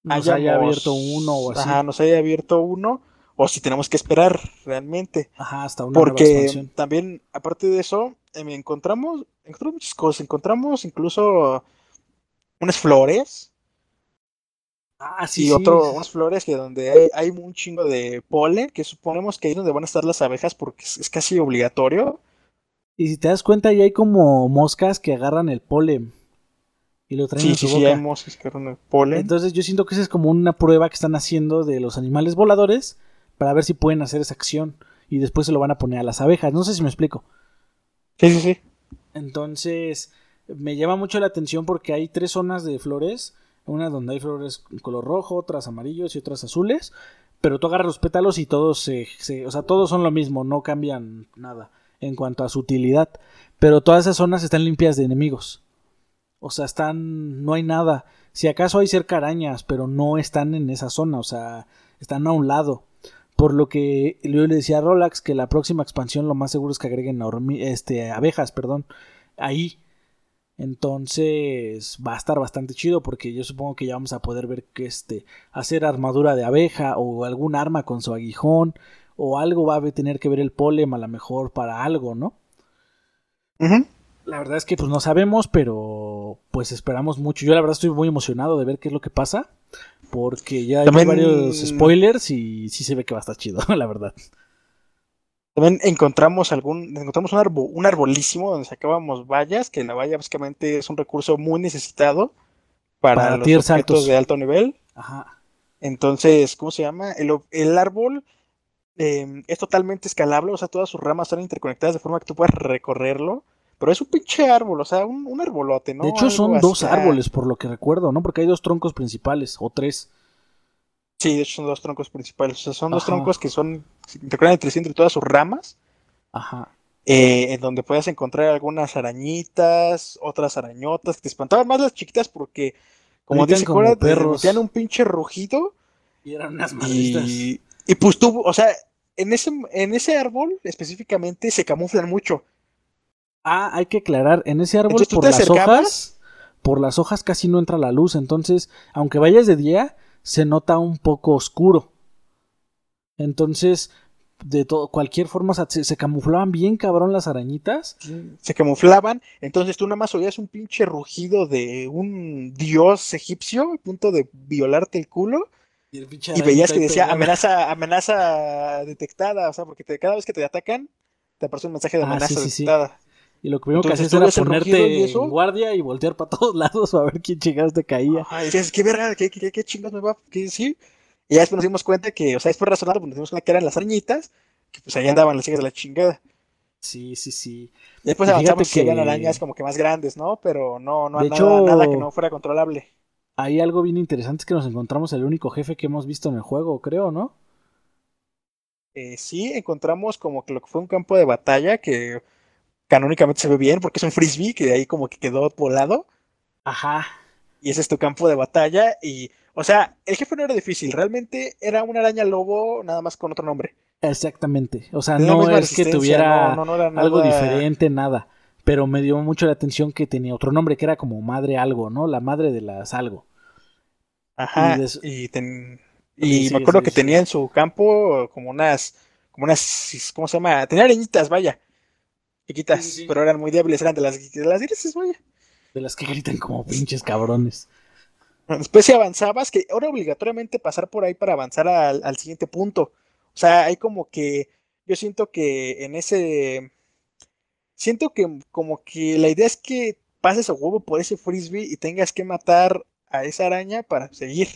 Nos haya abierto uno o así. Ajá, nos haya abierto uno, o si tenemos que esperar realmente. Ajá, hasta una Porque también, aparte de eso, em, encontramos, encontramos muchas cosas. Encontramos incluso unas flores Ah, y sí, sí. otro, unas flores que donde hay, hay un chingo de polen, que suponemos que ahí es donde van a estar las abejas porque es, es casi obligatorio. Y si te das cuenta, ahí hay como moscas que agarran el polen y lo traen Sí, en su sí, boca. hay moscas que agarran el polen. Entonces yo siento que esa es como una prueba que están haciendo de los animales voladores para ver si pueden hacer esa acción y después se lo van a poner a las abejas. No sé si me explico. Sí, sí, sí. Entonces me llama mucho la atención porque hay tres zonas de flores. Una donde hay flores color rojo, otras amarillos y otras azules. Pero tú agarras los pétalos y todos se, se- o sea, todos son lo mismo, no cambian nada en cuanto a su utilidad. Pero todas esas zonas están limpias de enemigos. O sea, están. no hay nada. Si acaso hay cerca arañas, pero no están en esa zona, o sea, están a un lado. Por lo que yo le decía a Rolax que la próxima expansión lo más seguro es que agreguen este, abejas, perdón, ahí. Entonces va a estar bastante chido porque yo supongo que ya vamos a poder ver que este hacer armadura de abeja o algún arma con su aguijón o algo va a tener que ver el polem a lo mejor para algo, ¿no? Ujú. La verdad es que pues no sabemos, pero pues esperamos mucho. Yo la verdad estoy muy emocionado de ver qué es lo que pasa porque ya hay varios spoilers y sí se ve que va a estar chido, la verdad. También encontramos algún, encontramos un, arbo- un arbolísimo donde sacábamos vallas, que la valla básicamente es un recurso muy necesitado para, Para los objetos altos. de alto nivel. Ajá. Entonces, ¿cómo se llama? El, el árbol eh, es totalmente escalable, o sea, todas sus ramas están interconectadas de forma que tú puedas recorrerlo. Pero es un pinche árbol, o sea, un, un arbolote, ¿no? de hecho Algo son dos hasta- árboles por lo que recuerdo, ¿no? Porque hay dos troncos principales o tres. Sí, de hecho son dos troncos principales. O sea, son dos troncos que son, interconectan entre sí entre todas sus ramas. Ajá. eh, en donde puedes encontrar algunas arañitas, otras arañotas, que te espantaban más las chiquitas porque, como te perros. metían un pinche rugido Y eran unas madritas. y, y pues tú, o sea, en ese, en ese árbol específicamente se camuflan mucho. Ah, hay que aclarar, en ese árbol Entonces, ¿tú por las acercabas? hojas, por las hojas casi no entra la luz, entonces, aunque vayas de día, se nota un poco oscuro. Entonces, de todo, cualquier forma, se, se camuflaban bien cabrón las arañitas. Se camuflaban, entonces tú nada más oías un pinche rugido de un dios egipcio a punto de violarte el culo. Y, el pinche Y veías que decía amenaza, amenaza detectada, o sea, porque te- cada vez que te atacan, te aparece un mensaje de Ah, amenaza sí, sí, sí. Y lo primero que Entonces, hacías tú era ponerte en guardia y voltear para todos lados a ver quién chingados te caía. Ajá, y decías, qué verga, qué, qué, qué chingas me va, qué decir. Y ya después nos dimos cuenta que, o sea, después razonando, pues nos dimos cuenta que eran las arañitas, que pues ahí andaban las hijas de la chingada. Sí, sí, sí. Y después Y avanzamos que habían que- arañas como que más grandes, ¿no? Pero no, no, De nada, hecho- nada que no fuera controlable. Hay algo bien interesante es que nos encontramos el único jefe que hemos visto en el juego, creo, ¿no? Eh, sí, encontramos como que lo que fue un campo de batalla que canónicamente se ve bien porque es un frisbee que de ahí como que quedó volado. Ajá. y ese es tu campo de batalla y, o sea, el jefe no era difícil, realmente era una araña lobo nada más con otro nombre. Exactamente. O sea, no es que tuviera no, no, no era algo diferente, nada. Pero me dio mucho la atención que tenía otro nombre, que era como madre algo, ¿no? La madre de las algo. Ajá, y ten- y sí, me acuerdo sí, que tenía en su campo como unas, como unas, ¿cómo se llama? Tenía arañitas, vaya, chiquitas, Sí, pero eran muy débiles, eran de las, de las grises, vaya. De las que gritan como pinches cabrones. Después si avanzabas, que ahora obligatoriamente pasar por ahí para avanzar al, al siguiente punto. O sea, hay como que, yo siento que en ese, siento que como que la idea es que pases a huevo por ese frisbee y tengas que matar a esa araña para seguir.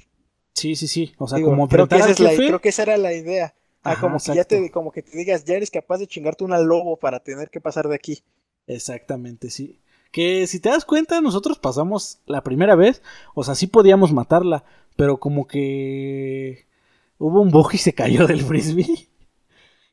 Sí, sí, sí. O sea, Digo, como creo, que enfrentar esa al es la, jefe. creo que esa era la idea. Ah, Ajá, como que ya te, como que te digas, ya eres capaz de chingarte una lobo para tener que pasar de aquí. Exactamente, sí. Que si te das cuenta, nosotros pasamos la primera vez, o sea, sí podíamos matarla, pero como que hubo un bug y se cayó del frisbee.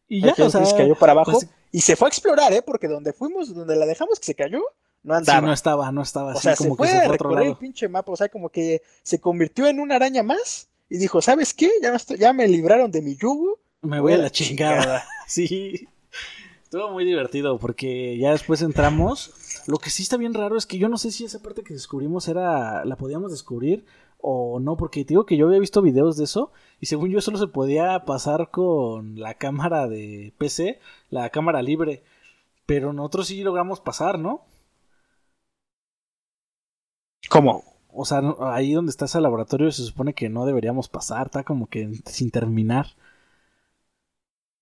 Y ya, Aquí o sea, se cayó para abajo pues, y se fue a explorar, ¿eh? Porque donde fuimos, donde la dejamos que se cayó, no sí, andaba. no estaba, no estaba O así sea, se como fue que se fue a otro el pinche mapa, o sea, como que se convirtió en una araña más y dijo, ¿sabes qué? Ya, no estoy- ya me libraron de mi yugo. Me voy a la chingada. Sí. Estuvo muy divertido porque ya después entramos Lo que sí está bien raro es que yo no sé si esa parte que descubrimos era. la podíamos descubrir o no, porque te digo que yo había visto videos de eso y según yo solo se podía pasar con la cámara de PC, la cámara libre, pero nosotros sí logramos pasar, ¿no? ¿Cómo? O sea, ahí donde está ese laboratorio se supone que no deberíamos pasar, está como que sin terminar.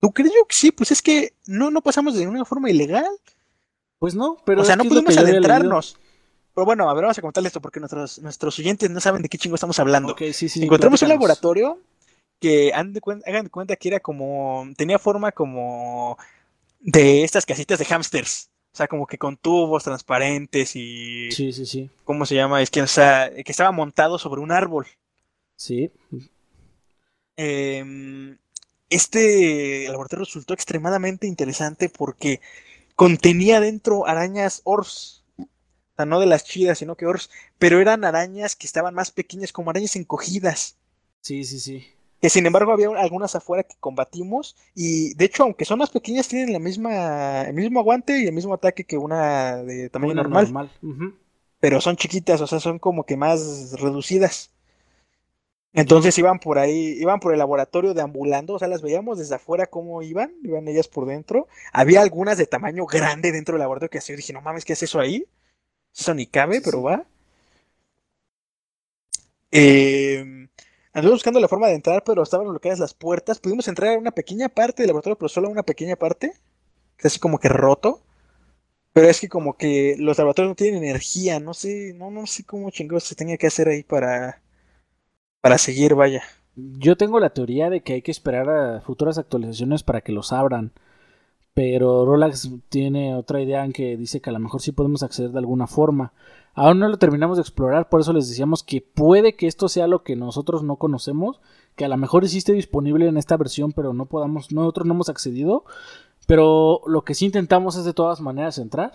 ¿Tú crees que sí? Pues es que no, no pasamos de una forma ilegal. Pues no, pero. O sea, no pudimos adentrarnos. Pero bueno, a ver, vamos a contarle esto porque nuestros, nuestros oyentes no saben de qué chingo estamos hablando. sí, sí, Encontramos un laboratorio que hagan de, cuenta, que era como. tenía forma como. de estas casitas de hamsters. O sea, como que con tubos transparentes y. Sí, sí, sí. ¿Cómo se llama? Es que, o sea, que estaba montado sobre un árbol. Sí. Eh, este laboratorio resultó extremadamente interesante porque contenía dentro arañas ors. O sea, no de las chidas, sino que ors. Pero eran arañas que estaban más pequeñas, como arañas encogidas. Sí, sí, sí. Que sin embargo había algunas afuera que combatimos. Y de hecho, aunque son más pequeñas, tienen la misma, el mismo aguante y el mismo ataque que una de tamaño normal. Pero son chiquitas, o sea, son como que más reducidas. Entonces iban por ahí, iban por el laboratorio deambulando, o sea, las veíamos desde afuera cómo iban, iban ellas por dentro. Había algunas de tamaño grande dentro del laboratorio que así yo dije, no mames, ¿qué es eso ahí? Eso ni cabe, pero va. Eh, anduve buscando la forma de entrar, pero estaban bloqueadas las puertas. Pudimos entrar a una pequeña parte del laboratorio, pero solo a una pequeña parte. Que así como que roto. Pero es que como que los laboratorios no tienen energía, no sé, no, no sé cómo chingados se tenía que hacer ahí para para seguir, vaya. Yo tengo la teoría de que hay que esperar a futuras actualizaciones para que los abran. Pero Rolax tiene otra idea en que dice que a lo mejor sí podemos acceder de alguna forma. Aún no lo terminamos de explorar, por eso les decíamos que puede que esto sea lo que nosotros no conocemos, que a lo mejor existe disponible en esta versión, pero no podamos, nosotros no hemos accedido. Pero lo que sí intentamos es de todas maneras entrar.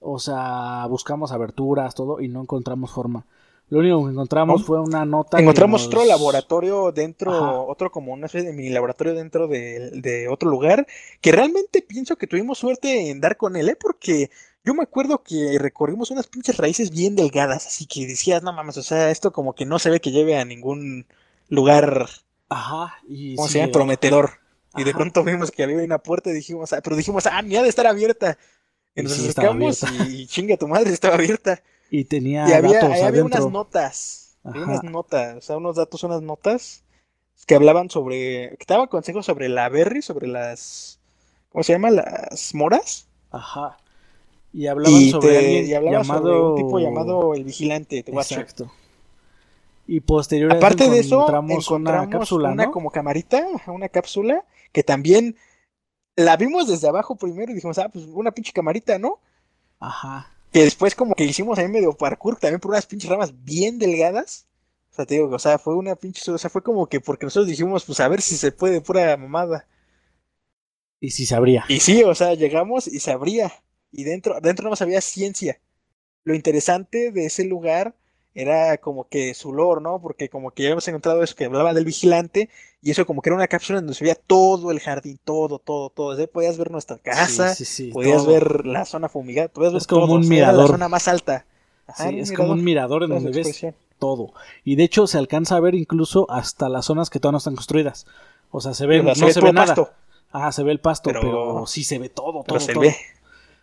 O sea, buscamos aberturas, todo, y no encontramos forma. Lo único que encontramos fue una nota. Encontramos otro laboratorio dentro, otro como una especie de mini laboratorio dentro de, otro lugar, que realmente pienso que tuvimos suerte en dar con él, ¿eh? Porque yo me acuerdo que recorrimos unas pinches raíces bien delgadas, así que decías, no mames, o sea, esto como que no se ve que lleve a ningún lugar. Ajá, y. ¿Cómo se llama? Prometedor. Y de pronto vimos que había una puerta y dijimos, ah, pero dijimos, ah, ni ha de estar abierta. Nos acercamos y chinga tu madre, estaba abierta. Y tenía. había, había unas notas. Había unas notas, o sea, unos datos, unas notas que hablaban sobre. que daban consejos sobre la berry, sobre las. ¿Cómo se llama? Las moras. Ajá. Y hablaban sobre alguien y llamado... sobre un tipo llamado el vigilante. Exacto. Y posterior Aparte de eso, encontramos una cápsula, una como camarita, una cápsula que también la vimos desde abajo primero y dijimos, ah, pues una pinche camarita, ¿no? Ajá. Que después como que hicimos ahí medio parkour también por unas pinches ramas bien delgadas. O sea, te digo, o sea, fue una pinche, o sea, fue como que porque nosotros dijimos, pues a ver si se puede pura mamada. Y si se abría. Y sí, o sea, llegamos y se abría. Y dentro, dentro no había ciencia. Lo interesante de ese lugar era como que su lore, ¿no? Porque como que ya habíamos encontrado eso que hablaba del vigilante y eso como que era una cápsula donde se veía todo el jardín, todo, todo, todo. podías ver nuestra casa, podías ver la zona fumigada, podías ver es como un mirador. la zona más alta. sí, es como un mirador en donde ves todo. Y de hecho se alcanza a ver incluso hasta las zonas que todavía no están construidas. O sea, se ve, no se, ve nada. Pasto. Ajá, se ve el pasto, pero, sí se ve todo, todo, se ve.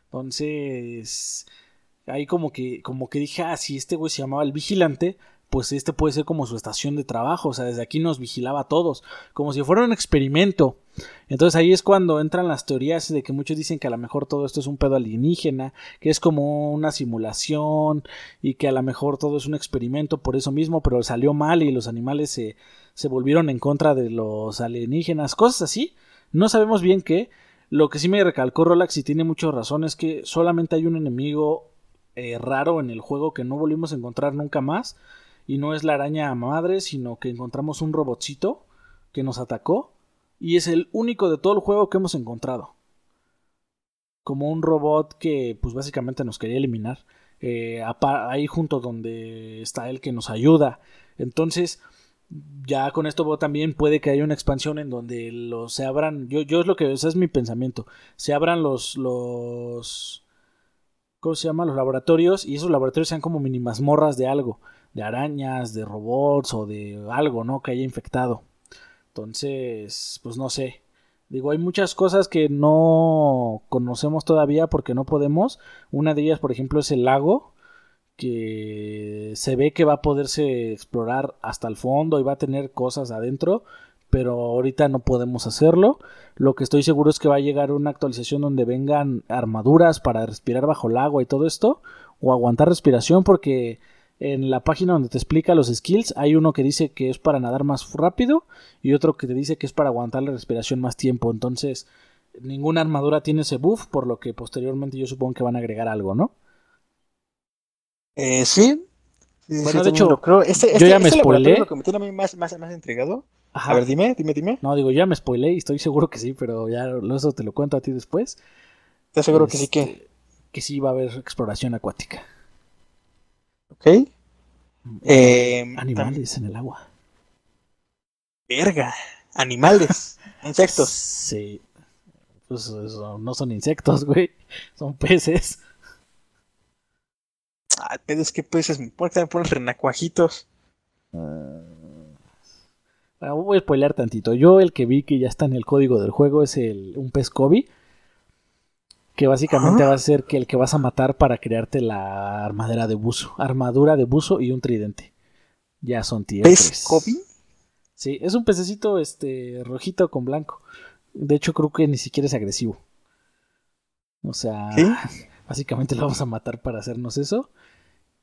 Entonces, ahí como que, como que dije, ah, si este güey se llamaba el vigilante, pues este puede ser como su estación de trabajo, o sea, desde aquí nos vigilaba a todos, como si fuera un experimento. Entonces ahí es cuando entran las teorías de que muchos dicen que a lo mejor todo esto es un pedo alienígena, que es como una simulación y que a lo mejor todo es un experimento por eso mismo, pero salió mal y los animales se, se volvieron en contra de los alienígenas, cosas así. No sabemos bien qué. Lo que sí me recalcó Rolax y tiene mucha razón es que solamente hay un enemigo eh, raro en el juego que no volvimos a encontrar nunca más. Y no es la araña madre, sino que encontramos un robotcito que nos atacó. Y es el único de todo el juego que hemos encontrado. Como un robot que pues básicamente nos quería eliminar. Eh, ahí junto donde está él que nos ayuda. Entonces, ya con esto también puede que haya una expansión en donde los, se abran. Yo, yo es lo que. Ese es mi pensamiento. Se abran los. los ¿cómo se llama? Los laboratorios y esos laboratorios sean como mini mazmorras de algo, de arañas, de robots o de algo, ¿no? Que haya infectado. Entonces, pues no sé. Digo, hay muchas cosas que no conocemos todavía porque no podemos. Una de ellas, por ejemplo, es el lago, que se ve que va a poderse explorar hasta el fondo y va a tener cosas adentro, pero ahorita no podemos hacerlo. Lo que estoy seguro es que va a llegar una actualización donde vengan armaduras para respirar bajo el agua y todo esto, o aguantar respiración porque en la página donde te explica los skills hay uno que dice que es para nadar más rápido y otro que te dice que es para aguantar la respiración más tiempo. Entonces, ninguna armadura tiene ese buff, por lo que posteriormente yo supongo que van a agregar algo, ¿no? Eh, sí. Bueno, de hecho, creo. Este, yo este- ya me este spoilé. laboratorio Lo que me tiene a mí más, más, más intrigado. Ajá. A ver, dime, dime, dime. No, digo, ya me spoilé y estoy seguro que sí, pero ya eso te lo cuento a ti después. ¿Estás seguro que sí que? Este, Que sí va a haber exploración acuática. Ok. Eh, Animales en el agua. Verga. Animales. Insectos. Sí. Pues eso, no son insectos, güey. Son peces. Ah, pero es que peces. ¿Por qué me ponen renacuajitos? Ah, voy a spoilear tantito. Yo el que vi que ya está en el código del juego es el, un pez Kobe. Que básicamente Ajá. va a ser que el que vas a matar para crearte la armadura de buzo. Armadura de buzo y un tridente. Ya son tier ¿Pez. Kobe? Sí, es un pececito este rojito con blanco. De hecho, creo que ni siquiera es agresivo. O sea, ¿Sí? básicamente lo vamos a matar para hacernos eso.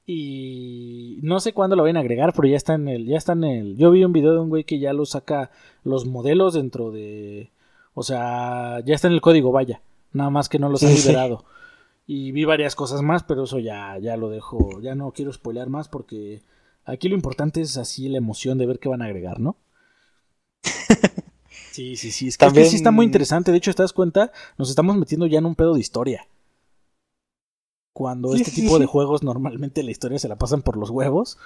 Y no sé cuándo lo van a agregar, pero ya está en el, ya está en el. Yo vi un video de un güey que ya lo saca los modelos dentro de. O sea, ya está en el código, vaya. Nada más que no los Sí, ha sí. liberado. Y vi varias cosas más, pero eso ya, ya lo dejo. Ya no quiero spoilear más porque aquí lo importante es así la emoción de ver qué van a agregar, ¿no? Sí, sí, sí. Es que, es que También- sí está muy interesante. De hecho, ¿te das cuenta? Nos estamos metiendo ya en un pedo de historia. Cuando Sí, este tipo sí. de juegos normalmente la historia se la pasan por los huevos.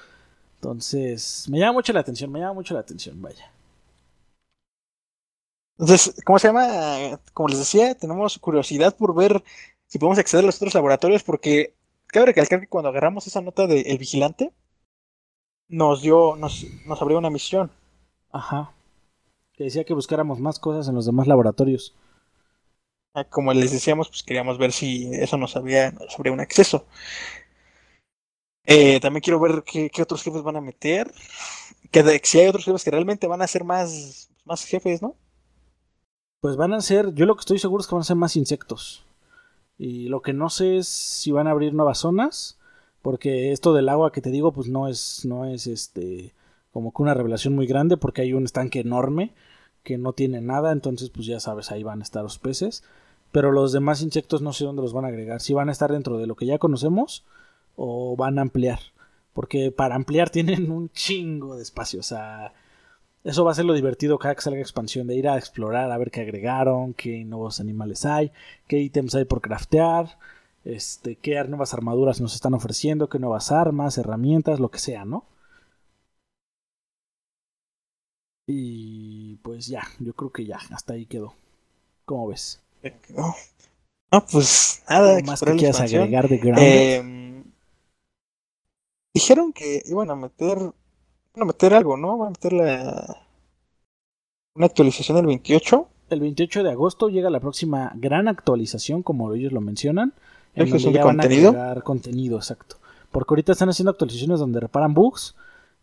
Entonces, me llama mucho la atención, me llama mucho la atención, vaya. Entonces, ¿cómo se llama? Como les decía, tenemos curiosidad por ver si podemos acceder a los otros laboratorios, porque cabe recalcar que cuando agarramos esa nota de El Vigilante, nos dio, nos, nos abrió una misión. Ajá. Que decía que buscáramos más cosas en los demás laboratorios. Ah, Como les decíamos, pues queríamos ver si eso nos había sobre un acceso. Eh, también quiero ver qué, otros jefes van a meter. Que si hay otros jefes que realmente van a ser más, más jefes, ¿no? Pues van a ser, yo lo que estoy seguro es que van a ser más insectos. Y lo que no sé es si van a abrir nuevas zonas, porque esto del agua que te digo, pues no es, no es este, como que una revelación muy grande, porque hay un estanque enorme que no tiene nada, entonces pues ya sabes, ahí van a estar los peces. Pero los demás insectos no sé dónde los van a agregar, si van a estar dentro de lo que ya conocemos o van a ampliar. Porque para ampliar tienen un chingo de espacio, o sea, eso va a ser lo divertido cada que salga expansión, de ir a explorar, a ver qué agregaron, qué nuevos animales hay, qué ítems hay por craftear, este, qué nuevas armaduras nos están ofreciendo, qué nuevas armas, herramientas, lo que sea, ¿no? Y pues ya, yo creo que ya, hasta ahí quedó. ¿Cómo ves? No, No, pues nada, ¿Algo más que quieras agregar de? Eh, dijeron que iban a meter, iban a meter algo, ¿no? Van a meter la, una actualización del 28. el 28 de agosto llega la próxima gran actualización, como ellos lo mencionan. En ¿Actualización donde de ya van a contenido? agregar contenido, exacto. Porque ahorita están haciendo actualizaciones donde reparan bugs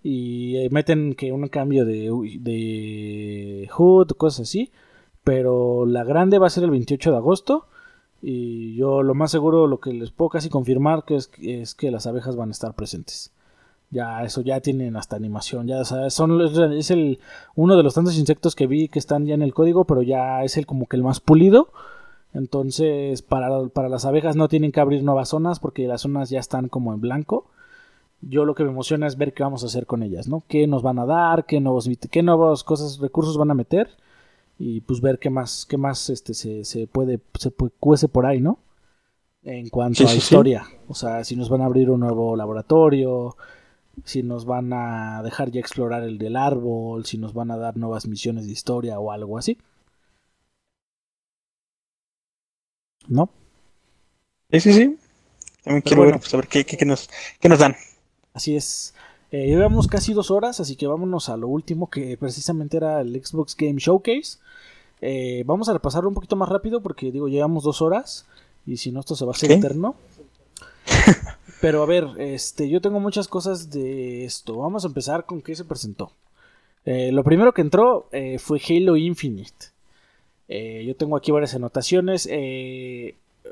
y eh, meten que un cambio de, de HUD, cosas así. Pero la grande va a ser el 28 de agosto. Y yo lo más seguro, lo que les puedo casi confirmar que es, es que las abejas van a estar presentes. Ya, eso ya tienen hasta animación. Ya o son, es el, uno de los tantos insectos que vi que están ya en el código, pero ya es el como que el más pulido. Entonces, para, para las abejas no tienen que abrir nuevas zonas porque las zonas ya están como en blanco. Yo lo que me emociona es ver qué vamos a hacer con ellas, ¿no? ¿Qué nos van a dar? ¿Qué nuevos, qué nuevos cosas, recursos van a meter? Y pues ver qué más, qué más este, se, se puede, se puede, cuece por ahí, ¿no? En cuanto Sí, a sí, sí. historia. O sea, si nos van a abrir un nuevo laboratorio, si nos van a dejar ya explorar el del árbol, si nos van a dar nuevas misiones de historia o algo así. ¿No? Sí, sí, sí. También quiero ver, pues, qué, qué, nos, qué nos dan. Así es. Eh, llevamos casi dos horas, así que vámonos a lo último, que precisamente era el Xbox Game Showcase. Eh, vamos a repasarlo un poquito más rápido porque digo, llevamos dos horas y si no esto se va a hacer eterno. Pero a ver, este, yo tengo muchas cosas de esto. Vamos a empezar con qué se presentó. Eh, lo primero que entró eh, fue Halo Infinite. yo tengo aquí varias anotaciones.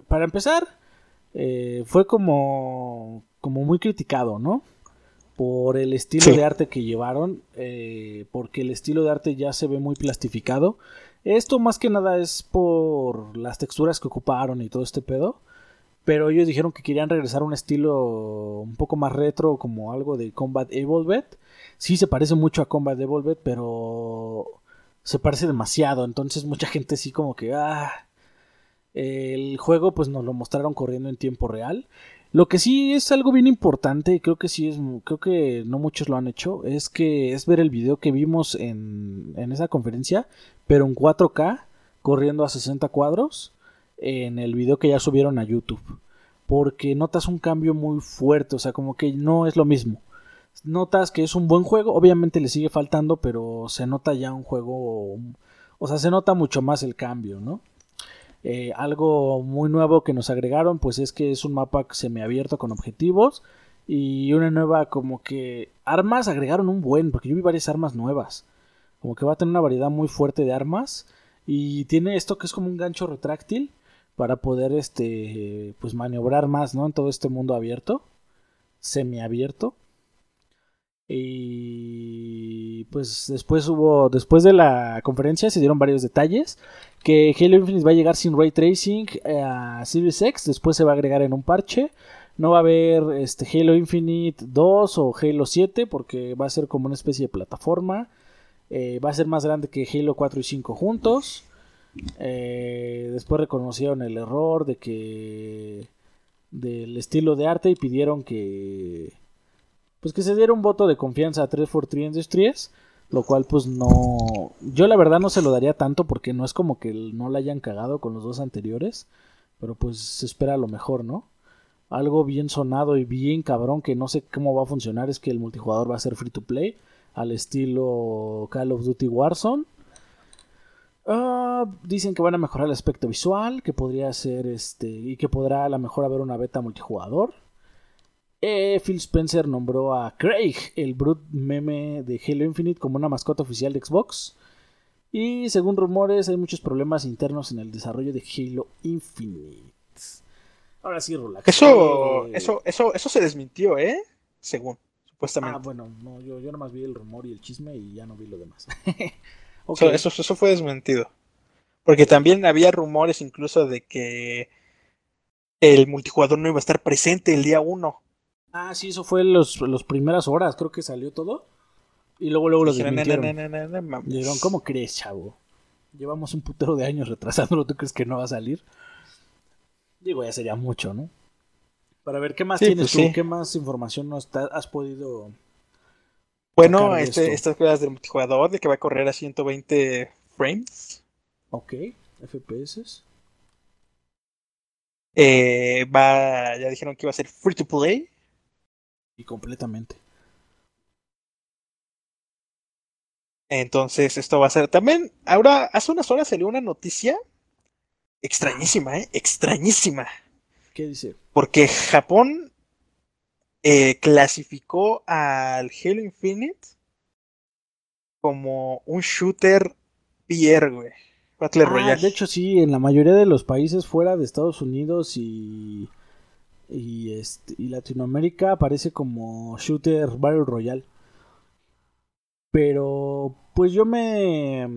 para empezar, fue como, como muy criticado, ¿no? Por el estilo de arte que llevaron, porque el estilo de arte ya se ve muy plastificado. Esto más que nada es por las texturas que ocuparon y todo este pedo. Pero ellos dijeron que querían regresar a un estilo un poco más retro, como algo de Combat Evolved. Sí se parece mucho a Combat Evolved, pero se parece demasiado. Entonces mucha gente sí como que... Ah, el juego pues nos lo mostraron corriendo en tiempo real. Lo que sí es algo bien importante, y creo que sí es, creo que no muchos lo han hecho, es que es ver el video que vimos en, en esa conferencia, pero en 4K, corriendo a 60 cuadros, en el video que ya subieron a YouTube. Porque notas un cambio muy fuerte, o sea, como que no es lo mismo. Notas que es un buen juego, obviamente le sigue faltando, pero se nota ya un juego, o sea, se nota mucho más el cambio, ¿no? Eh, algo muy nuevo que nos agregaron, pues es que es un mapa semiabierto con objetivos y una nueva como que armas agregaron un buen, porque yo vi varias armas nuevas. Como que va a tener una variedad muy fuerte de armas y tiene esto que es como un gancho retráctil para poder este pues maniobrar más, ¿no? En todo este mundo abierto, semiabierto. Y pues después hubo, después de la conferencia se dieron varios detalles. Que Halo Infinite va a llegar sin ray tracing a Series X, después se va a agregar en un parche. No va a haber este Halo Infinite 2 o Halo 7 porque va a ser como una especie de plataforma. Eh, va a ser más grande que Halo 4 y 5 juntos. Eh, después reconocieron el error de que del estilo de arte y pidieron que pues que se diera un voto de confianza a 343 Industries, lo cual pues no yo la verdad no se lo daría tanto porque no es como que no la hayan cagado con los dos anteriores, pero pues se espera lo mejor, ¿no? Algo bien sonado y bien cabrón que no sé cómo va a funcionar es que el multijugador va a ser free to play al estilo Call of Duty Warzone. Ah, dicen que van a mejorar el aspecto visual, que podría ser este y que podrá a lo mejor haber una beta multijugador. Eh, Phil Spencer nombró a Craig, el brute meme de Halo Infinite, como una mascota oficial de Xbox. Y según rumores, hay muchos problemas internos en el desarrollo de Halo Infinite. Ahora sí, Rula. Eso, eso, eso, eso se desmintió, ¿eh? Según. Ah, bueno, no, yo, yo nomás vi el rumor y el chisme y ya no vi lo demás. eso, eso, fue desmentido. Porque también había rumores incluso de que el multijugador no iba a estar presente el día 1. Ah, sí, eso fue los, los primeras horas, creo que salió todo. Y luego luego lo desmintieron. Dijeron, ¿cómo crees, chavo? Llevamos un putero de años retrasándolo, ¿tú crees que no va a salir? Digo, ya sería mucho, ¿no? Para ver qué más tienes pues tú, qué más información nos has podido. Bueno, este, estas cosas del multijugador, de que va a correr a 120 frames. Ok, FPS. Eh, va, ya dijeron que iba a ser free to play. Y completamente. Entonces, esto va a ser también. Ahora, hace unas horas salió una noticia extrañísima, ¿eh? Extrañísima. ¿Qué dice? Porque Japón eh, clasificó al Halo Infinite como un shooter PR, güey. Battle ah, De hecho, sí, en la mayoría de los países fuera de Estados Unidos y, y, este, y Latinoamérica aparece como shooter Battle Royale. Pero, pues yo me.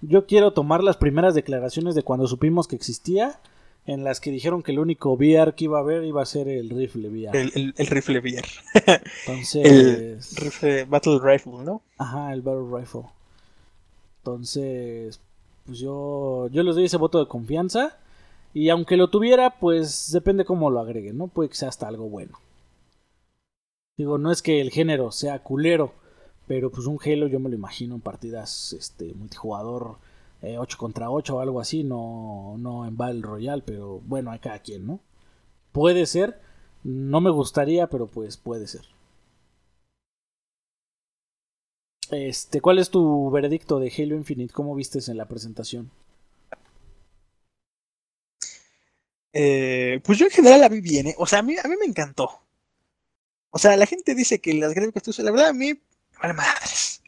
Yo quiero tomar las primeras declaraciones de cuando supimos que existía en las que dijeron que el único VR que iba a haber iba a ser el rifle VR. El, rifle VR. Entonces. El rifle Battle Rifle, ¿no? Ajá, el Battle Rifle. Entonces, pues yo, yo les doy ese voto de confianza. Y aunque lo tuviera, pues depende cómo lo agreguen, ¿no? Puede que sea hasta algo bueno. Digo, no es que el género sea culero, pero pues un Halo yo me lo imagino en partidas este multijugador 8 eh, contra 8 o algo así, no, no en Battle Royale, pero bueno, hay cada quien, ¿no? puede ser. No me gustaría, pero pues puede ser. Este, ¿cuál es tu veredicto de Halo Infinite? ¿Cómo vistes en la presentación? Eh, pues yo en general la vi bien, ¿eh? o sea, a mí, a mí me encantó. O sea, la gente dice que las gráficas, la verdad a mí, vale madres.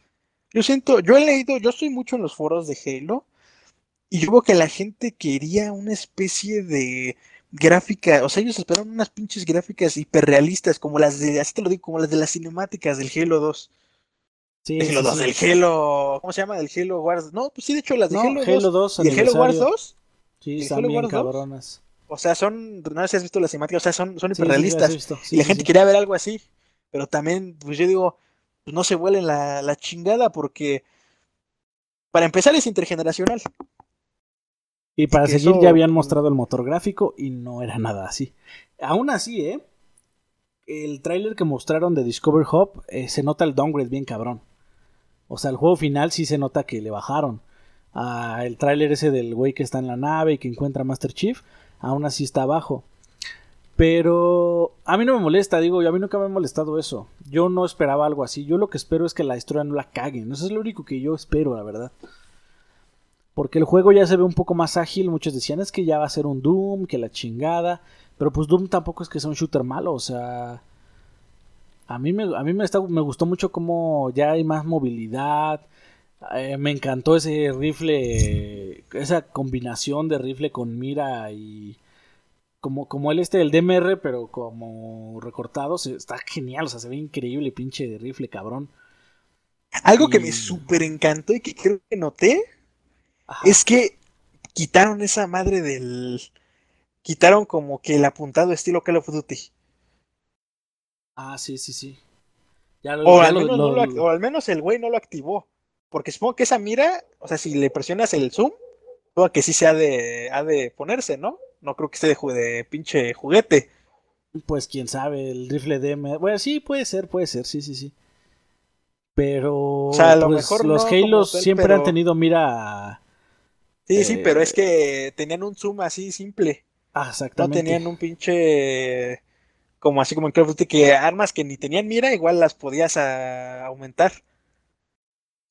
Yo siento, yo he leído, yo estoy mucho en los foros de Halo y yo veo que la gente quería una especie de gráfica, o sea, ellos esperaban unas pinches gráficas hiperrealistas como las de, así te lo digo, como las de las cinemáticas del Halo 2. Sí, Halo 2, del Halo, ¿cómo se llama? Del Halo Wars. No, pues sí, de hecho las de Halo, Halo 2, y el Halo Wars 2. Sí, están bien cabronas. O sea, son, no sé si has visto las cinemáticas, o sea, son, son hiperrealistas. y la gente quería ver algo así. Pero también, pues yo digo, pues no se vuelen la, la chingada porque, para empezar, es intergeneracional. Y para seguir ya habían mostrado el motor gráfico y no era nada así. Aún así, ¿eh? El tráiler que mostraron de Discover Hub eh, se nota el downgrade bien cabrón. O sea, el juego final sí se nota que le bajaron. Ah, el tráiler ese del güey que está en la nave y que encuentra a Master Chief, aún así está abajo. Pero a mí no me molesta, digo, a mí nunca me ha molestado eso. Yo no esperaba algo así. Yo lo que espero es que la historia no la caguen. Eso es lo único que yo espero, la verdad. Porque el juego ya se ve un poco más ágil. Muchos decían es que ya va a ser un Doom, que la chingada. Pero pues Doom tampoco es que sea un shooter malo. O sea. A mí me, a mí me, me gustó mucho cómo ya hay más movilidad. Eh, me encantó ese rifle. Esa combinación de rifle con mira y. Como, como el este del DMR, pero como recortado. está genial. O sea, se ve increíble, pinche de rifle, cabrón. Algo que me súper encantó y que creo que noté es que quitaron esa madre del. Quitaron como que el apuntado estilo Call of Duty. Ah, sí, sí, sí. o, al menos el güey no lo activó. Porque supongo que esa mira, o sea, si le presionas el zoom, todo que sí se ha de, ha de ponerse, ¿no? No creo que esté de, de pinche juguete. Pues quién sabe, el rifle de... Bueno, sí, puede ser, puede ser, sí, sí, sí. Pero o sea, a lo pues, mejor los Halos siempre han tenido mira Sí, sí, pero es que tenían un zoom así simple. Ah, exactamente. No tenían un pinche. Como así como en Call of Duty, que armas que ni tenían mira, igual las podías ah, aumentar.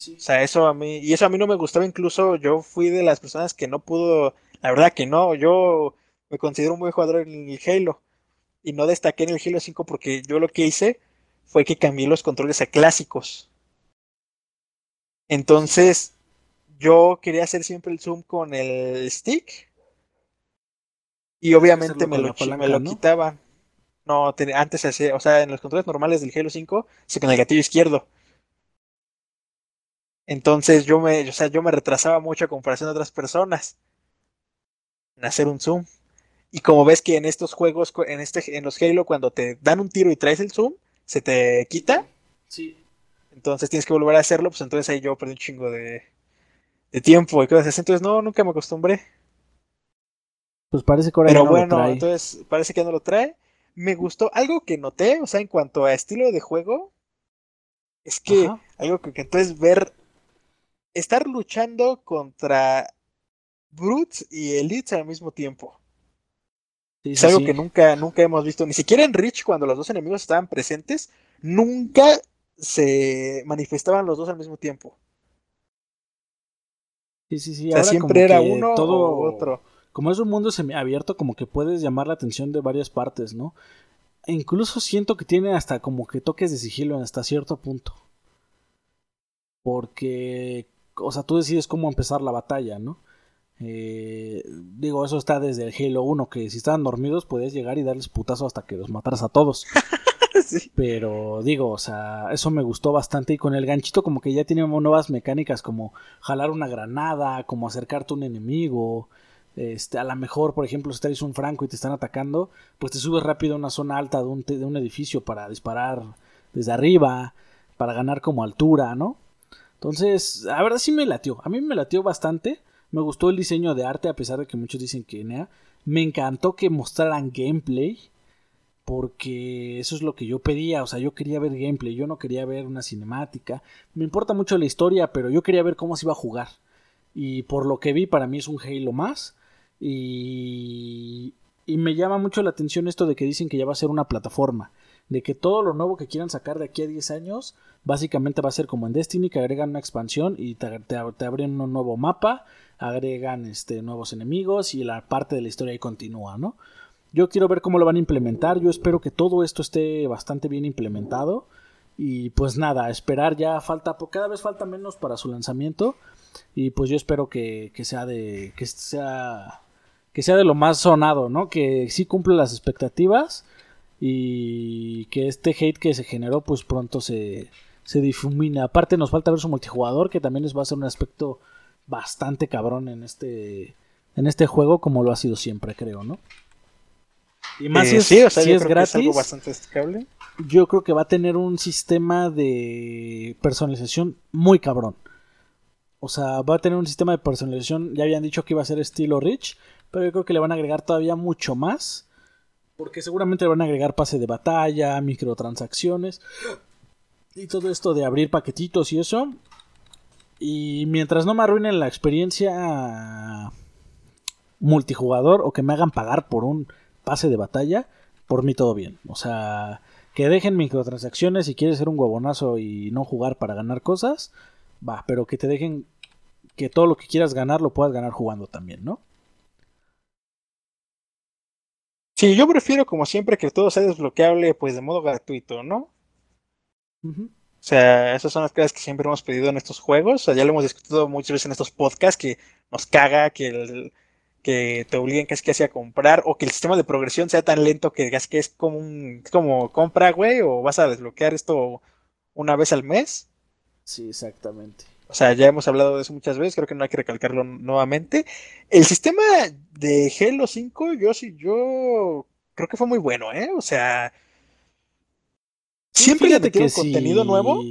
Sí. O sea, eso a mí. Y eso a mí no me gustaba, incluso yo fui de las personas que no pudo. La verdad que no, yo me considero un buen jugador en el Halo. Y no destaqué en el Halo 5 porque yo lo que hice fue que cambié los controles a clásicos. Entonces, yo quería hacer siempre el zoom con el stick. Y obviamente me lo, me lo quitaban. No, antes hacía, o sea, en los controles normales del Halo 5, se con el gatillo izquierdo. Entonces yo me, o sea, yo me retrasaba mucho a comparación de otras personas en hacer un zoom. Y como ves que en estos juegos, en este, en los Halo, cuando te dan un tiro y traes el zoom, se te quita. Sí. Entonces tienes que volver a hacerlo, pues entonces ahí yo perdí un chingo de, de tiempo y cosas así. Entonces, no, nunca me acostumbré. Pues parece que ahora Pero bueno, entonces parece que no lo trae. Me gustó algo que noté, o sea, en cuanto a estilo de juego, es que algo que, entonces ver estar luchando contra Brutes y Elites al mismo tiempo. es algo que nunca, nunca hemos visto. Ni siquiera en Rich, cuando los dos enemigos estaban presentes, nunca se manifestaban los dos al mismo tiempo. Sí, sí, sí. Ahora siempre era uno todo, otro. Como es un mundo semiabierto, como que puedes llamar la atención de varias partes, ¿no? E incluso siento que tiene hasta como que toques de sigilo hasta cierto punto. Porque, o sea, tú decides cómo empezar la batalla, ¿no? Eh, digo, eso está desde el Halo 1, que si estaban dormidos puedes llegar y darles putazo hasta que los mataras a todos. Pero digo, o sea, eso me gustó bastante y con el ganchito como que ya tiene nuevas mecánicas como jalar una granada, como acercarte a un enemigo. Este, a lo mejor, por ejemplo, si traes un franco y te están atacando, pues te subes rápido a una zona alta de un, de un edificio para disparar desde arriba, para ganar como altura, ¿no? Entonces, la verdad sí me latió. A mí me latió bastante. Me gustó el diseño de arte, a pesar de que muchos dicen que nea. Me encantó que mostraran gameplay porque eso es lo que yo pedía, o sea, yo quería ver gameplay, yo no quería ver una cinemática. Me importa mucho la historia, pero yo quería ver cómo se iba a jugar. Y por lo que vi, para mí es un Halo más. Y Y me llama mucho la atención esto de que dicen que ya va a ser una plataforma. De que todo lo nuevo que quieran sacar de aquí a 10 años, básicamente va a ser como en Destiny, que agregan una expansión y te, abren un nuevo mapa, agregan este, nuevos enemigos y la parte de la historia ahí continúa, ¿no? Yo quiero ver cómo lo van a implementar. Yo espero que todo esto esté bastante bien implementado. Y pues nada, esperar ya falta, cada vez falta menos para su lanzamiento. Y pues yo espero que, que sea de. que sea. que sea de lo más sonado, ¿no? Que sí cumple las expectativas. Y que este hate que se generó, pues pronto se, se difumina. Aparte, nos falta ver su multijugador, que también les va a ser un aspecto bastante cabrón en este. En este juego, como lo ha sido siempre, creo, ¿no? Y más si es, gratis. bastante Yo creo que va a tener un sistema de personalización muy cabrón. O sea, va a tener un sistema de personalización. Ya habían dicho que iba a ser estilo Rich. Pero yo creo que le van a agregar todavía mucho más. Porque seguramente van a agregar pase de batalla, microtransacciones. Y todo esto de abrir paquetitos y eso. Y mientras no me arruinen la experiencia multijugador o que me hagan pagar por un pase de batalla, por mí todo bien. O sea, que dejen microtransacciones si quieres ser un huevonazo y no jugar para ganar cosas, va, pero que te dejen que todo lo que quieras ganar lo puedas ganar jugando también, ¿no? Sí, yo prefiero como siempre que todo sea desbloqueable pues de modo gratuito, ¿no? O sea, esas son las cosas que siempre hemos pedido en estos juegos. O sea, ya lo hemos discutido muchas veces en estos podcasts que nos caga que el, que te obliguen casi casi a comprar o que el sistema de progresión sea tan lento que digas que es como un como compra, güey, o vas a desbloquear esto una vez al mes. Sí, exactamente. O sea, ya hemos hablado de eso muchas veces, creo que no hay que recalcarlo nuevamente. El sistema de Halo 5, yo sí, yo creo que fue muy bueno, ¿eh? O sea, siempre le metieron contenido nuevo.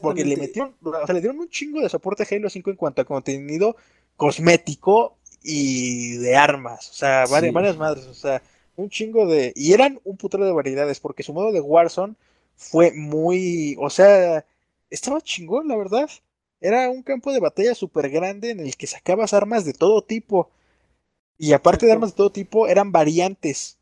Porque le metieron, o sea, le dieron un chingo de soporte a Halo 5 en cuanto a contenido cosmético y de armas, o sea, varias, varias madres, o sea, un chingo de... Y eran un putero de variedades, porque su modo de Warzone fue muy... O sea, estaba chingón, la verdad. Era un campo de batalla súper grande en el que sacabas armas de todo tipo. Y aparte de armas de todo tipo, eran variantes.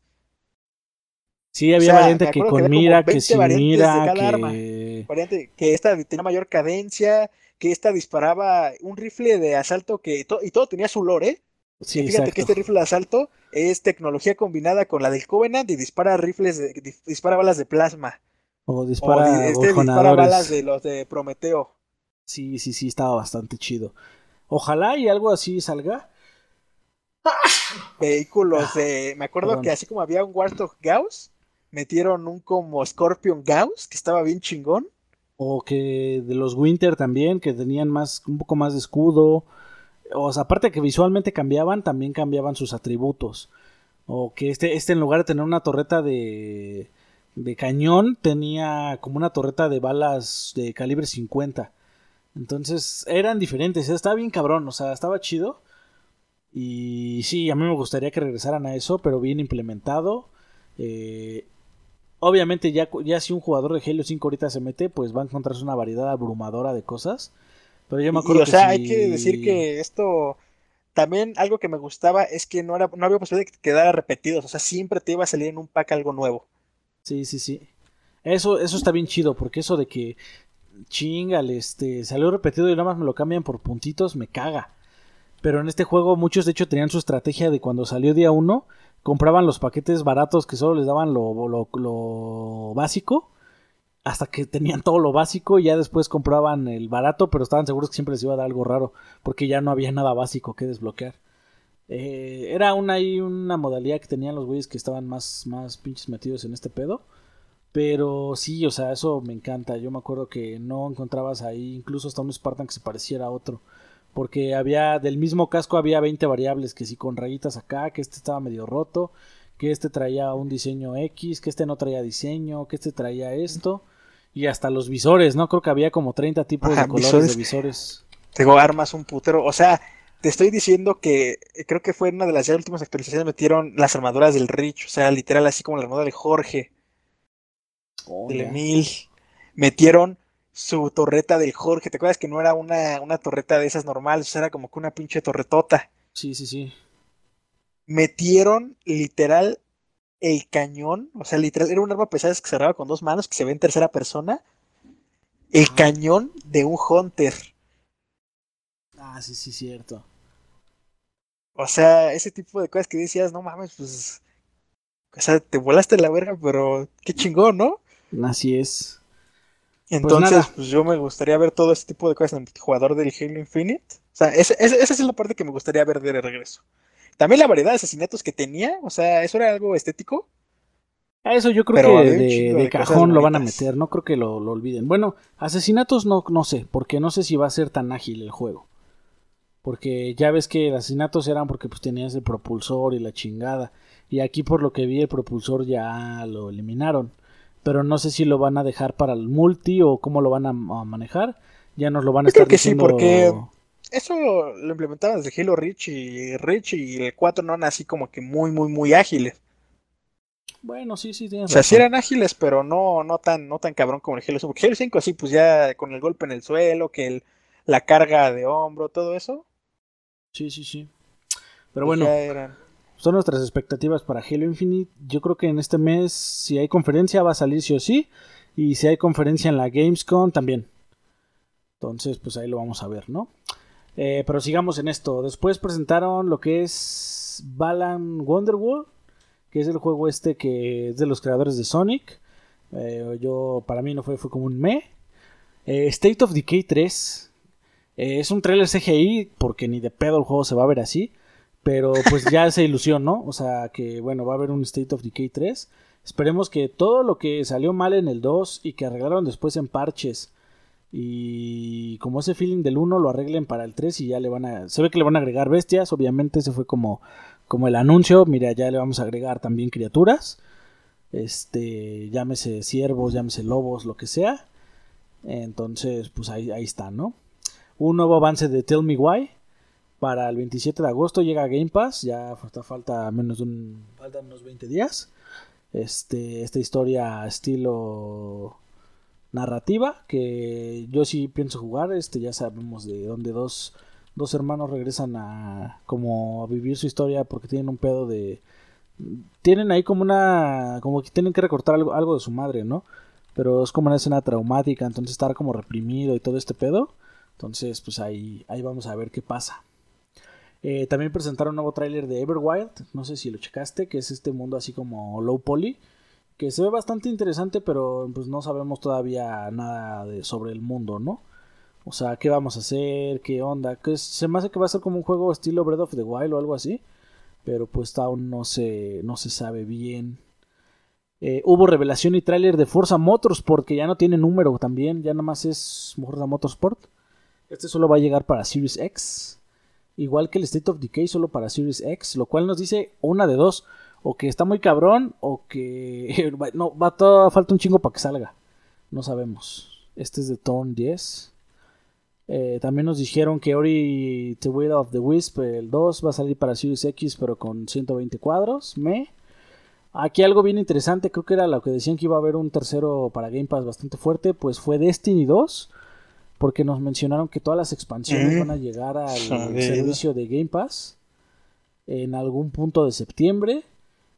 Sí, había variante que con mira, que sin mira, que... Variante que esta tenía mayor cadencia, que esta disparaba un rifle de asalto que... y todo tenía su lore, ¿eh? fíjate que este rifle de asalto es tecnología combinada con la del Covenant y dispara rifles, dispara balas de plasma. O dispara, este dispara balas de los de Prometeo. Sí, sí, sí, estaba bastante chido. Ojalá y algo así salga. Vehículos de. Me acuerdo que así como había un Warthog Gauss, metieron un como Scorpion Gauss, que estaba bien chingón. O que de los Winter también, que tenían más, un poco más de escudo o sea, aparte que visualmente cambiaban, también cambiaban sus atributos. O que este, este en lugar de tener una torreta de, de cañón, tenía como una torreta de balas de calibre 50. Entonces eran diferentes, estaba bien cabrón, o sea, estaba chido. Y sí, a mí me gustaría que regresaran a eso, pero bien implementado. Eh, obviamente ya, ya si un jugador de Halo 5 ahorita se mete, pues va a encontrarse una variedad abrumadora de cosas. Pero yo me acuerdo o sea, hay que decir que esto también algo que me gustaba es que no, era, no había posibilidad de que quedara repetidos. O sea, siempre te iba a salir en un pack algo nuevo. Sí, sí, sí. Eso, eso está bien chido, porque eso de que chingale, este, salió repetido y nada más me lo cambian por puntitos, me caga. Pero en este juego muchos de hecho tenían su estrategia de cuando salió día uno, compraban los paquetes baratos que solo les daban lo, lo, lo básico hasta que tenían todo lo básico y ya después compraban el barato, pero estaban seguros que siempre les iba a dar algo raro, porque ya no había nada básico que desbloquear. Eh, era una, una modalidad que tenían los güeyes que estaban más, más pinches metidos en este pedo. Pero sí, o sea, eso me encanta. Yo me acuerdo que no encontrabas ahí incluso hasta un Spartan que se pareciera a otro. Porque había, del mismo casco había 20 variables, que si con rayitas acá, que este estaba medio roto, que este traía un diseño X, que este no traía diseño, que este traía esto. Y hasta los visores, ¿no? Creo que había como 30 tipos de colores de visores. Tengo armas, un putero. O sea, te estoy diciendo que creo que fue una de las últimas actualizaciones metieron las armaduras del Rich. O sea, literal, así como la armadura de Jorge. Oh, del Emil. Metieron su torreta del Jorge. ¿Te acuerdas que no era una, una torreta de esas normales? O sea, era como que una pinche torretota. Sí, sí, sí. metieron literal el cañón, o sea, literal, era un arma pesada que cerraba con dos manos, que se ve en tercera persona, el cañón de un Hunter. Ah, sí, sí, cierto. O sea, ese tipo de cosas que decías, no mames, pues. O sea, te volaste la verga, pero qué chingón, ¿no? Así es. Entonces, pues, yo me gustaría ver todo ese tipo de cosas en el jugador del Halo Infinite. O sea, esa es la parte que me gustaría ver de regreso. También la variedad de asesinatos que tenía, o sea, eso era algo estético. Eso yo creo que de, cajón lo van a meter, no creo que lo, lo, olviden. Bueno, asesinatos no, no sé, porque no sé si va a ser tan ágil el juego. Porque ya ves que asesinatos eran porque pues tenías el propulsor y la chingada. Y aquí por lo que vi el propulsor ya lo eliminaron. Pero no sé si lo van a dejar para el multi o cómo lo van a, manejar. Ya nos lo van a estar creo que sí, porque eso lo implementaban desde Halo Reach y Reach y el 4 no eran así como que muy, muy, muy ágiles. Bueno, sí, sí, tienes O sea, sí eran ágiles, pero no, no tan, no tan cabrón como el Halo 5. Porque Halo 5 así, pues ya con el golpe en el suelo, que el, la carga de hombro, todo eso. Sí, sí, sí. Pero pues bueno, son nuestras expectativas para Halo Infinite. Yo creo que en este mes, si hay conferencia, va a salir sí o sí. Y si hay conferencia en la Gamescom, también. Entonces, pues ahí lo vamos a ver, ¿no? Eh, pero sigamos en esto. Después presentaron lo que es Balan Wonderworld, que es el juego este que es de los creadores de Sonic. Eh, yo, para mí no fue, fue como un me. Eh, State of Decay 3, eh, es un trailer CGI porque ni de pedo el juego se va a ver así. Pero pues ya se ilusión, ¿no? O sea que bueno, va a haber un State of Decay 3. Esperemos que todo lo que salió mal en el 2 y que arreglaron después en parches y como ese feeling del 1 lo arreglen para el 3 y ya le van a... Se ve que le van a agregar bestias, obviamente ese fue como, como el anuncio. Mira, ya le vamos a agregar también criaturas. Este, llámese ciervos, llámese lobos, lo que sea. Entonces, pues ahí, ahí está, ¿no? un nuevo avance de Tell Me Why. Para el 27 de agosto llega Game Pass. Ya falta, menos de un. Faltan unos 20 días. Este, esta historia estilo narrativa. Que yo sí pienso jugar. Este, ya sabemos de dónde dos, dos hermanos regresan a. como vivir su historia. Porque tienen un pedo de. Tienen ahí como una. como que tienen que recortar algo, algo de su madre, ¿no? Pero es como una escena traumática. Entonces estar como reprimido y todo este pedo. Entonces, pues ahí, ahí vamos a ver qué pasa. Eh, también presentaron un nuevo tráiler de Everwild, no sé si lo checaste, que es este mundo así como low poly, que se ve bastante interesante, pero pues no sabemos todavía nada sobre el mundo, ¿no? O sea, qué vamos a hacer, qué onda, que se me hace que va a ser como un juego estilo Breath of the Wild o algo así, pero pues aún no se, no se sabe bien. Eh, hubo revelación y tráiler de Forza Motorsport, que ya no tiene número también, ya nada más es Forza Motorsport. Este solo va a llegar para Series X. Igual que el State of Decay solo para Series X. Lo cual nos dice una de dos. O que está muy cabrón. O que... no, va todo, falta un chingo para que salga. No sabemos. Este es de Torn 10. Eh, también nos dijeron que Ori The Will of the Wisp, el 2, va a salir para Series X, pero con 120 cuadros. Me. Aquí algo bien interesante, creo que era lo que decían que iba a haber un tercero para Game Pass bastante fuerte, pues fue Destiny 2 porque nos mencionaron que todas las expansiones van a llegar al servicio de Game Pass en algún punto de septiembre.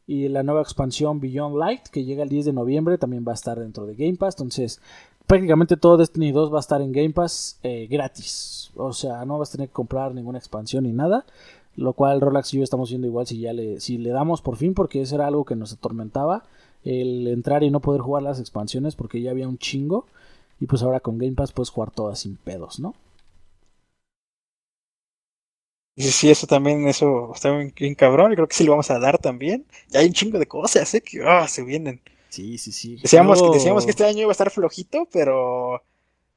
Y la nueva expansión Beyond Light, que llega el 10 de noviembre, también va a estar dentro de Game Pass. Entonces, prácticamente todo Destiny 2 va a estar en Game Pass eh, gratis. O sea, no vas a tener que comprar ninguna expansión ni nada. Lo cual Rolex y yo estamos viendo igual si ya le, si le damos por fin, porque eso era algo que nos atormentaba. El entrar y no poder jugar las expansiones porque ya había un chingo. Y pues ahora con Game Pass puedes jugar todas sin pedos, ¿no? Sí, sí, eso también, eso está bien, cabrón. Y creo que sí lo vamos a dar también. Ya hay un chingo de cosas, ¿eh? Que oh, se vienen. Sí, sí, sí. Decíamos, que, decíamos que este año iba a estar flojito, pero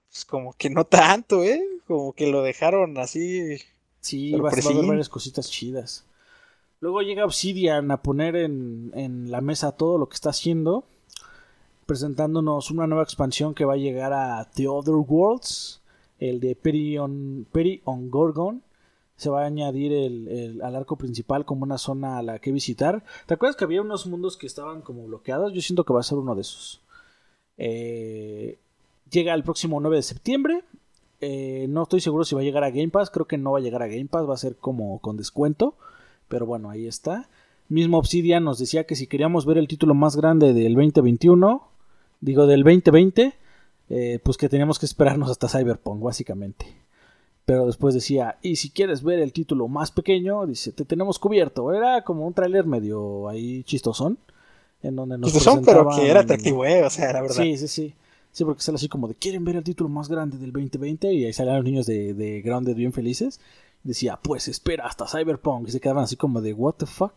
pues como que no tanto, ¿eh? Como que lo dejaron así. Sí, va, a haber varias cositas chidas. Luego llega Obsidian a poner en, en la mesa todo lo que está haciendo presentándonos una nueva expansión que va a llegar a The Other Worlds, el de Peri on, Gorgon. Se va a añadir el, al arco principal como una zona a la que visitar. ¿Te acuerdas que había unos mundos que estaban como bloqueados? Yo siento que va a ser uno de esos. Eh, llega el próximo 9 de septiembre. Eh, no estoy seguro si va a llegar a Game Pass. Creo que no va a llegar a Game Pass. Va a ser como con descuento. Pero bueno, ahí está. Mismo Obsidian nos decía que si queríamos ver el título más grande del 2021, digo del 2020, eh, pues que teníamos que esperarnos hasta Cyberpunk, básicamente. Pero después decía, y si quieres ver el título más pequeño, dice, te tenemos cubierto. Era como un tráiler medio ahí chistosón. En donde nos chistosón, pero que era atractivo, ¿eh? O sea, la verdad. Sí, sí, sí. Sí, porque sale así como de, ¿quieren ver el título más grande del 2020? Y ahí salían los niños de, de Grounded bien felices. decía, pues espera hasta Cyberpunk. Y se quedaban así como de, ¿what the fuck?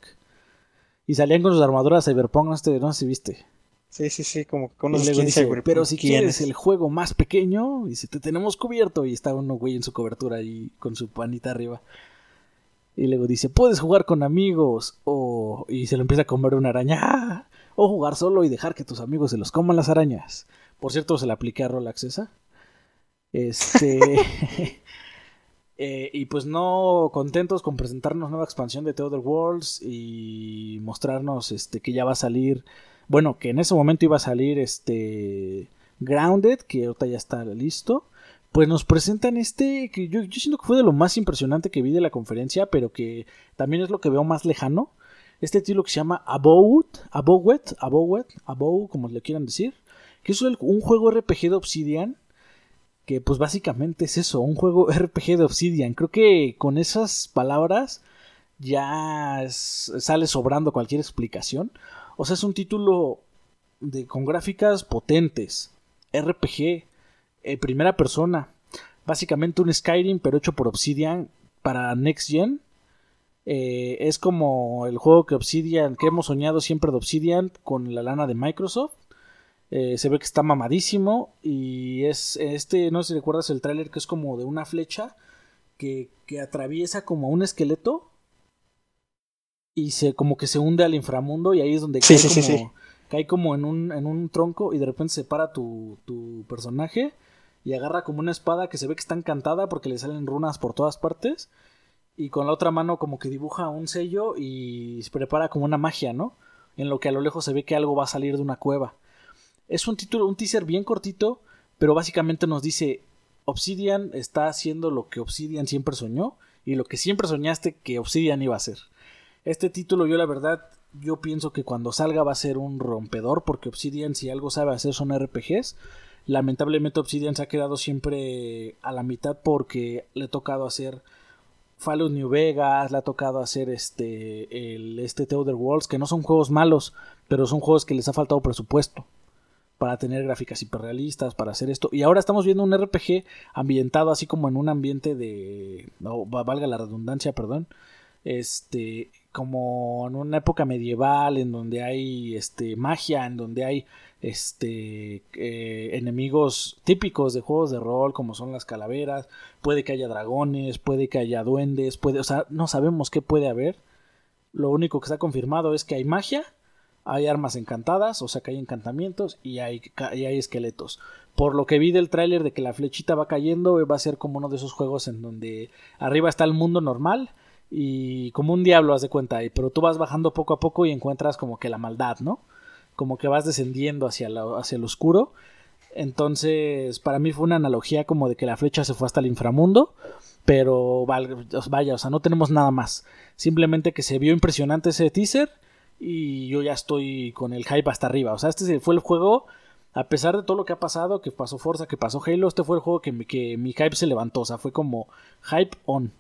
Y salían con sus armaduras Cyberpunk, no sé, no sé si viste. Sí, sí, sí, como con unos dice, Pero si quieres el juego más pequeño, dice, te tenemos cubierto. Y está uno güey en su cobertura ahí con su panita arriba. Y luego dice, puedes jugar con amigos. O... Y se lo empieza a comer una araña. O jugar solo y dejar que tus amigos se los coman las arañas. Por cierto, se la apliqué a Rolex esa. Este. Eh, y pues no contentos con presentarnos nueva expansión de The Other Worlds y mostrarnos este que ya va a salir bueno, que en ese momento iba a salir este Grounded, que ahorita ya está listo. Pues nos presentan este, que yo, siento que fue de lo más impresionante que vi de la conferencia, pero que también es lo que veo más lejano. Este título que se llama Abowed, Abowed, Abowed, Abow, como le quieran decir. Que es un juego RPG de Obsidian. Que pues básicamente es eso, un juego RPG de Obsidian. Creo que con esas palabras ya sale sobrando cualquier explicación. O sea, es un título de, con gráficas potentes, RPG, eh, primera persona, básicamente un Skyrim pero hecho por Obsidian para Next Gen. Eh, es como el juego que Obsidian, que hemos soñado siempre de Obsidian con la lana de Microsoft. Eh, se ve que está mamadísimo y es este, no sé si recuerdas el tráiler que es como de una flecha que, que atraviesa como un esqueleto y se como que se hunde al inframundo y ahí es donde cae, como, cae como en un, en un tronco y de repente se para tu, tu personaje y agarra como una espada que se ve que está encantada porque le salen runas por todas partes y con la otra mano como que dibuja un sello y se prepara como una magia, ¿no? En lo que a lo lejos se ve que algo va a salir de una cueva. Es un título, un teaser bien cortito, pero básicamente nos dice Obsidian está haciendo lo que Obsidian siempre soñó y lo que siempre soñaste que Obsidian iba a hacer. Este título yo la verdad yo pienso que cuando salga va a ser un rompedor porque Obsidian si algo sabe hacer son RPGs. Lamentablemente Obsidian se ha quedado siempre a la mitad porque le ha tocado hacer Fallout New Vegas, le ha tocado hacer este el este The Other Worlds, que no son juegos malos, pero son juegos que les ha faltado presupuesto para tener gráficas hiperrealistas, para hacer esto. Y ahora estamos viendo un RPG ambientado así como en un ambiente de no, valga la redundancia, perdón, este como en una época medieval en donde hay este magia en donde hay este eh, enemigos típicos de juegos de rol como son las calaveras puede que haya dragones puede que haya duendes puede o sea no sabemos qué puede haber. Lo único que está confirmado es que hay magia hay armas encantadas o sea que hay encantamientos y hay, y hay esqueletos. Por lo que vi del tráiler de que la flechita va cayendo va a ser como uno de esos juegos en donde arriba está el mundo normal y como un diablo, haz de cuenta, pero tú vas bajando poco a poco y encuentras como que la maldad, ¿no? Como que vas descendiendo hacia, hacia el oscuro. Entonces, para mí fue una analogía como de que la flecha se fue hasta el inframundo, pero vaya, o sea, no tenemos nada más. Simplemente que se vio impresionante ese teaser y yo ya estoy con el hype hasta arriba. O sea, este fue el juego, a pesar de todo lo que ha pasado, que pasó Forza, que pasó Halo, este fue el juego que, que mi hype se levantó. O sea, fue como hype on.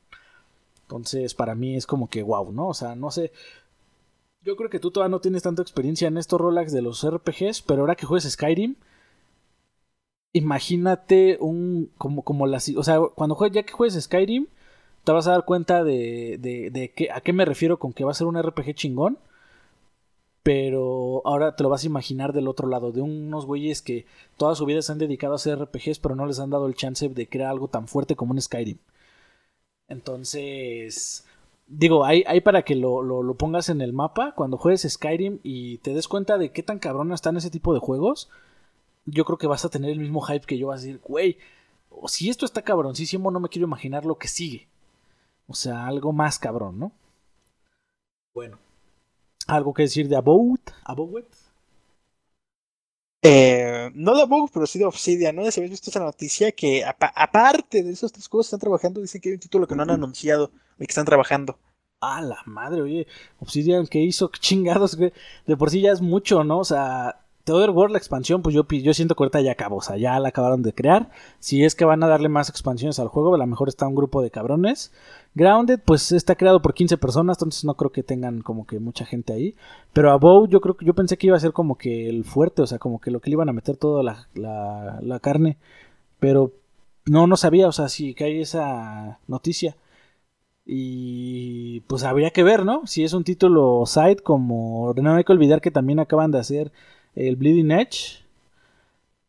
Entonces, para mí es como que wow, ¿no? O sea, no sé. Yo creo que tú todavía no tienes tanta experiencia en estos Rolex de los RPGs, pero ahora que juegues Skyrim, imagínate un. como, como la. O sea, cuando juegues, ya que juegues Skyrim, te vas a dar cuenta de, de, de a qué me refiero con que va a ser un RPG chingón. Pero ahora te lo vas a imaginar del otro lado, de unos güeyes que toda su vida se han dedicado a hacer RPGs, pero no les han dado el chance de crear algo tan fuerte como un Skyrim. Entonces, digo, hay, hay para que lo, lo, pongas en el mapa cuando juegues Skyrim y te des cuenta de qué tan cabrón están ese tipo de juegos. Yo creo que vas a tener el mismo hype que yo, vas a decir, güey, si esto está cabroncísimo, no me quiero imaginar lo que sigue. O sea, algo más cabrón, ¿no? Bueno. ¿Algo que decir de About? About? Eh, no de Bug, pero sí de Obsidian. No si habéis visto esa noticia que, aparte de esos tres juegos que están trabajando, dicen que hay un título que no han anunciado y que están trabajando. Ah, la madre, oye, Obsidian, ¿qué hizo? ¿Qué chingados? De por sí ya es mucho, ¿no? O sea, The Other World, la expansión, pues yo, siento que ahorita ya acabó, o sea, ya la acabaron de crear. Si es que van a darle más expansiones al juego, a lo mejor está un grupo de cabrones. Grounded, pues está creado por 15 personas, entonces no creo que tengan como que mucha gente ahí. Pero a Bow, yo creo que yo pensé que iba a ser como que el fuerte, o sea, como que lo que le iban a meter toda la, carne. Pero no, no sabía, o sea, si hay esa noticia. Y pues habría que ver, ¿no? Si es un título side como... No hay que olvidar que también acaban de hacer el Bleeding Edge.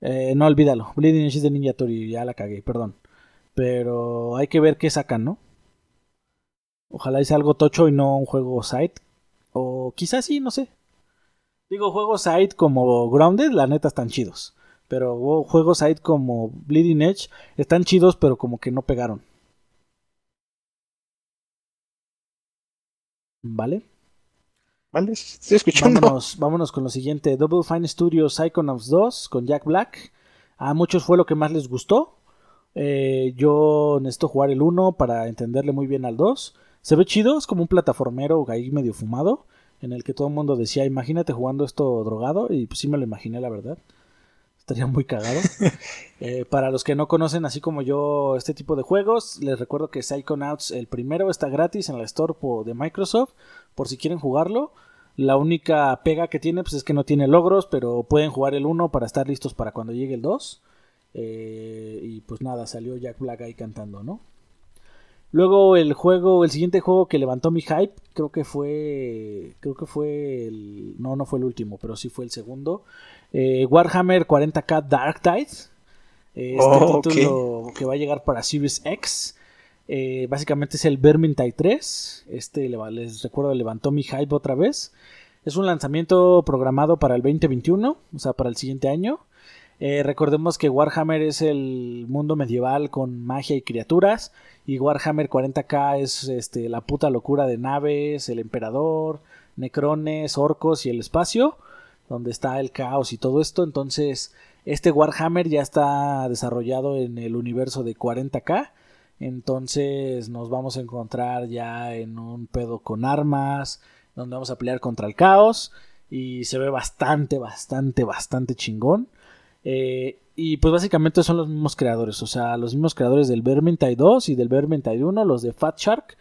Eh, no, olvídalo. Bleeding Edge es de Ninja Tori, ya la cagué, perdón. Pero hay que ver qué sacan, ¿no? Ojalá sea algo tocho y no un juego side. O quizás sí, no sé. Digo, juegos side como Grounded, la neta están chidos. Pero juegos side como Bleeding Edge están chidos, pero como que no pegaron. ¿Vale? ¿Vale? Estoy escuchando. Vámonos, vámonos con lo siguiente. Double Fine Studios Psychonauts 2 con Jack Black. A muchos fue lo que más les gustó. Eh, yo necesito jugar el 1 para entenderle muy bien al 2. Se ve chido, es como un plataformero ahí medio fumado. En el que todo el mundo decía, imagínate jugando esto drogado. Y pues sí me lo imaginé, la verdad. Estaría muy cagado. Eh, para los que no conocen, así como yo, este tipo de juegos, les recuerdo que Psychonauts, el primero, está gratis en la Store de Microsoft, por si quieren jugarlo. La única pega que tiene pues, es que no tiene logros, pero pueden jugar el 1 para estar listos para cuando llegue el 2. Eh, y pues nada, salió Jack Black ahí cantando, ¿no? Luego el juego, el siguiente juego que levantó mi hype, creo que fue, creo que fue el, no, no fue el último, pero sí fue el segundo. Eh, Warhammer 40k Dark Tide. Este oh, título que va a llegar para Series X. Eh, básicamente es el Vermintide 3. Este les recuerdo levantó mi hype otra vez. Es un lanzamiento programado para el 2021, o sea, para el siguiente año. recordemos que Warhammer es el mundo medieval con magia y criaturas. Y Warhammer 40k es este, la puta locura de naves, el emperador, necrones, orcos y el espacio donde está el caos y todo esto. Entonces, este Warhammer ya está desarrollado en el universo de 40k. Entonces nos vamos a encontrar ya en un pedo con armas, donde vamos a pelear contra el caos. Y se ve bastante, bastante, bastante chingón. Eh, y pues básicamente son los mismos creadores, o sea, los mismos creadores del Vermintide 2 y del Vermintide 1, los de Fat Shark.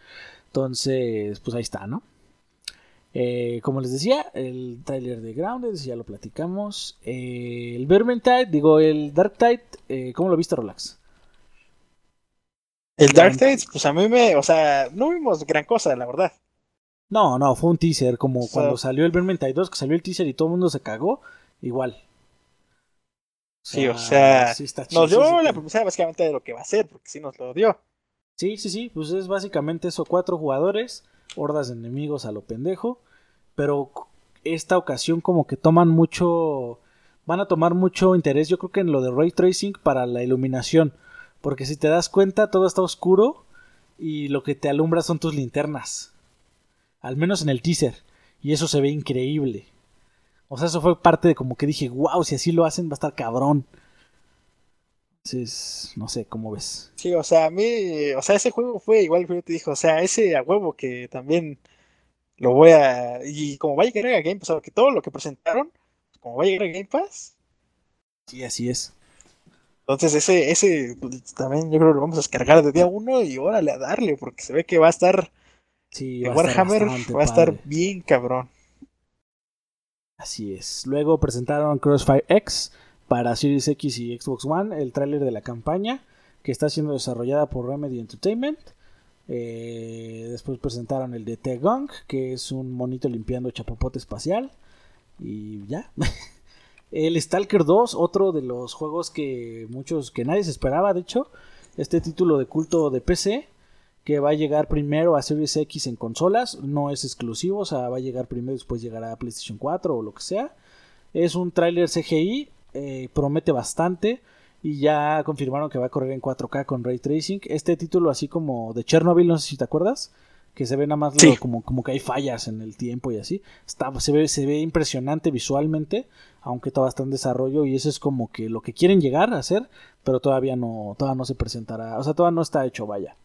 Entonces, pues ahí está, ¿no? Eh, como les decía, el trailer de Grounded, ya lo platicamos. Eh, el Vermintide, digo, el Dark Tide, eh, ¿cómo lo viste, Relax? El Dark Tide, pues a mí me, o sea, no vimos gran cosa, la verdad. No, no, fue un teaser, como cuando salió el Vermintide 2, que salió el teaser y todo el mundo se cagó, igual. sí, o sea, nos dio la promesa básicamente de lo que va a ser, porque sí nos lo dio. Sí, sí, sí, pues es básicamente eso, cuatro jugadores hordas de enemigos a lo pendejo. Pero esta ocasión como que toman mucho... Van a tomar mucho interés yo creo que en lo de ray tracing para la iluminación. Porque si te das cuenta todo está oscuro y lo que te alumbra son tus linternas. Al menos en el teaser. Y eso se ve increíble. O sea, eso fue parte de como que dije, wow, si así lo hacen va a estar cabrón. Entonces, no sé, ¿cómo ves? Sí, o sea, a mí, o sea, ese juego fue igual que yo te dijo, o sea, ese a huevo que también lo voy a, y como va a llegar a Game Pass, que todo lo que presentaron, como va a llegar a Game Pass. Sí, así es. Entonces ese, ese pues, también yo creo que lo vamos a descargar de día uno y órale a darle, porque se ve que va a estar, sí, va Warhammer va a estar bien cabrón. Así es. Luego presentaron Crossfire X, para Series X y Xbox One el tráiler de la campaña que está siendo desarrollada por Remedy Entertainment. Eh, después presentaron el de T-Gong, que es un monito limpiando chapopote espacial. Y ya. el Stalker 2, otro de los juegos que muchos, que nadie se esperaba, de hecho. Este título de culto de PC, que va a llegar primero a Series X en consolas, no es exclusivo, o sea, va a llegar primero, después llegará a PlayStation 4 o lo que sea. Es un tráiler CGI eh, promete bastante y ya confirmaron que va a correr en 4K con ray tracing. Este título así como de Chernobyl, no sé si te acuerdas, que se ve nada más como, como que hay fallas en el tiempo y así. Está, se, ve, se ve impresionante visualmente, aunque todavía está en desarrollo y eso es como que lo que quieren llegar a hacer, pero todavía no, todavía no se presentará, o sea, todavía no está hecho, vaya.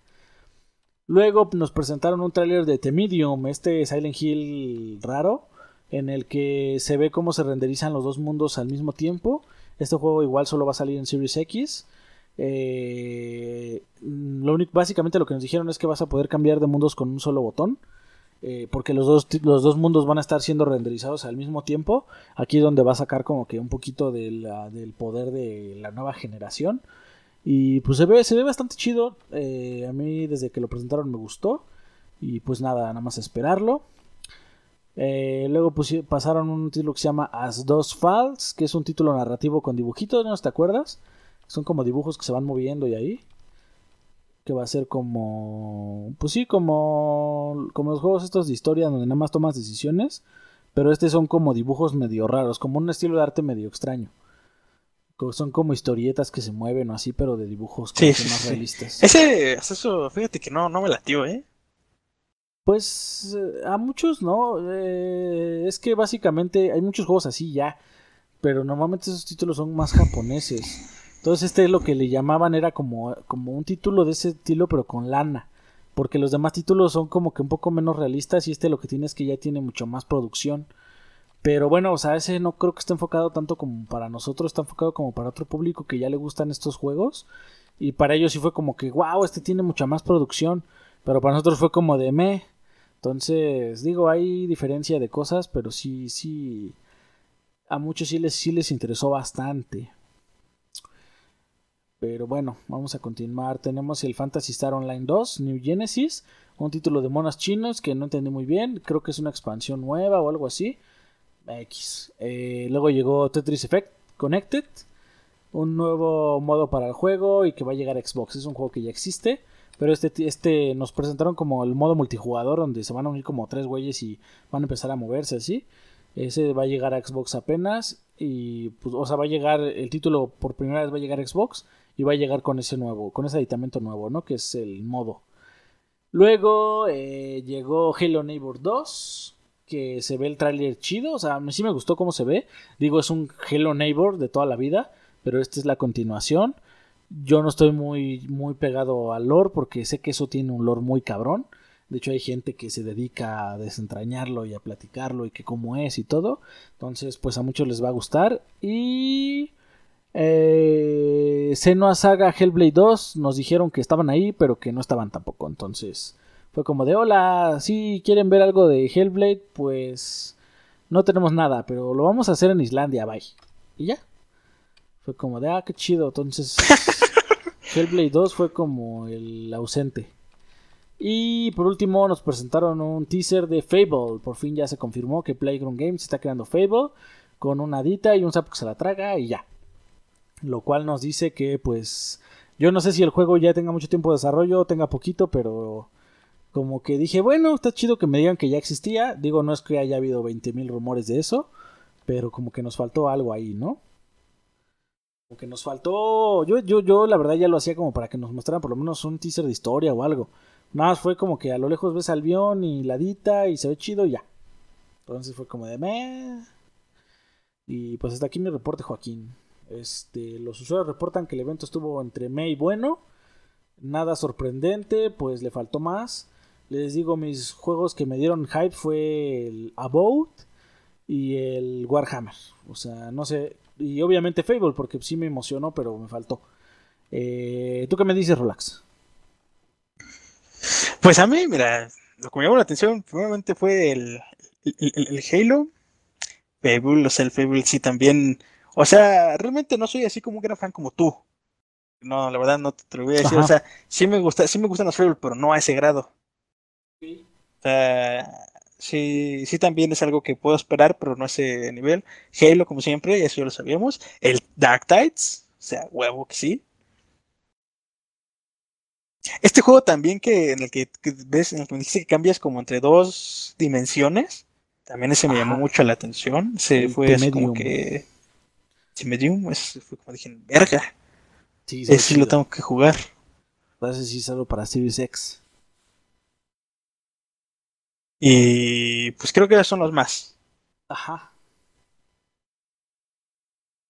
Luego nos presentaron un tráiler de The Medium, este Silent Hill raro, en el que se ve cómo se renderizan los dos mundos al mismo tiempo. Este juego igual solo va a salir en Series X. Eh, lo único, básicamente lo que nos dijeron es que vas a poder cambiar de mundos con un solo botón. Eh, porque los dos, los dos mundos van a estar siendo renderizados al mismo tiempo. Aquí es donde va a sacar como que un poquito del poder de la nueva generación. Y pues se ve, se ve bastante chido. Eh, a mí desde que lo presentaron me gustó. Y pues nada, nada más esperarlo. Eh, luego pasaron un título que se llama As Dos Falls, que es un título narrativo con dibujitos, ¿no te acuerdas? Son como dibujos que se van moviendo y ahí. Que va a ser como. Pues sí, como. Como los juegos estos de historia donde nada más tomas decisiones. Pero este son como dibujos medio raros, como un estilo de arte medio extraño son como historietas que se mueven o así, pero de dibujos más realistas. Ese, eso, fíjate que no, no me latió, ¿eh? Pues eh, a muchos no. Eh, es que básicamente hay muchos juegos así ya. Pero normalmente esos títulos son más japoneses. Entonces este es lo que le llamaban era como, como un título de ese estilo pero con lana. Porque los demás títulos son como que un poco menos realistas y este lo que tiene es que ya tiene mucho más producción. Pero bueno, o sea, ese no creo que esté enfocado tanto como para nosotros, está enfocado como para otro público que ya le gustan estos juegos. Y para ellos sí fue como que, wow, este tiene mucha más producción. Pero para nosotros fue como de me. Entonces, digo, hay diferencia de cosas, pero sí, sí. A muchos sí les, sí les interesó bastante. Pero bueno, vamos a continuar. Tenemos el Fantasy Star Online 2, New Genesis, un título de monas chinos que no entendí muy bien. Creo que es una expansión nueva o algo así. X. Eh, luego llegó Tetris Effect Connected, un nuevo modo para el juego y que va a llegar a Xbox. Es un juego que ya existe, pero este, este nos presentaron como el modo multijugador donde se van a unir como tres güeyes y van a empezar a moverse así. Ese va a llegar a Xbox apenas y pues, o sea, va a llegar el título por primera vez va a llegar a Xbox y va a llegar con ese nuevo, con ese aditamento nuevo, ¿no? Que es el modo. Luego eh, llegó Halo Neighbor 2, que se ve el tráiler chido, o sea, a mí sí me gustó cómo se ve. Digo, es un Hello Neighbor de toda la vida, pero esta es la continuación. Yo no estoy muy, muy pegado al lore porque sé que eso tiene un lore muy cabrón. De hecho, hay gente que se dedica a desentrañarlo y a platicarlo y que cómo es y todo. Entonces, pues a muchos les va a gustar. Y. Eh, Senua Saga Hellblade 2 nos dijeron que estaban ahí, pero que no estaban tampoco. Entonces, fue como de, hola, si quieren ver algo de Hellblade, pues no tenemos nada, pero lo vamos a hacer en Islandia, bye. Y ya. Fue como de, ah, qué chido. Entonces, Hellblade 2 fue como el ausente. Y por último nos presentaron un teaser de Fable. Por fin ya se confirmó que Playground Games está creando Fable con una dita y un sapo que se la traga y ya. Lo cual nos dice que pues yo no sé si el juego ya tenga mucho tiempo de desarrollo tenga poquito, pero como que dije, bueno, está chido que me digan que ya existía. Digo, no es que haya habido 20.000 rumores de eso, pero como que nos faltó algo ahí, ¿no? Como que nos faltó. Yo, yo, yo la verdad ya lo hacía como para que nos mostraran por lo menos un teaser de historia o algo. Nada más fue como que a lo lejos ves al avión y la dita y se ve chido y ya. Entonces fue como de me. Y pues hasta aquí mi reporte, Joaquín. Este, los usuarios reportan que el evento estuvo entre me y bueno. Nada sorprendente, pues le faltó más. Les digo, mis juegos que me dieron hype fue el About y el Warhammer. O sea, no sé. Y obviamente Fable, porque sí me emocionó, pero me faltó. Eh, ¿Tú qué me dices, Relax? Pues a mí, mira, lo que me llamó la atención primeramente fue el, el, Halo. Fable, o sea, el Fable sí también. O sea, realmente no soy así como un gran fan como tú. No, la verdad no te, lo voy a decir. O sea, sí me gusta, sí me gustan los Fable, pero no a ese grado. O sea, sí, sí también es algo que puedo esperar, pero no a ese nivel. Halo, como siempre, eso ya lo sabíamos. El Dark Tides, o sea, huevo que sí. Este juego también que en el que, ves, en el que me dice que cambias como entre dos dimensiones, también ese me llamó mucho la atención. Se fue así como que. Si Medium, ese fue como dije, verga. Sí, ese sí lo tengo que jugar. Ese sí solo para Series X. Y pues creo que son los más. Ajá.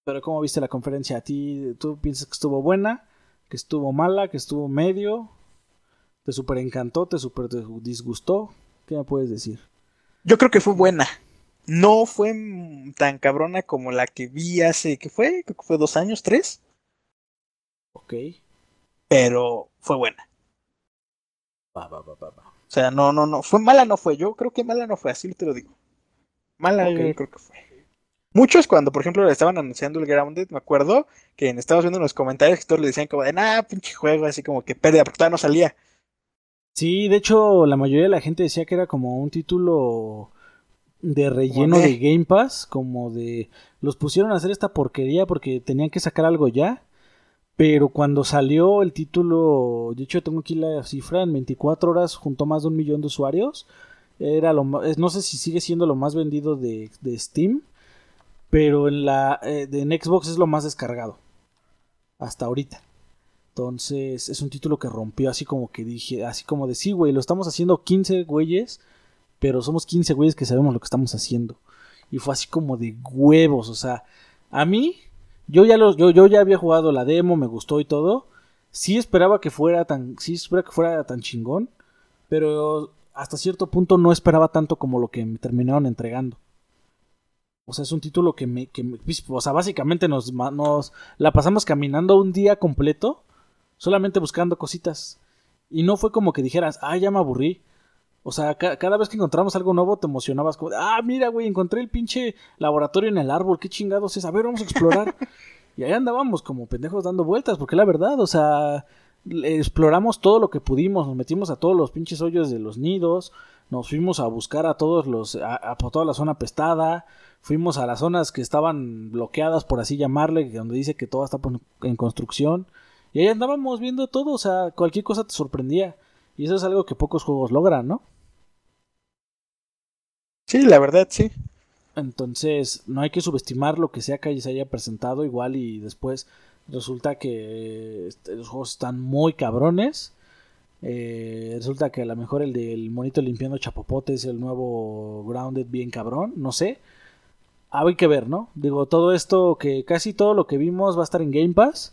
Pero ¿cómo viste la conferencia? ¿A ti tú piensas que estuvo buena? ¿Que estuvo mala? ¿Que estuvo medio? ¿Te super encantó? ¿Te super disgustó? ¿Qué me puedes decir? Yo creo que fue buena. No fue tan cabrona como la que vi hace, ¿qué fue? Creo que fue dos años, tres. Ok. Pero fue buena. Va, va, va, va, O sea, no, no, no. Fue mala, no fue. Yo creo que mala no fue, así te lo digo. Mala, yo creo que fue. Muchos cuando, por ejemplo, le estaban anunciando el Grounded, me acuerdo que en Estados viendo en los comentarios que todos le decían como de, nah, pinche juego, así como que pérdida, porque todavía no salía. Sí, de hecho, la mayoría de la gente decía que era como un título de relleno de Game Pass, como de los pusieron a hacer esta porquería porque tenían que sacar algo ya. Pero cuando salió el título, de hecho tengo aquí la cifra, en 24 horas juntó más de un millón de usuarios. Era lo no sé si sigue siendo lo más vendido de, de Steam pero en la eh, en Xbox es lo más descargado hasta ahorita. Entonces es un título que rompió así como que dije, así como de sí, güey, lo estamos haciendo 15 güeyes, pero somos 15 güeyes que sabemos lo que estamos haciendo. Y fue así como de huevos, o sea, a mí yo ya lo, yo, yo ya había jugado la demo, me gustó y todo. Sí esperaba que fuera tan sí esperaba que fuera tan chingón, pero hasta cierto punto no esperaba tanto como lo que me terminaron entregando. O sea, es un título que me, que pues, o sea, básicamente nos, nos la pasamos caminando un día completo, solamente buscando cositas. Y no fue como que dijeras, ah, ya me aburrí. O sea, cada vez que encontramos algo nuevo te emocionabas como, ah, mira, güey, encontré el pinche laboratorio en el árbol, qué chingados es, a ver, vamos a explorar. y ahí andábamos como pendejos dando vueltas, porque la verdad, o sea, exploramos todo lo que pudimos, nos metimos a todos los pinches hoyos de los nidos, nos fuimos a buscar a todos los, a, a toda la zona pestada, Fuimos a las zonas que estaban bloqueadas, por así llamarle, donde dice que todo está en construcción. Y ahí andábamos viendo todo, o sea, cualquier cosa te sorprendía. Y eso es algo que pocos juegos logran, ¿no? Sí, la verdad, sí. Entonces, no hay que subestimar lo que sea que se haya presentado igual y después resulta que este, los juegos están muy cabrones. Eh, resulta que a lo mejor el del monito limpiando chapopotes, el nuevo Grounded bien cabrón, no sé hay que ver, ¿no? Digo, todo esto, que casi todo lo que vimos va a estar en Game Pass.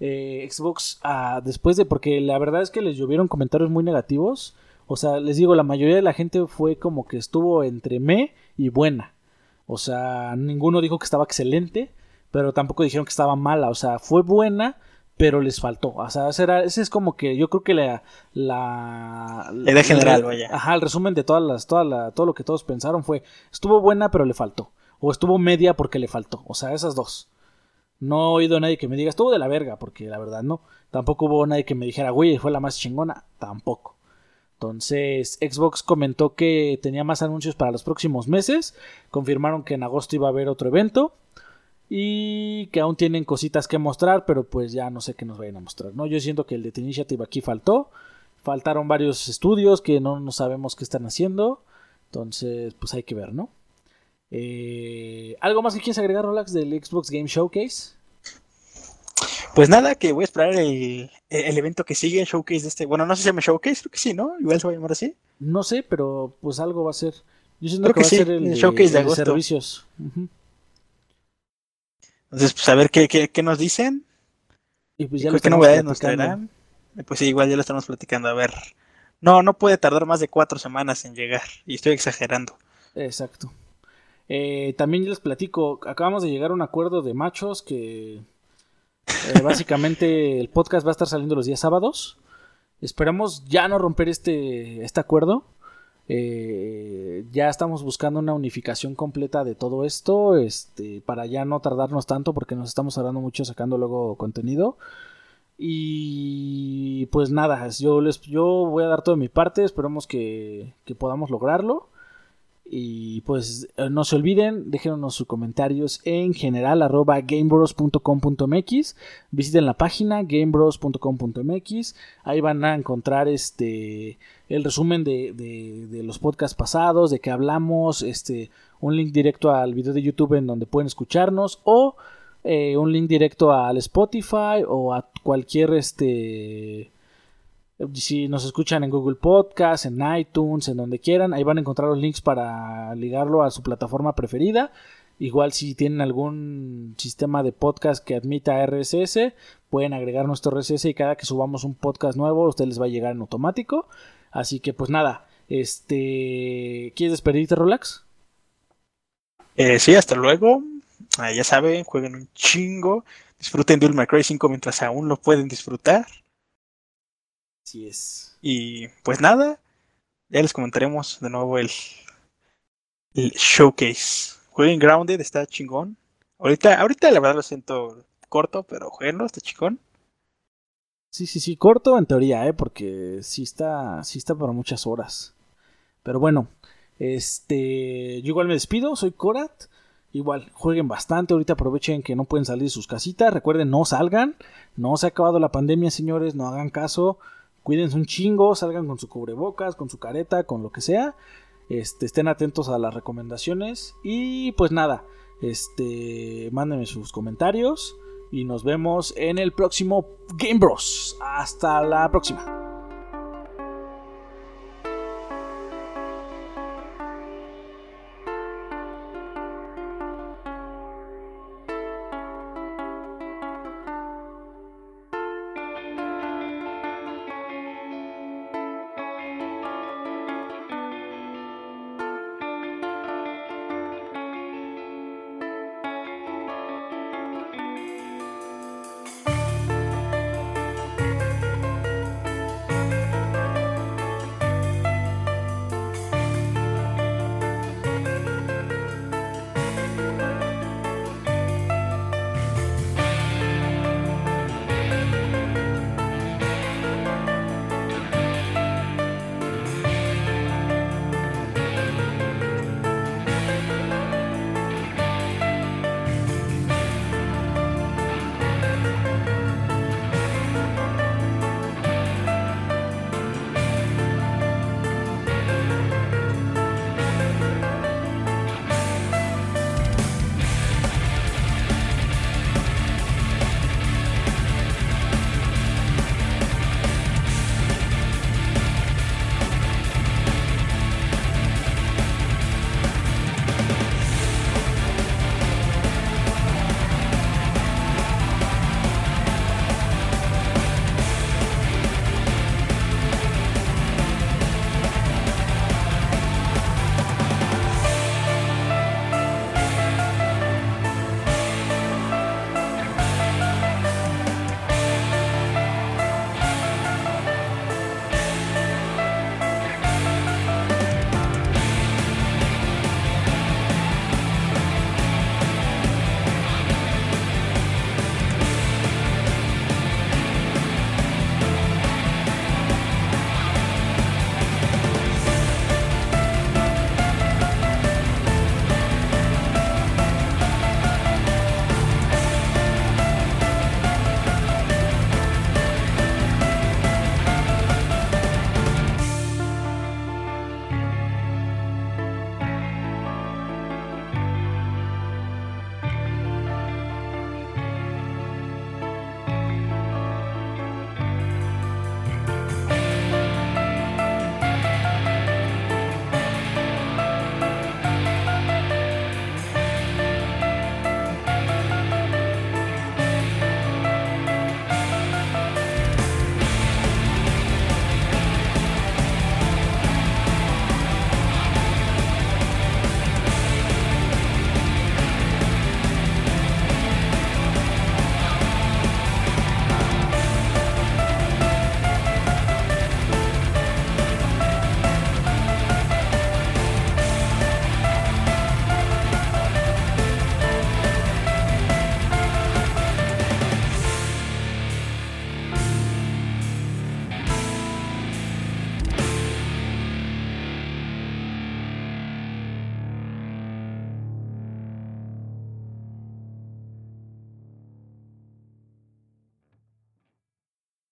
Eh, Xbox, ah, después de, porque la verdad es que les llovieron comentarios muy negativos. O sea, les digo, la mayoría de la gente fue como que estuvo entre me y buena. O sea, ninguno dijo que estaba excelente, pero tampoco dijeron que estaba mala. O sea, fue buena, pero les faltó. O sea, ese, es como que yo creo que la. La, idea general, vaya. Ajá, el resumen de todas las, toda la, todo lo que todos pensaron fue: estuvo buena, pero le faltó o estuvo media porque le faltó. O sea, esas dos. No he oído a nadie que me diga, estuvo de la verga, porque la verdad no. Tampoco hubo nadie que me dijera, güey, fue la más chingona. Tampoco. Entonces, Xbox comentó que tenía más anuncios para los próximos meses. Confirmaron que en agosto iba a haber otro evento. Y que aún tienen cositas que mostrar, pero pues ya no sé qué nos vayan a mostrar. ¿no? Yo siento que el de The Initiative aquí faltó. Faltaron varios estudios que no, no sabemos qué están haciendo. Entonces, pues hay que ver, ¿no? Eh, ¿Algo más que quieres agregar, Rolax, del Xbox Game Showcase? Pues nada, que voy a esperar el, evento que sigue, el showcase de este. Bueno, no sé si se llama showcase, creo que sí, ¿no? Igual se va a llamar así. No sé, pero pues algo va a ser. Yo siento que, va a ser el, showcase de, servicios. Entonces, pues a ver qué, qué, nos dicen. Y pues ya lo que novedades nos traerán. Pues sí, igual ya lo estamos platicando. A ver. No, no puede tardar más de cuatro semanas en llegar. Y estoy exagerando. Exacto. Eh, también les platico, acabamos de llegar a un acuerdo de machos que eh, básicamente el podcast va a estar saliendo los días sábados. Esperamos ya no romper este, este acuerdo. Eh, ya estamos buscando una unificación completa de todo esto, este, para ya no tardarnos tanto porque nos estamos hablando mucho sacando luego contenido. Y pues nada, yo les, yo voy a dar todo de mi parte, esperamos que, que podamos lograrlo. Y pues eh, no se olviden, déjenos sus comentarios en general arroba gamebros.com.mx. Visiten la página gamebros.com.mx. Ahí van a encontrar este el resumen de, de, los podcasts pasados, de que hablamos, este, un link directo al video de YouTube en donde pueden escucharnos o eh, un link directo al Spotify o a cualquier este si nos escuchan en Google Podcast, en iTunes, en donde quieran, ahí van a encontrar los links para ligarlo a su plataforma preferida. Igual si tienen algún sistema de podcast que admita RSS, pueden agregar nuestro RSS y cada que subamos un podcast nuevo, a ustedes les va a llegar en automático. Así que pues nada, este, ¿quieres despedirte, Relax? Eh, sí, hasta luego. Ah, ya saben, jueguen un chingo. Disfruten de May Cry 5 mientras aún lo pueden disfrutar. Así es. Y pues nada, ya les comentaremos de nuevo el, el showcase. Jueguen Grounded, está chingón. Ahorita, ahorita la verdad lo siento corto, pero jueguenlo, está chingón. Sí, sí, sí, corto en teoría, ¿eh? porque sí está, sí está para muchas horas. Pero bueno, este, yo igual me despido, soy Korat. Igual, jueguen bastante, ahorita aprovechen que no pueden salir de sus casitas. Recuerden, no salgan, no se ha acabado la pandemia, señores, no hagan caso. Cuídense un chingo, salgan con su cubrebocas, con su careta, con lo que sea. Este, estén atentos a las recomendaciones. Y pues nada, este, mándenme sus comentarios. Y nos vemos en el próximo Game Bros. Hasta la próxima.